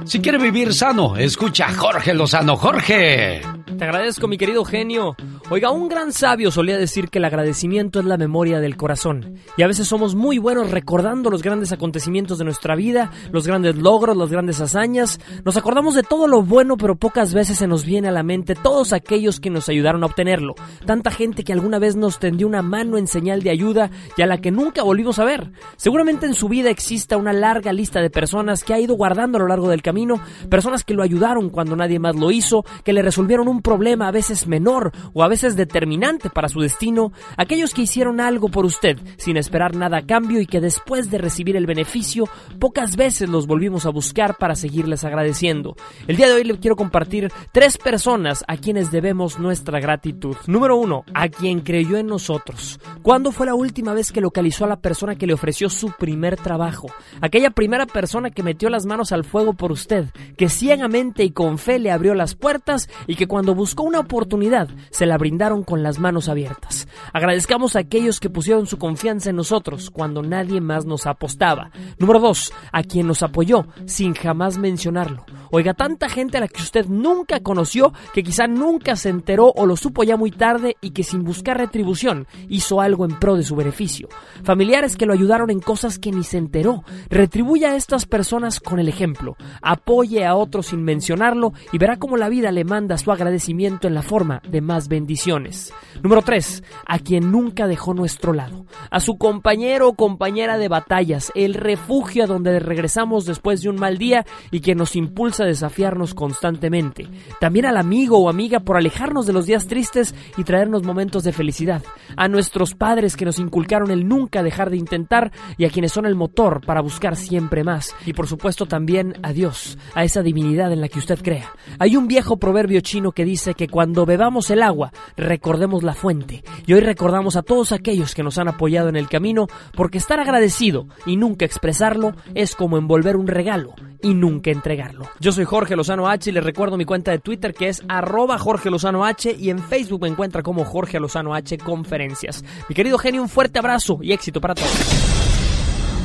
Si quiere vivir sano, escucha a Jorge Lozano. Jorge. Te agradezco, mi querido genio. Oiga, un gran sabio solía decir que el agradecimiento es la memoria del corazón. Y a veces somos muy buenos recordando los grandes acontecimientos de nuestra vida, los grandes logros, las grandes hazañas. Nos acordamos de todo lo bueno, pero pocas veces se nos viene a la mente todos aquellos que nos ayudaron a obtenerlo. Tanta gente que alguna vez nos tendió una mano en señal de ayuda y a la que nunca volvimos a ver. Seguramente en su vida exista una larga lista de personas que ha ido guardando a lo largo del camino, personas que lo ayudaron cuando nadie más lo hizo, que le resolvieron un problema a veces menor o a veces determinante para su destino, aquellos que hicieron algo por usted sin esperar nada a cambio y que después de recibir el beneficio pocas veces los volvimos a buscar para seguirles agradeciendo. El día de hoy le quiero compartir tres personas a quienes debemos nuestra gratitud. Número uno, a quien creyó en nosotros. ¿Cuándo fue la última vez que localizó a la persona que le ofreció su primer trabajo? Aquella primera persona que metió las manos al fuego por usted, que ciegamente y con fe le abrió las puertas y que cuando buscó una oportunidad se la brindaron con las manos abiertas. Agradezcamos a aquellos que pusieron su confianza en nosotros cuando nadie más nos apostaba. Número 2. A quien nos apoyó sin jamás mencionarlo. Oiga, tanta gente a la que usted nunca conoció, que quizá nunca se enteró o lo supo ya muy tarde y que sin buscar retribución hizo algo en pro de su beneficio. Familiares que lo ayudaron en cosas que ni se enteró. Retribuya a estas personas con el ejemplo. Apoye a otros sin mencionarlo y verá cómo la vida le manda su agradecimiento en la forma de más bendiciones. Número 3. A quien nunca dejó nuestro lado. A su compañero o compañera de batallas, el refugio a donde regresamos después de un mal día y que nos impulsa a desafiarnos constantemente. También al amigo o amiga por alejarnos de los días tristes y traernos momentos de felicidad. A nuestros padres que nos inculcaron el nunca dejar de intentar y a quienes son el motor para buscar siempre más. Y por supuesto también a Dios, a esa divinidad en la que usted crea. Hay un viejo proverbio chino que dice que cuando bebamos el agua, recordemos la fuente. Y hoy recordamos a todos aquellos que nos han apoyado en el camino, porque estar agradecido y nunca expresarlo es como envolver un regalo y nunca entregarlo. Yo soy Jorge Lozano H y les recuerdo mi cuenta de Twitter que es arroba Jorge Lozano H y en Facebook me encuentra como Jorge Lozano H Conferencias. Mi querido genio, un fuerte abrazo y éxito para todos.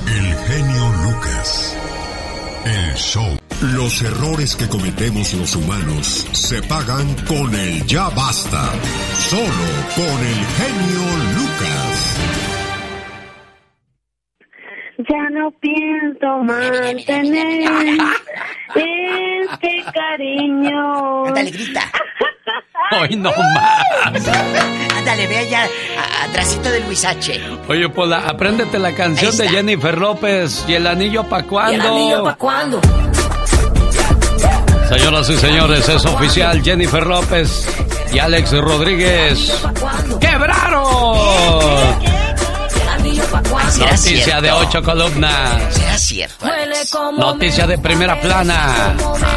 El genio Lucas. El show. Los errores que cometemos los humanos se pagan con el ya basta. Solo con el genio Lucas. Ya no pienso mantener este cariño. Ándale, grita. Hoy no más. Ándale, ve allá, atrásito de Luis H. Oye, Pola, apréndete la canción de Jennifer López. ¿Y el anillo pa' cuándo? cuándo? Señoras y señores, es oficial. Jennifer López y Alex Rodríguez quebraron. ¿Será Noticia cierto? de ocho columnas. ¿Será cierto? Noticia de primera plana.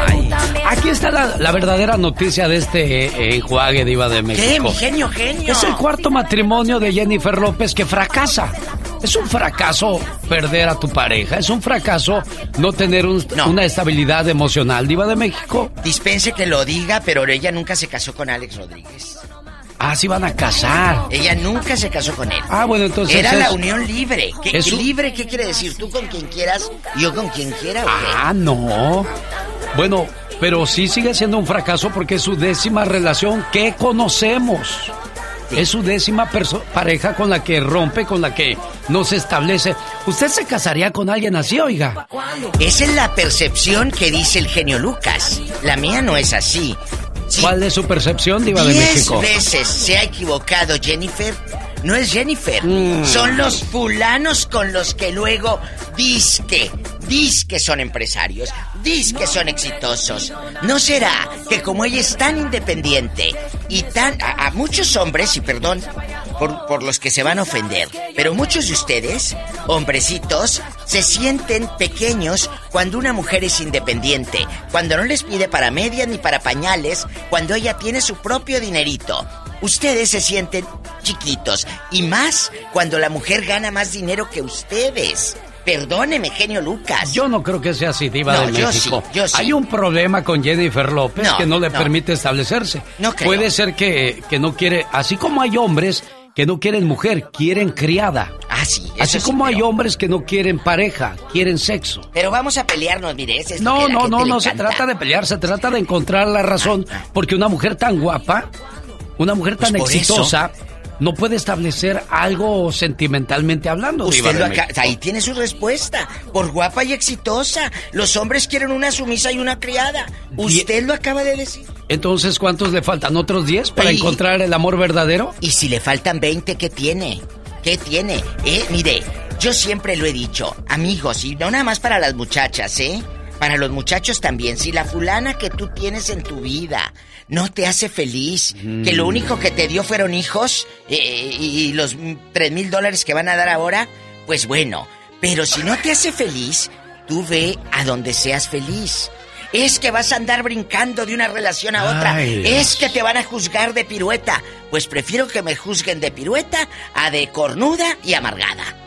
Ay, aquí está la, la verdadera noticia de este eh, enjuague diva de ¿Qué, México. mi genio, genio? Es el cuarto matrimonio de Jennifer López que fracasa. Es un fracaso perder a tu pareja. Es un fracaso no tener un- una estabilidad emocional, diva de México. Dispense que lo diga, pero ella nunca se casó con Alex Rodríguez. Ah, se van a casar. Ella nunca se casó con él. Ah, bueno, entonces Era es- la unión libre. ¿Qué, es libre qué quiere decir? ¿Tú con quien quieras yo con quien quiera? ¿o qué? Ah, no. Bueno, pero sí sigue siendo un fracaso porque es su décima relación que conocemos. Es su décima pareja con la que rompe, con la que no se establece. ¿Usted se casaría con alguien así, oiga? Esa es la percepción que dice el genio Lucas. La mía no es así. ¿Cuál es su percepción, diva de Diez México? veces se ha equivocado Jennifer. No es Jennifer. Mm. Son los fulanos con los que luego disque, disque son empresarios, disque son exitosos. ¿No será que como ella es tan independiente y tan... A, a muchos hombres, y perdón por, por los que se van a ofender, pero muchos de ustedes, hombrecitos, se sienten pequeños cuando una mujer es independiente, cuando no les pide para medias ni para pañales, cuando ella tiene su propio dinerito. Ustedes se sienten chiquitos y más cuando la mujer gana más dinero que ustedes. Perdóneme, genio Lucas. Yo no creo que sea así, diva No, de yo México. sí, yo sí. Hay un problema con Jennifer López No, que no le no. permite establecerse. No creo. Puede ser que, que no quiere, así como hay hombres que no quieren mujer, quieren criada. Ah, sí. Así sí, como hay hombres que no quieren pareja, quieren sexo. Pero vamos a pelearnos, mire, ese es No, no, no, no se trata de pelear, se trata de encontrar la razón, porque una mujer tan guapa, una mujer tan Pues por exitosa, no puede establecer algo sentimentalmente hablando. Usted lo acá, ahí tiene su respuesta. Por guapa y exitosa. Los hombres quieren una sumisa y una criada. Usted lo acaba de decir. Entonces, ¿cuántos le faltan? ¿Otros 10 para encontrar el amor verdadero? Y si le faltan 20, ¿qué tiene? ¿Qué tiene? Eh, mire, yo siempre lo he dicho, amigos, y no nada más para las muchachas, ¿eh? Para los muchachos también. Si la fulana que tú tienes en tu vida no te hace feliz, que lo único que te dio fueron hijos eh, y los mm, tres mil dólares que van a dar ahora, pues bueno. Pero si no te hace feliz, tú ve a donde seas feliz. Es que vas a andar brincando de una relación a otra. Ay, es que te van a juzgar de pirueta. Pues prefiero que me juzguen de pirueta a de cornuda y amargada.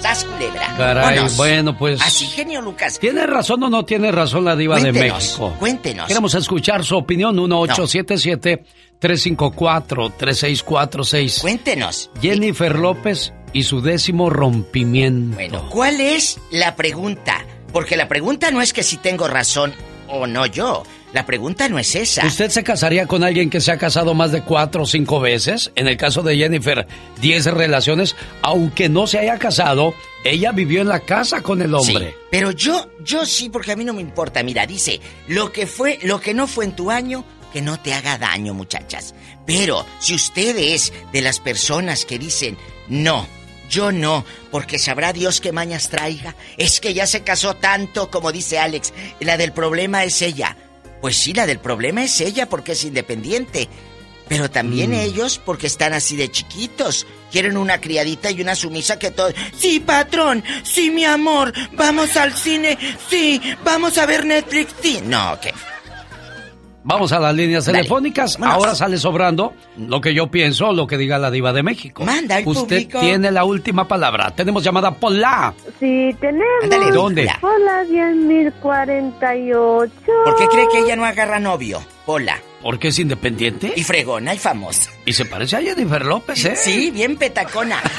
¡Sas culebra! Caray, Vámonos. bueno, pues. Así, genio Lucas. ¿Tiene razón o no tiene razón la diva de México? cuéntenos. Queremos escuchar su opinión. 1877-354-3646. Cuéntenos. Jennifer López y su décimo rompimiento. Bueno, ¿cuál es la pregunta? Porque la pregunta no es que si tengo razón o no yo. La pregunta no es esa. ¿Usted se casaría con alguien que se ha casado más de cuatro o cinco veces? En el caso de Jennifer, diez relaciones, aunque no se haya casado, ella vivió en la casa con el hombre. Sí, pero yo, yo sí, porque a mí no me importa. Mira, dice, lo que fue, lo que no fue en tu año, que no te haga daño, muchachas. Pero si usted es de las personas que dicen, no, yo no, porque sabrá Dios qué mañas traiga, es que ya se casó tanto, como dice Alex, la del problema es ella. Pues sí, la del problema es ella porque es independiente. Pero también Mm. ellos porque están así de chiquitos. Quieren una criadita y una sumisa que todo... Sí, patrón. Sí, mi amor. Vamos al cine. Sí. Vamos a ver Netflix. Sí. No, que... Vamos a las líneas telefónicas. Ahora sale sobrando lo que yo pienso, lo que diga la diva de México. Manda el Usted público. tiene la última palabra. Tenemos llamada Pola. Sí, tenemos. Ándale, ¿Dónde? Hola, 10.048. ¿Por qué cree que ella no agarra novio? Hola. ¿Porque es independiente? Y fregona y famosa. Y se parece a Jennifer López, ¿eh? Sí, bien petacona.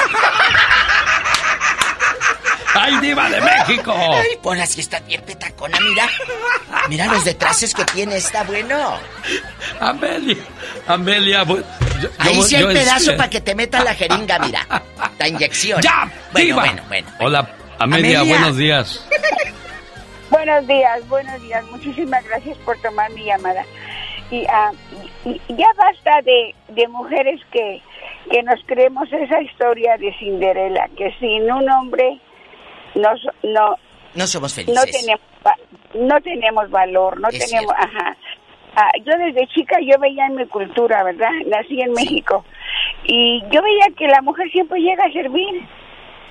¡Ay, diva de México! Ay, Pola, si está bien petacona, mira. Mira los detraces que tiene, está bueno. Amelia, Amelia, yo- Ahí sí hay yo, pedazo este- para que te metan la jeringa, mira. La inyección. ¡Ya! Bueno, diva! bueno, bueno. Hola, Amelia, Amelia. buenos días. Buenos días, buenos días. Muchísimas gracias por tomar mi llamada. Y, y- y ya basta de, de mujeres que, que nos creemos esa historia de Cinderela, que sin un hombre nos, no, No somos no felices. tenemos va- no tenemos valor, no Es tenemos, cierto. ajá. Ah, yo desde chica yo veía en mi cultura, ¿verdad? Nací en México y yo veía que la mujer siempre llega a servir.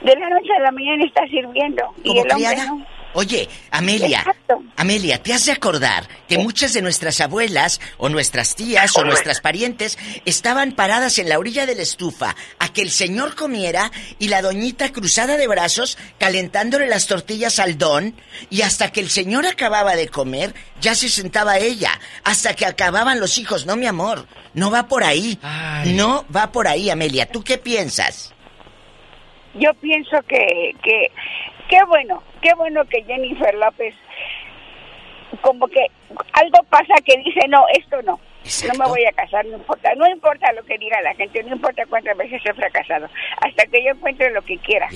De la noche a la mañana está sirviendo y ¿Como el hombre criada? no. Oye, Amelia, Exacto. Amelia, ¿te has de acordar que muchas de nuestras abuelas o nuestras tías o nuestras parientes estaban paradas en la orilla de la estufa a que el señor comiera y la doñita cruzada de brazos calentándole las tortillas al don y hasta que el señor acababa de comer ya se sentaba ella, hasta que acababan los hijos, no mi amor, no va por ahí, no va por ahí Amelia, ¿tú qué piensas? yo pienso que, que qué bueno, qué bueno que Jennifer López como que algo pasa que dice, no, esto no, no me voy a casar, no importa, no importa lo que diga la gente, no importa cuántas veces he fracasado, hasta que yo encuentre lo que quiera.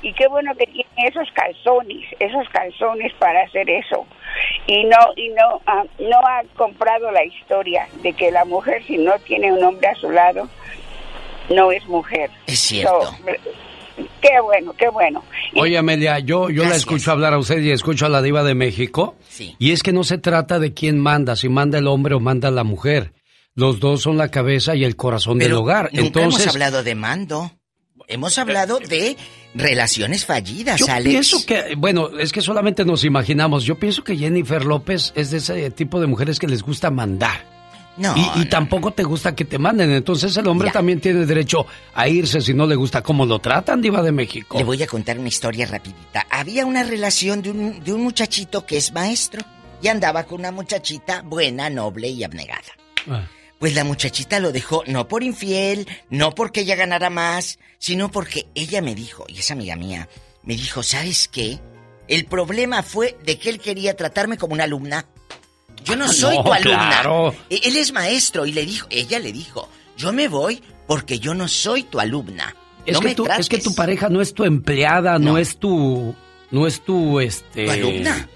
Y qué bueno que tiene esos calzones, esos calzones para hacer eso. Y no, y no, ah, no ha comprado la historia de que la mujer si no tiene un hombre a su lado, no es mujer. Es cierto. So, qué bueno, qué bueno. Oye, Amelia, yo, yo la escucho hablar a usted y escucho a la diva de México. Y es que no se trata de quién manda, si manda el hombre o manda la mujer. Los dos son la cabeza y el corazón del hogar. Nunca Entonces, hemos hablado de mando. Hemos hablado de relaciones fallidas, yo Alex. pienso que, bueno, es que solamente nos imaginamos. Yo pienso que Jennifer López es de ese tipo de mujeres que les gusta mandar. No, y, y tampoco te gusta que te manden. Entonces el hombre también tiene derecho a irse si no le gusta cómo lo tratan, diva de México. Le voy a contar una historia rapidita. Había una relación de un, de un muchachito que es maestro y andaba con una muchachita buena, noble y abnegada. Ah. Pues la muchachita lo dejó no por infiel, no porque ella ganara más, sino porque ella me dijo, y es amiga mía, me dijo, ¿sabes qué? El problema fue de que él quería tratarme como una alumna. Yo no soy no, tu alumna. claro. E- Él es maestro y le dijo, ella le dijo, yo me voy porque yo no soy tu alumna. Es, no que me tu, es que trates". tu pareja no es tu empleada, no, es tu. No es tu. Este, Tu alumna.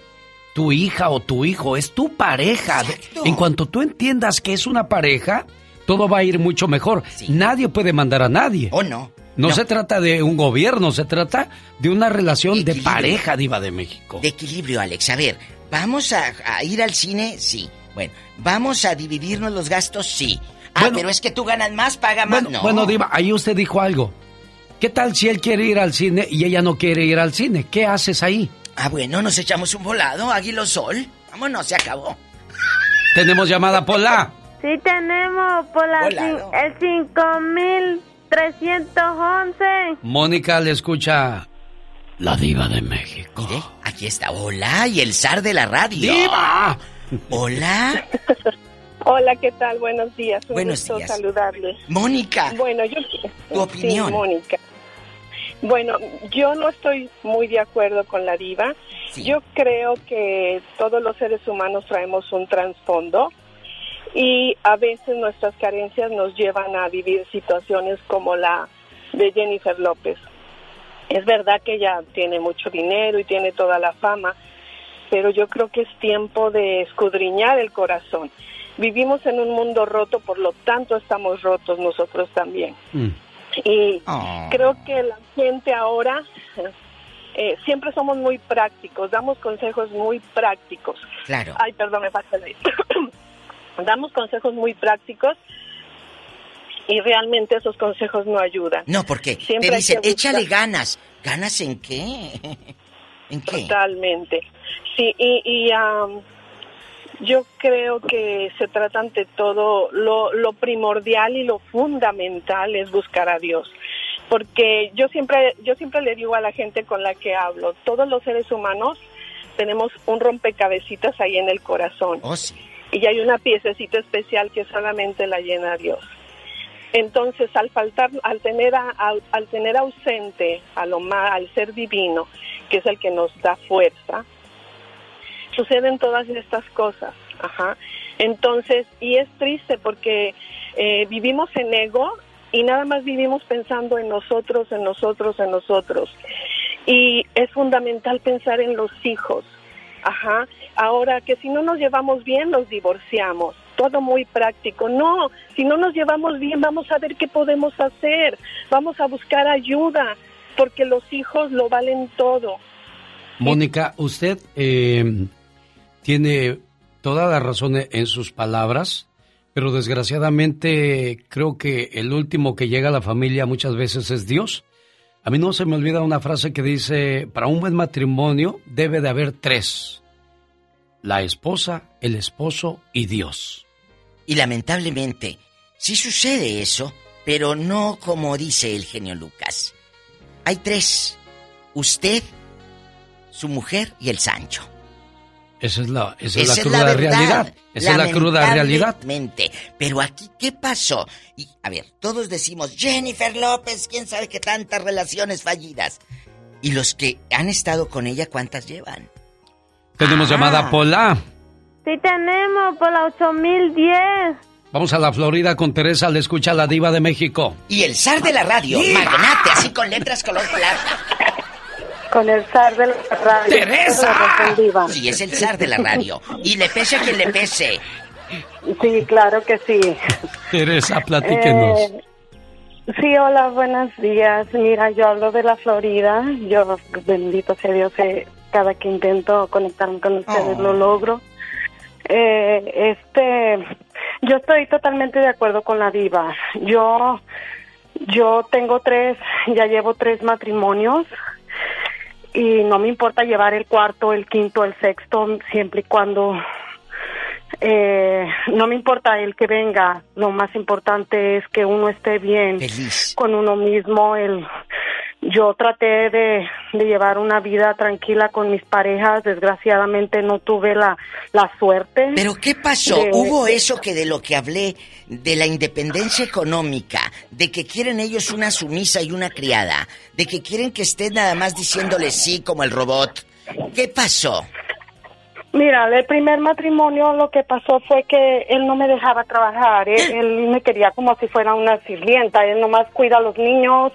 Tu hija o tu hijo, es tu pareja. En cuanto tú entiendas que es una pareja, todo va a ir mucho mejor. Nadie puede mandar a nadie. ¿O no? No, se trata de un gobierno, se trata de una relación de, pareja, Diva de México. De equilibrio, Alex. A ver, ¿vamos a, ir al cine? Sí. Bueno, ¿vamos a dividirnos los gastos? Sí. Ah, pero es que tú ganas más, paga más. Bueno, no. bueno, Diva, ahí usted dijo algo. ¿Qué tal si él quiere ir al cine y ella no quiere ir al cine? ¿Qué haces ahí? Ah, bueno, nos echamos un volado, Águilo Sol. Vámonos, se acabó. Tenemos llamada Pola. Sí, tenemos Pola. Volado. El 5000. 311. Mónica le escucha la diva de México. Mire, aquí está. Hola, y el zar de la radio. ¡Diva! Hola. Hola, ¿qué tal? Buenos días. Un Buenos gusto días. saludarles. Mónica. Bueno, yo... Tu opinión. Mónica. Bueno, yo no estoy muy de acuerdo con la diva. Yo creo que todos los seres humanos traemos un trasfondo y a veces nuestras carencias nos llevan a vivir situaciones como la de Jennifer López. Es verdad que ella tiene mucho dinero y tiene toda la fama, pero yo creo que es tiempo de escudriñar el corazón. Vivimos en un mundo roto, por lo tanto estamos rotos nosotros también. Y Oh. creo que la gente ahora eh, siempre somos muy prácticos, damos consejos muy prácticos. Claro. Ay, perdón, me pasa el. damos consejos muy prácticos y realmente esos consejos no ayudan. No, porque Siempre te dicen, échale ganas. ¿Ganas en qué? ¿En qué? Totalmente. Sí, y, y, am, Yo creo que se trata ante todo, lo, lo primordial y lo fundamental es buscar a Dios. Porque yo siempre, yo siempre le digo a la gente con la que hablo, todos los seres humanos tenemos un rompecabecitas ahí en el corazón. Oh, Y hay una piececita especial que solamente la llena Dios. Entonces, al faltar, al tener, a- al, tener ausente a lo más, al ser divino, que es el que nos da fuerza, suceden todas estas cosas. Ajá. Entonces, y es triste porque eh, vivimos en ego y nada más vivimos pensando en nosotros, en nosotros, en nosotros. Y es fundamental pensar en los hijos. Ajá. Ahora que si no nos llevamos bien, nos divorciamos. Todo muy práctico. No, si no nos llevamos bien, vamos a ver qué podemos hacer. Vamos a buscar ayuda, porque los hijos lo valen todo. Mónica, usted eh, tiene toda la razón en sus palabras, pero desgraciadamente creo que el último que llega a la familia muchas veces es Dios. A mí no se me olvida una frase que dice, para un buen matrimonio debe de haber tres, la esposa, el esposo y Dios. Y lamentablemente, sí sucede eso, pero no como dice el genio Lucas. Hay tres. Usted, su mujer y el Sancho. Esa es la, esa es la cruda la verdad. realidad. Esa es la cruda realidad. Pero aquí, ¿qué pasó? Y, a ver, todos decimos, Jennifer López, quién sabe qué tantas relaciones fallidas. Y los que han estado con ella, ¿cuántas llevan? Tenemos Ah. llamada Pola. Sí tenemos por la 8010. Vamos a la Florida con Teresa, le escucha la diva de México. Y el zar de la radio, magnate, así con letras color plata. Con el zar de la radio. ¡Teresa! Sí, es el zar de la radio. Y le pese a quien le pese. Sí, claro que sí. Teresa, platíquenos. Eh, sí, hola, buenos días. Mira, yo hablo de la Florida. Yo, bendito sea Dios, eh, cada que intento conectarme con ustedes Oh. lo logro. Eh, este, yo estoy totalmente de acuerdo con la diva. Yo, yo tengo tres, ya llevo tres matrimonios y no me importa llevar el cuarto, el quinto, el sexto, siempre y cuando eh, no me importa el que venga, lo más importante es que uno esté bien con uno mismo. El, yo traté de, de llevar una vida tranquila con mis parejas, desgraciadamente no tuve la, la suerte. ¿Pero qué pasó? de- Hubo eso que de lo que hablé, de la independencia económica, de que quieren ellos una sumisa y una criada, de que quieren que estés nada más diciéndole sí como el robot. ¿Qué pasó? Mira, el primer matrimonio lo que pasó fue que él no me dejaba trabajar, él, él me quería como si fuera una sirvienta, él nomás cuida a los niños,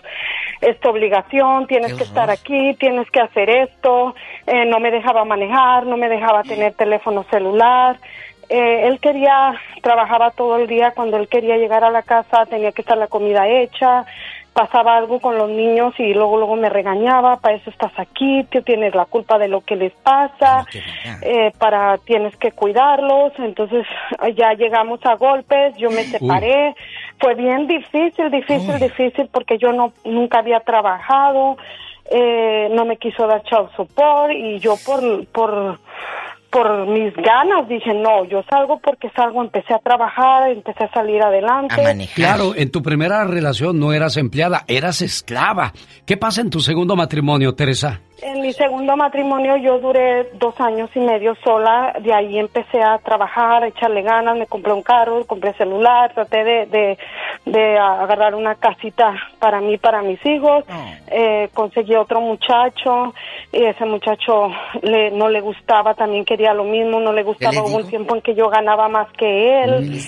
es tu obligación, tienes que estar aquí, tienes que hacer esto, eh, no me dejaba manejar, no me dejaba tener teléfono celular, eh, él quería, trabajaba todo el día, cuando él quería llegar a la casa tenía que estar la comida hecha, pasaba algo con los niños y luego luego me regañaba, para eso estás aquí, tú tienes la culpa de lo que les pasa, eh, para tienes que cuidarlos, entonces ya llegamos a golpes, yo me separé, fue bien difícil, difícil, difícil porque yo no nunca había trabajado, eh, no me quiso dar child support y yo por por por mis ganas dije no, yo salgo porque salgo, empecé a trabajar, empecé a salir adelante. Claro, en tu primera relación no eras empleada, eras esclava. ¿Qué pasa en tu segundo matrimonio, Teresa? En mi segundo matrimonio yo duré dos años y medio sola, de ahí empecé a trabajar, a echarle ganas, me compré un carro, compré celular, traté de, de, de agarrar una casita para mí, para mis hijos, eh, conseguí otro muchacho y ese muchacho le, no le gustaba, también quería lo mismo, no le gustaba, hubo un tiempo en que yo ganaba más que él,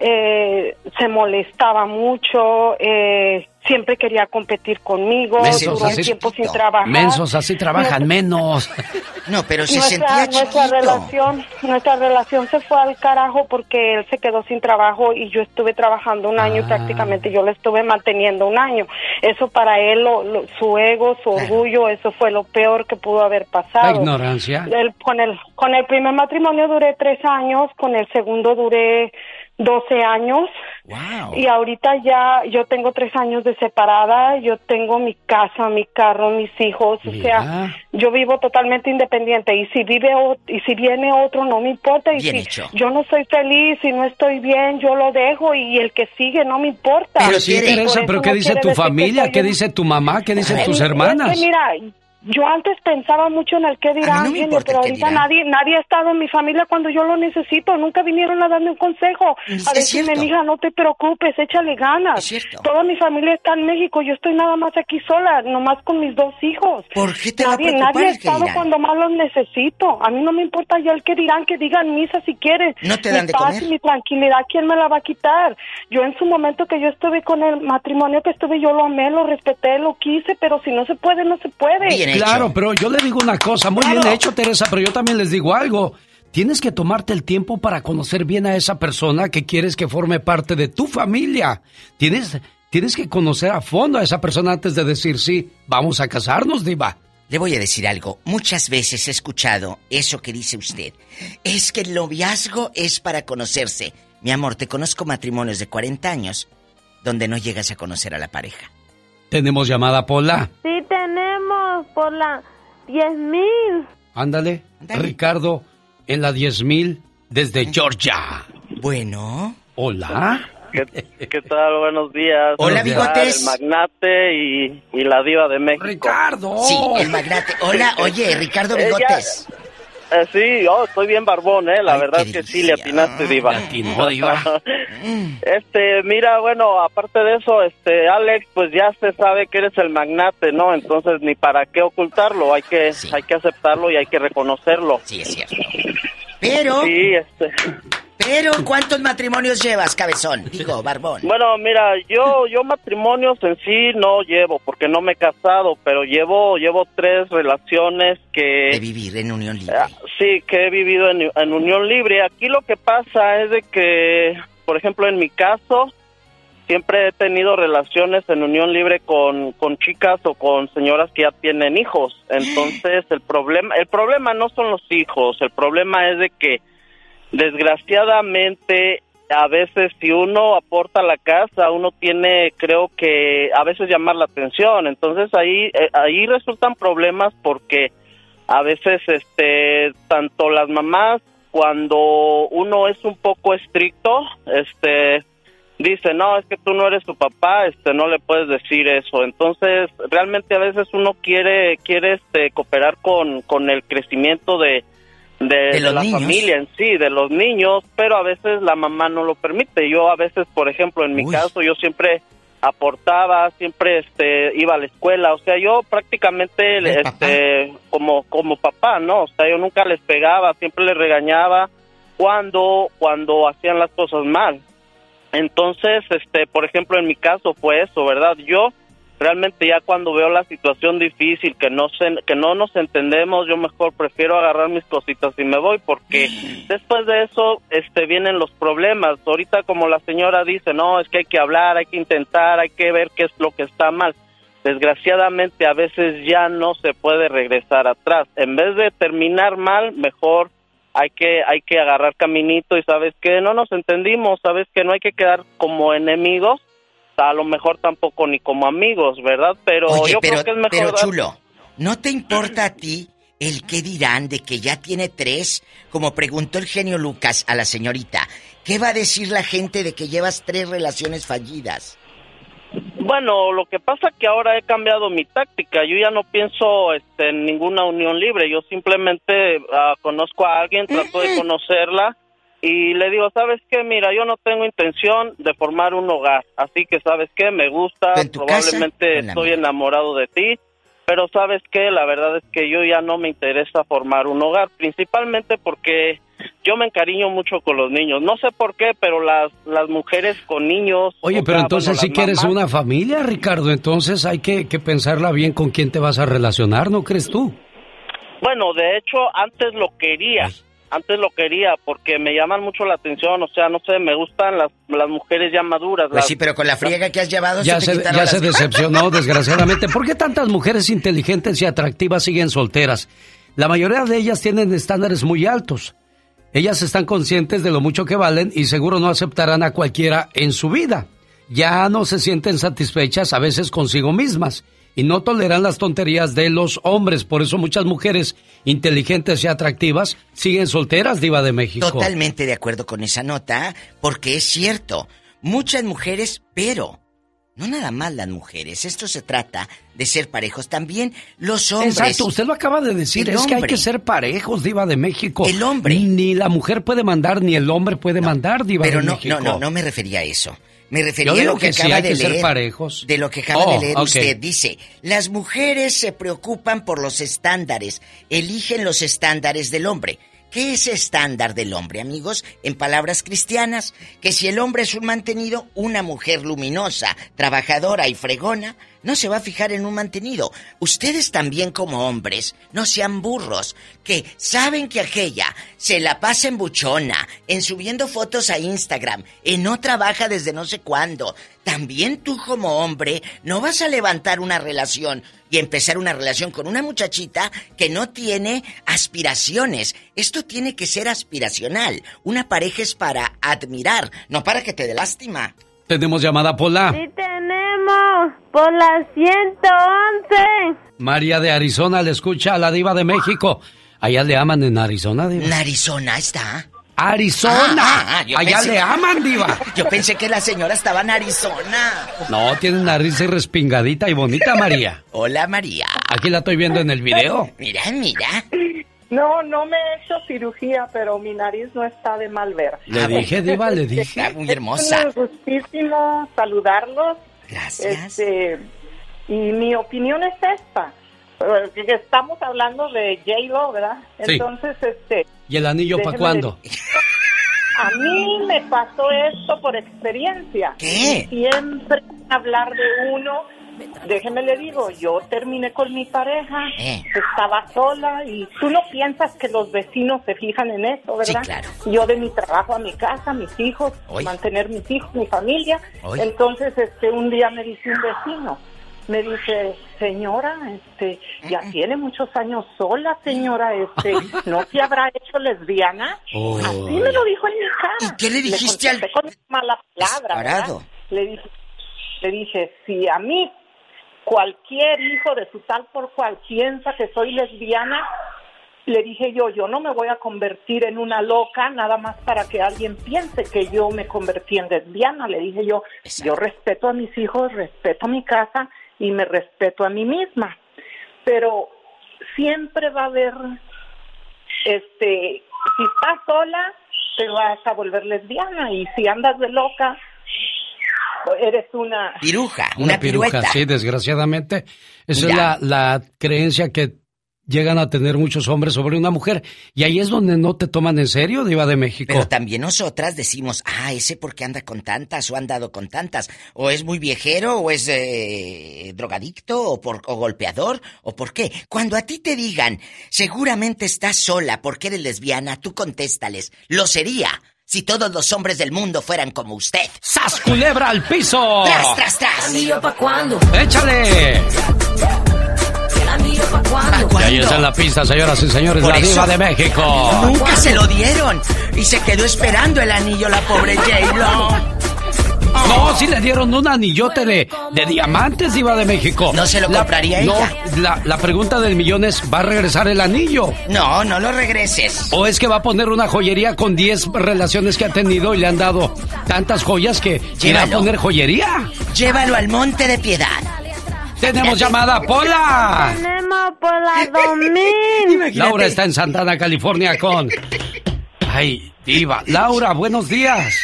eh, se molestaba mucho, eh, siempre quería competir conmigo, Mensos, duró un así- tiempo sin trabajar. Mensos, así trabajan menos. No, pero se nuestra, sentía nuestra chiquito. relación nuestra relación se fue al carajo porque él se quedó sin trabajo y yo estuve trabajando un Ah. año y prácticamente yo lo estuve manteniendo un año eso para él lo- lo- su ego su orgullo eso fue lo peor que pudo haber La pasado ignorancia. El- con el con el primer matrimonio duré tres años con el segundo duré 12 años. Y ahorita ya yo tengo tres años de separada, yo tengo mi casa, mi carro, mis hijos, o sea, yo vivo totalmente independiente y si vive o- y si viene otro no me importa y Bien si hecho. yo no soy feliz y no estoy bien, yo lo dejo y el que sigue no me importa. Pero sí, Teresa, pero no ¿qué dice tu familia? ¿Qué dice tu mamá? ¿Qué dicen es tus que hermanas? mira, yo antes pensaba mucho en el qué dirán, no pero qué ahorita nadie nadie ha estado en mi familia cuando yo lo necesito. Nunca vinieron a darme un consejo, Es a decirme, mija, no te preocupes, échale ganas. Toda mi familia está en México, yo estoy nada más aquí sola, nomás con mis dos hijos. ¿Por qué te va a nadie, nadie ha qué estado cuando más los necesito. A mí no me importa ya el que dirán, que digan misa si quieren. ¿No te Mi dan de paz comer? y mi tranquilidad, ¿quién me la va a quitar? Yo en su momento que yo estuve con el matrimonio que estuve, yo lo amé, lo respeté, lo quise, pero si no se puede, no se puede. Claro, pero yo le digo una cosa, muy Claro. bien hecho, Teresa, pero yo también les digo algo. Tienes que tomarte el tiempo para conocer bien a esa persona que quieres que forme parte de tu familia. Tienes, tienes que conocer a fondo a esa persona antes de decir sí, vamos a casarnos, diva. Le voy a decir algo. Muchas veces he escuchado eso que dice usted. Es que el noviazgo es para conocerse. Mi amor, te conozco matrimonios de 40 años donde no llegas a conocer a la pareja. Tenemos llamada Pola. Sí por la 10.000. Ándale, Ricardo, en la 10.000 desde Georgia. Bueno. Hola. ¿Qué, qué tal? Buenos días. Hola, bigotes. El magnate y, y la diva de México. ¡Ricardo! Sí, el magnate. Hola, oye, Ricardo Bigotes. Eh, sí, yo estoy bien barbón, ¿eh? La verdad es que sí le atinaste, diva. atinó, diva. este, mira, bueno, aparte de eso, este, Alex, pues ya se sabe que eres el magnate, ¿no? Entonces, ni para qué ocultarlo, hay que, hay que aceptarlo y hay que reconocerlo. Sí, es cierto. Pero... Sí, este... Pero, ¿cuántos matrimonios llevas, cabezón? Digo, barbón. Bueno, mira, yo yo matrimonios en sí no llevo porque no me he casado, pero llevo llevo tres relaciones que De vivir en unión libre. Ah, sí que he vivido en, en unión libre. Aquí lo que pasa es de que, por ejemplo, en mi caso siempre he tenido relaciones en unión libre con con chicas o con señoras que ya tienen hijos. Entonces el problema el problema no son los hijos, el problema es de que desgraciadamente a veces si uno aporta la casa uno tiene creo que a veces llamar la atención. Entonces ahí eh, ahí resultan problemas porque a veces este tanto las mamás cuando uno es un poco estricto este dice no es que tú no eres tu papá este no le puedes decir eso entonces realmente a veces uno quiere quiere este cooperar con con el crecimiento de de, la niños. familia en sí, de los niños, pero a veces la mamá no lo permite. Yo a veces, por ejemplo, en mi caso, yo siempre aportaba, siempre este iba a la escuela, o sea, yo prácticamente este como como papá, ¿no? O sea, yo nunca les pegaba, siempre les regañaba cuando cuando hacían las cosas mal. Entonces, este, por ejemplo, en mi caso fue eso, ¿verdad? Yo realmente ya cuando veo la situación difícil, que no se, que no nos entendemos, yo mejor prefiero agarrar mis cositas y me voy porque después de eso este vienen los problemas. Ahorita como la señora dice, no, es que hay que hablar, hay que intentar, hay que ver qué es lo que está mal. Desgraciadamente a veces ya no se puede regresar atrás. En vez de terminar mal, mejor hay que hay que agarrar caminito y sabes que no nos entendimos, sabes que no hay que quedar como enemigos, a lo mejor tampoco ni como amigos, ¿verdad? Pero Oye, yo pero, creo que es mejor pero chulo, ¿no te importa a ti el qué dirán de que ya tiene tres? Como preguntó el genio Lucas a la señorita, ¿qué va a decir la gente de que llevas tres relaciones fallidas? Bueno, lo que pasa que ahora he cambiado mi táctica. Yo ya no pienso este, en ninguna unión libre. Yo simplemente ah, conozco a alguien, trato de conocerla y le digo, ¿sabes qué? Mira, yo no tengo intención de formar un hogar. Así que, ¿sabes qué? Me gusta, casa probablemente estoy enamorado de ti. Pero sabes qué, la verdad es que yo ya no me interesa formar un hogar, principalmente porque yo me encariño mucho con los niños. No sé por qué, pero las, las mujeres con niños... Oye, pero entonces si quieres mamás- una familia, Ricardo, entonces hay que, que pensarla bien con quién te vas a relacionar, ¿no crees tú? Bueno, de hecho, antes lo quería. Antes lo quería porque me llaman mucho la atención. O sea, no sé, me gustan las, las mujeres ya maduras. Pues las- sí, pero con la friega que has llevado Ya se ya las se decepcionó, desgraciadamente. ¿Por qué tantas mujeres inteligentes y atractivas siguen solteras? La mayoría de ellas tienen estándares muy altos. ellas están conscientes de lo mucho que valen y seguro no aceptarán a cualquiera en su vida. Ya no se sienten satisfechas a veces consigo mismas y no toleran las tonterías de los hombres. Por eso muchas mujeres inteligentes y atractivas siguen solteras, diva de México. Totalmente de acuerdo con esa nota, porque es cierto, muchas mujeres, pero no nada más las mujeres, esto se trata de ser parejos. También los hombres. Exacto, usted lo acaba de decir, El es que hay que ser parejos, diva de México. El hombre. Ni la mujer puede mandar, ni el hombre puede mandar, diva Pero de no, México. no, no, no me refería a eso. Me refería a lo que, que sí, acaba hay de que leer. parejos. De lo que acaba Oh, de leer ok. usted. Dice, las mujeres se preocupan por los estándares, eligen los estándares del hombre. ¿Qué es estándar del hombre, amigos? En palabras cristianas, que si el hombre es un mantenido, una mujer luminosa, trabajadora y fregona, no se va a fijar en un mantenido. Ustedes también como hombres, no sean burros, que saben que aquella se la pasa en buchona, en subiendo fotos a Instagram, en no trabaja desde no sé cuándo. También tú como hombre no vas a levantar una relación y empezar una relación con una muchachita que no tiene aspiraciones. Esto tiene que ser aspiracional. Una pareja es para admirar, no para que te dé lástima. Tenemos llamada Pola. Sí tenemos por la 111. María de Arizona le escucha a la diva de México. Allá le aman en Arizona, diva. En Arizona está. Arizona. Ah, ah, Allá pensé- le aman, diva. Yo pensé que la señora estaba en Arizona. No, tiene una risa respingadita y bonita, María. Hola, María. Aquí la estoy viendo en el video. Mira, mira. No, no me he hecho cirugía, pero mi nariz no está de mal ver. Le dije, diva, le dije. Está muy Es hermosa. un gustísimo saludarlos. Gracias. Este, y mi opinión es esta. Eh, Estamos hablando de J-Lo, ¿verdad? Sí. Entonces, este, ¿Y el anillo para cuándo? a mí me pasó esto por experiencia. ¿Qué? Siempre hablar de uno. Déjeme le digo, yo terminé con mi pareja, Eh. estaba sola y tú no piensas que los vecinos se fijan en eso, ¿verdad? Sí, claro. Yo de mi trabajo a mi casa, mis hijos, mantener mis hijos, mi familia. Entonces, este, un día me dice un vecino, me dice, señora, este, ya tiene muchos años sola, señora, este, ¿no se habrá hecho lesbiana? Oh. Así me lo dijo en mi cara. ¿Y qué le dijiste al- contesté con mala palabra. Le dije, le dije, si a mí cualquier hijo de su tal por cual piensa que soy lesbiana, le dije yo, yo no me voy a convertir en una loca nada más para que alguien piense que yo me convertí en lesbiana. Le dije yo, yo respeto a mis hijos, respeto a mi casa y me respeto a mí misma. Pero siempre va a haber, este, si estás sola, te vas a volver lesbiana y si andas de loca, eres una... Piruja, una, Una piruja, pirueta. sí, desgraciadamente. Esa es la, la creencia que llegan a tener muchos hombres sobre una mujer. Y ahí es donde no te toman en serio, Diva de México. Pero también nosotras decimos, ah, ese porque anda con tantas o ha andado con tantas, o es muy viejero, o es eh, drogadicto, o, por, o golpeador, o por qué. Cuando a ti te digan, seguramente estás sola porque eres lesbiana, tú contéstales, lo sería si todos los hombres del mundo fueran como usted. ¡Sas culebra al piso! ¡Tras, tras, tras! ¿Anillo pa' cuándo? ¡Échale! ¿El anillo pa' cuándo? Y ahí está en la pista, señoras y señores, Por la eso- Diva de México. Nunca se lo dieron y se quedó esperando el anillo la pobre J-Lo. No, sí le dieron un anillote de, de diamantes, Diva de México. No se lo La- compraría no, ella. La, la pregunta del millón es, ¿va a regresar el anillo? No, no lo regreses. ¿O es que va a poner una joyería con 10 relaciones que ha tenido y le han dado tantas joyas que irá a poner joyería? Llévalo al monte de piedad. Tenemos llamada, Pola. Tenemos por la 2000. Laura está en Santana, California con... Ay, Diva. Laura, buenos días.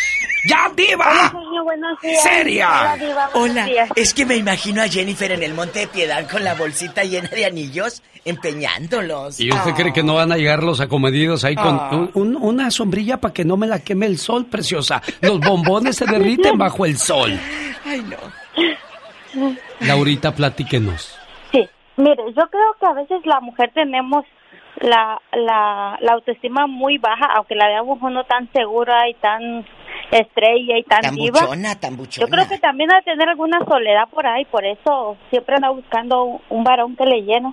¡Ya, Diva! Buenos días. ¡Seria! Hola, Diva, buenos Hola, días. es que me imagino a Jennifer en el Monte de Piedad con la bolsita llena de anillos empeñándolos. ¿Y usted cree que no van a llegar los acomedidos ahí con Ah. un- un- una sombrilla para que no me la queme el sol, preciosa? Los bombones se derriten bajo el sol. Ay, no. Laurita, platíquenos. Sí, mire, yo creo que a veces la mujer tenemos la, la, la autoestima muy baja, aunque la veamos uno tan segura y tan estrella y tan, Tan diva. buchona, tan buchona. Yo creo que también de tener alguna soledad por ahí, por eso siempre anda buscando un varón que le llene.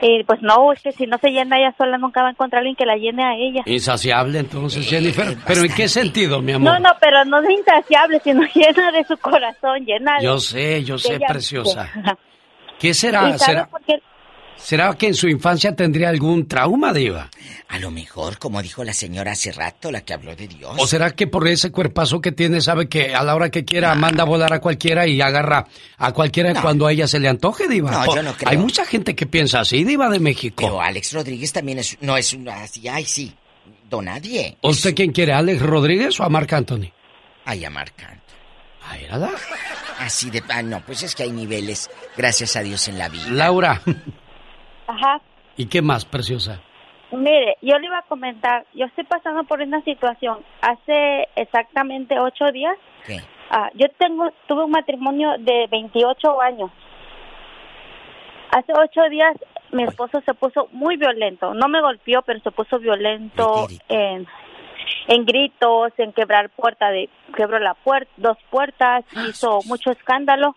Y pues no, es que si no se llena ella sola, nunca va a encontrar alguien que la llene a ella. Insaciable entonces, Jennifer. ¿Pero en qué sentido, mi amor? No, no, pero no es insaciable, sino llena de su corazón, llena de... Yo sé, yo sé, preciosa. ¿Qué será? ¿Y ¿Será, por qué? ¿Será que en su infancia tendría algún trauma, Diva? A lo mejor, como dijo la señora hace rato, la que habló de Dios. ¿O será que por ese cuerpazo que tiene sabe que a la hora que quiera manda a volar a cualquiera y agarra a cualquiera No. cuando a ella se le antoje, Diva? No, O- yo no creo. Hay mucha gente que piensa así, Diva de México. Pero Alex Rodríguez también es, no es una así, ay sí, don nadie. ¿Usted quién quiere, Alex Rodríguez o a Marc Anthony? Ay, a Marc Anthony. Ay, ¿verdad? Así de, ah, no, pues es que hay niveles, gracias a Dios en la vida. Laura, Ajá. ¿y qué más, preciosa? Mire, yo le iba a comentar, yo estoy pasando por una situación. Hace exactamente ocho días, ¿Qué? ah, yo tengo, tuve un matrimonio de 28 años. Hace ocho días mi esposo se puso muy violento. No me golpeó, pero se puso violento en, en gritos, en quebrar puerta de, quebró la puerta, dos puertas, hizo mucho escándalo.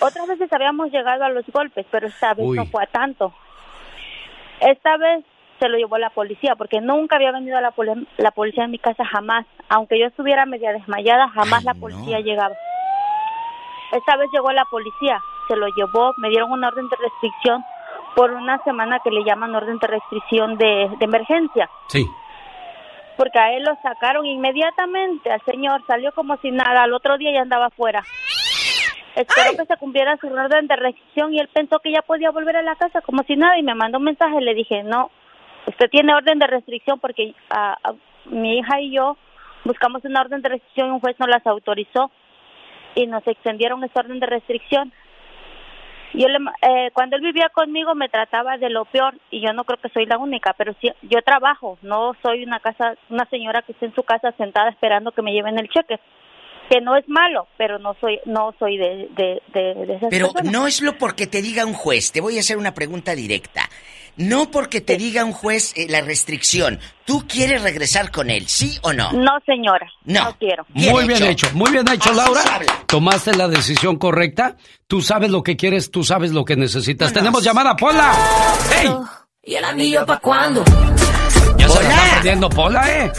Otras veces habíamos llegado a los golpes, pero esta vez Uy. no fue a tanto. Esta vez se lo llevó la policía, porque nunca había venido la, poli- la policía en mi casa jamás. Aunque yo estuviera media desmayada, jamás la policía llegaba. Esta vez llegó la policía, se lo llevó, me dieron una orden de restricción por una semana que le llaman orden de restricción de, de emergencia, Sí. porque a él lo sacaron inmediatamente, al señor salió como si nada, al otro día ya andaba afuera. Esperó que se cumpliera su orden de restricción y él pensó que ya podía volver a la casa como si nada y me mandó un mensaje, le dije, no, usted tiene orden de restricción porque ah, mi hija y yo buscamos una orden de restricción y un juez no las autorizó y nos extendieron esa orden de restricción. Yo le, eh, cuando él vivía conmigo me trataba de lo peor y yo no creo que soy la única, pero sí, yo trabajo, no soy una casa, una señora que esté en su casa sentada esperando que me lleven el cheque, que no es malo, pero no soy, no soy de, de, de, de esas Pero personas. no es lo porque te diga un juez, te voy a hacer una pregunta directa. No porque te diga un juez eh, la restricción. ¿Tú quieres regresar con él, sí o no? No, señora, No. no quiero. Muy bien hecho, muy bien hecho, Así Laura. Tomaste la decisión correcta. Tú sabes lo que quieres, tú sabes lo que necesitas. Tenemos llamada, Pola. ¡Ey! ¿Y el anillo pa' cuándo? Ya se la está perdiendo, Pola, ¿eh?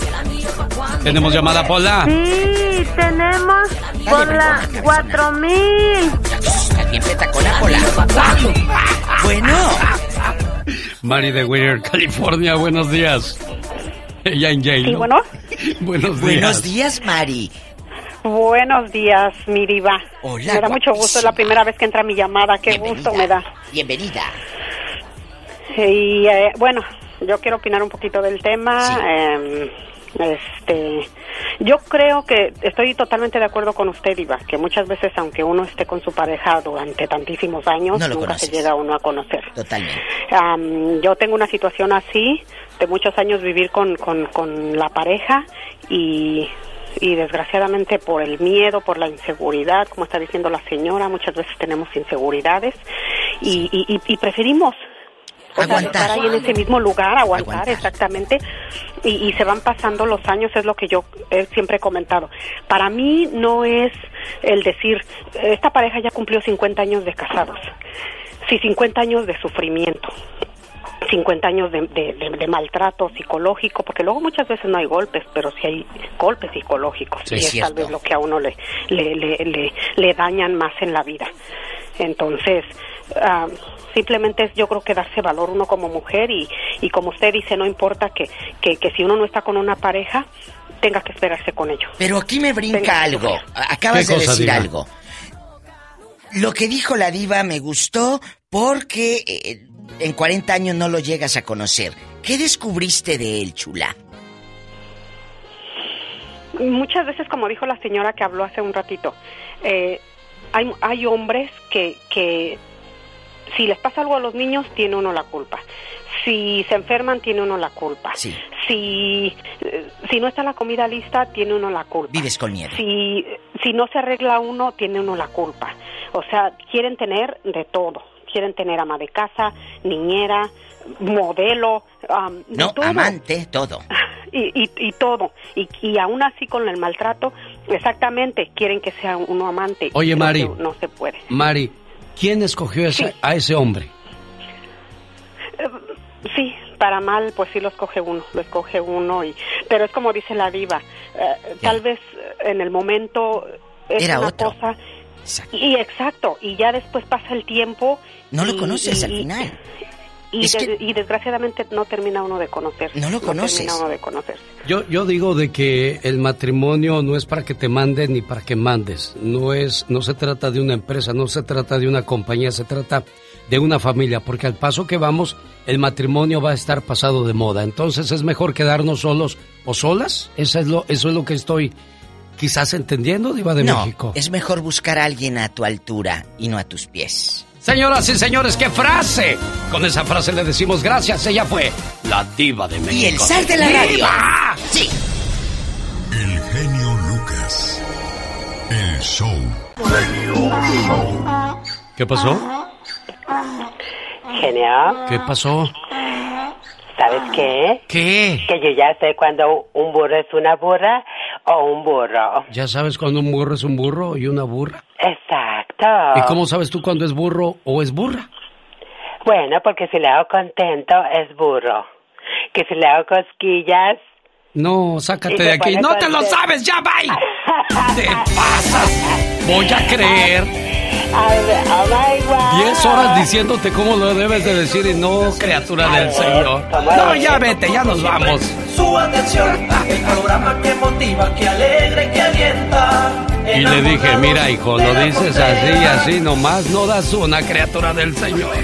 Tenemos llamada, Pola. Tenemos por la 4000. Alguien peta con la cola. Bueno. Mari de Whittier, California, buenos días. Ella en Yale. Sí, bueno. Buenos días. Buenos días, Mari. Buenos días, mi diva. Hola, Me da mucho gusto, es la primera vez que entra mi llamada. Qué gusto me da. Bienvenida. Y eh, bueno, yo quiero opinar un poquito del tema. Eh, este, yo creo que estoy totalmente de acuerdo con usted, Diva, que muchas veces, aunque uno esté con su pareja durante tantísimos años, No nunca conoces. se llega uno a conocer. Totalmente. Am, yo tengo una situación así, de muchos años vivir con, con, con la pareja y, y desgraciadamente por el miedo, por la inseguridad, como está diciendo la señora, muchas veces tenemos inseguridades y, y, y- y preferimos o sea, estar ahí en ese mismo lugar, aguantar, exactamente, y, y se van pasando los años, es lo que yo eh, siempre he comentado. Para mí no es el decir, esta pareja ya cumplió 50 años de casados, sí, 50 años de sufrimiento. 50 años de, de- de- de maltrato psicológico, porque luego muchas veces no hay golpes, pero sí hay golpes psicológicos. Sí, y es es tal vez lo que a uno le, le, le, le, le dañan más en la vida. Entonces, ah, simplemente es yo creo que darse valor uno como mujer y, y como usted dice, no importa que, que, que si uno no está con una pareja, tenga que esperarse con ello. Pero aquí me brinca Tenga algo. Acabas ¿Qué de decir diva? algo. Lo que dijo la diva me gustó porque eh, en 40 años no lo llegas a conocer. ¿Qué descubriste de él, chula? Muchas veces, como dijo la señora que habló hace un ratito, eh, hay, hay hombres que, que si les pasa algo a los niños, tiene uno la culpa. Si se enferman, tiene uno la culpa. Si, eh, si no está la comida lista, tiene uno la culpa. Vives con miedo. Si, si no se arregla uno, tiene uno la culpa. O sea, quieren tener de todo. Quieren tener ama de casa, niñera, modelo, de No, todo. amante, todo. Y, y, y todo. Y, y aún así con el maltrato, exactamente, quieren que sea uno amante. Oye, Mari. No se puede. Mari, ¿quién escogió ese- a ese hombre? para mal, pues sí lo escoge uno, lo escoge uno, y pero es como dice la diva, eh, tal vez en el momento es Era una otro. cosa y exacto, y ya después pasa el tiempo. No lo y- conoces y- al y- final. Y, Es de- y desgraciadamente no termina uno de conocerse. No lo conoces. termina uno de conocerse. Yo, yo digo de que el matrimonio no es para que te manden ni para que mandes. No es, no se trata de una empresa, no se trata de una compañía, se trata de una familia, porque al paso que vamos, el matrimonio va a estar pasado de moda. Entonces es mejor quedarnos solos o solas. Eso es lo, eso es lo que estoy quizás entendiendo, Diva de no, México. es mejor buscar a alguien a tu altura y no a tus pies. Señoras y señores, ¿qué frase? Con esa frase le decimos gracias. Ella fue la diva de México. Y el sal de la radio. ¡Diva! Sí. El genio Lucas. El show. ¿Qué pasó? Genio, ¿Qué pasó? ¿Sabes qué? ¿Qué? Que yo ya sé cuando un burro es una burra o un burro. ¿Ya sabes cuando un burro es un burro y una burra? Exacto. ¿Y cómo sabes tú cuándo es burro o es burra? Bueno, porque si le hago contento es burro. Que si le hago cosquillas... No, sácate de aquí. ¡No te lo sabes! ¡Ya bye! ¡Te pasas! Voy a creer 10 horas diciéndote cómo lo debes de decir y no, criatura del Señor. ¿cómo No, ya vete, ya nos vamos. Su atención, el programa que motiva, que alegra y que alienta. Y le dije, mira hijo, lo dices así y así nomás, no das una criatura del Señor.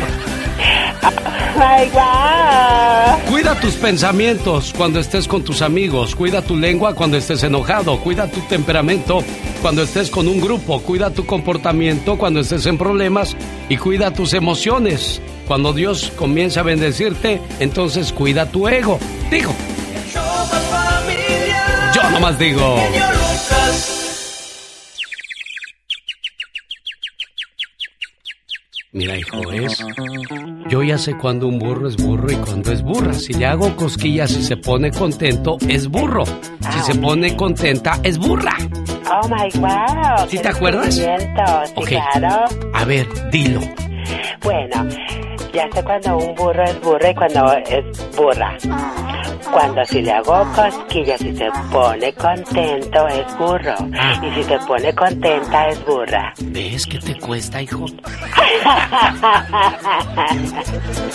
God. Cuida tus pensamientos cuando estés con tus amigos, cuida tu lengua cuando estés enojado, cuida tu temperamento cuando estés con un grupo, cuida tu comportamiento cuando estés en problemas y cuida tus emociones. Cuando Dios comience a bendecirte, entonces cuida tu ego. Digo, yo nomás digo. Mira, hijo, es. Yo ya sé cuando un burro es burro y cuando es burra. Si le hago cosquillas y se pone contento, es burro. Si se pone contenta, es burra. Oh my God. ¿Sí te acuerdas? Sí, Ok. claro. A ver, dilo. Bueno, ya sé cuando un burro es burro y cuando es burra. Cuando si le hago cosquillas y se pone contento es burro. Ah. Y si se pone contenta es burra. ¿Ves que te cuesta, hijo?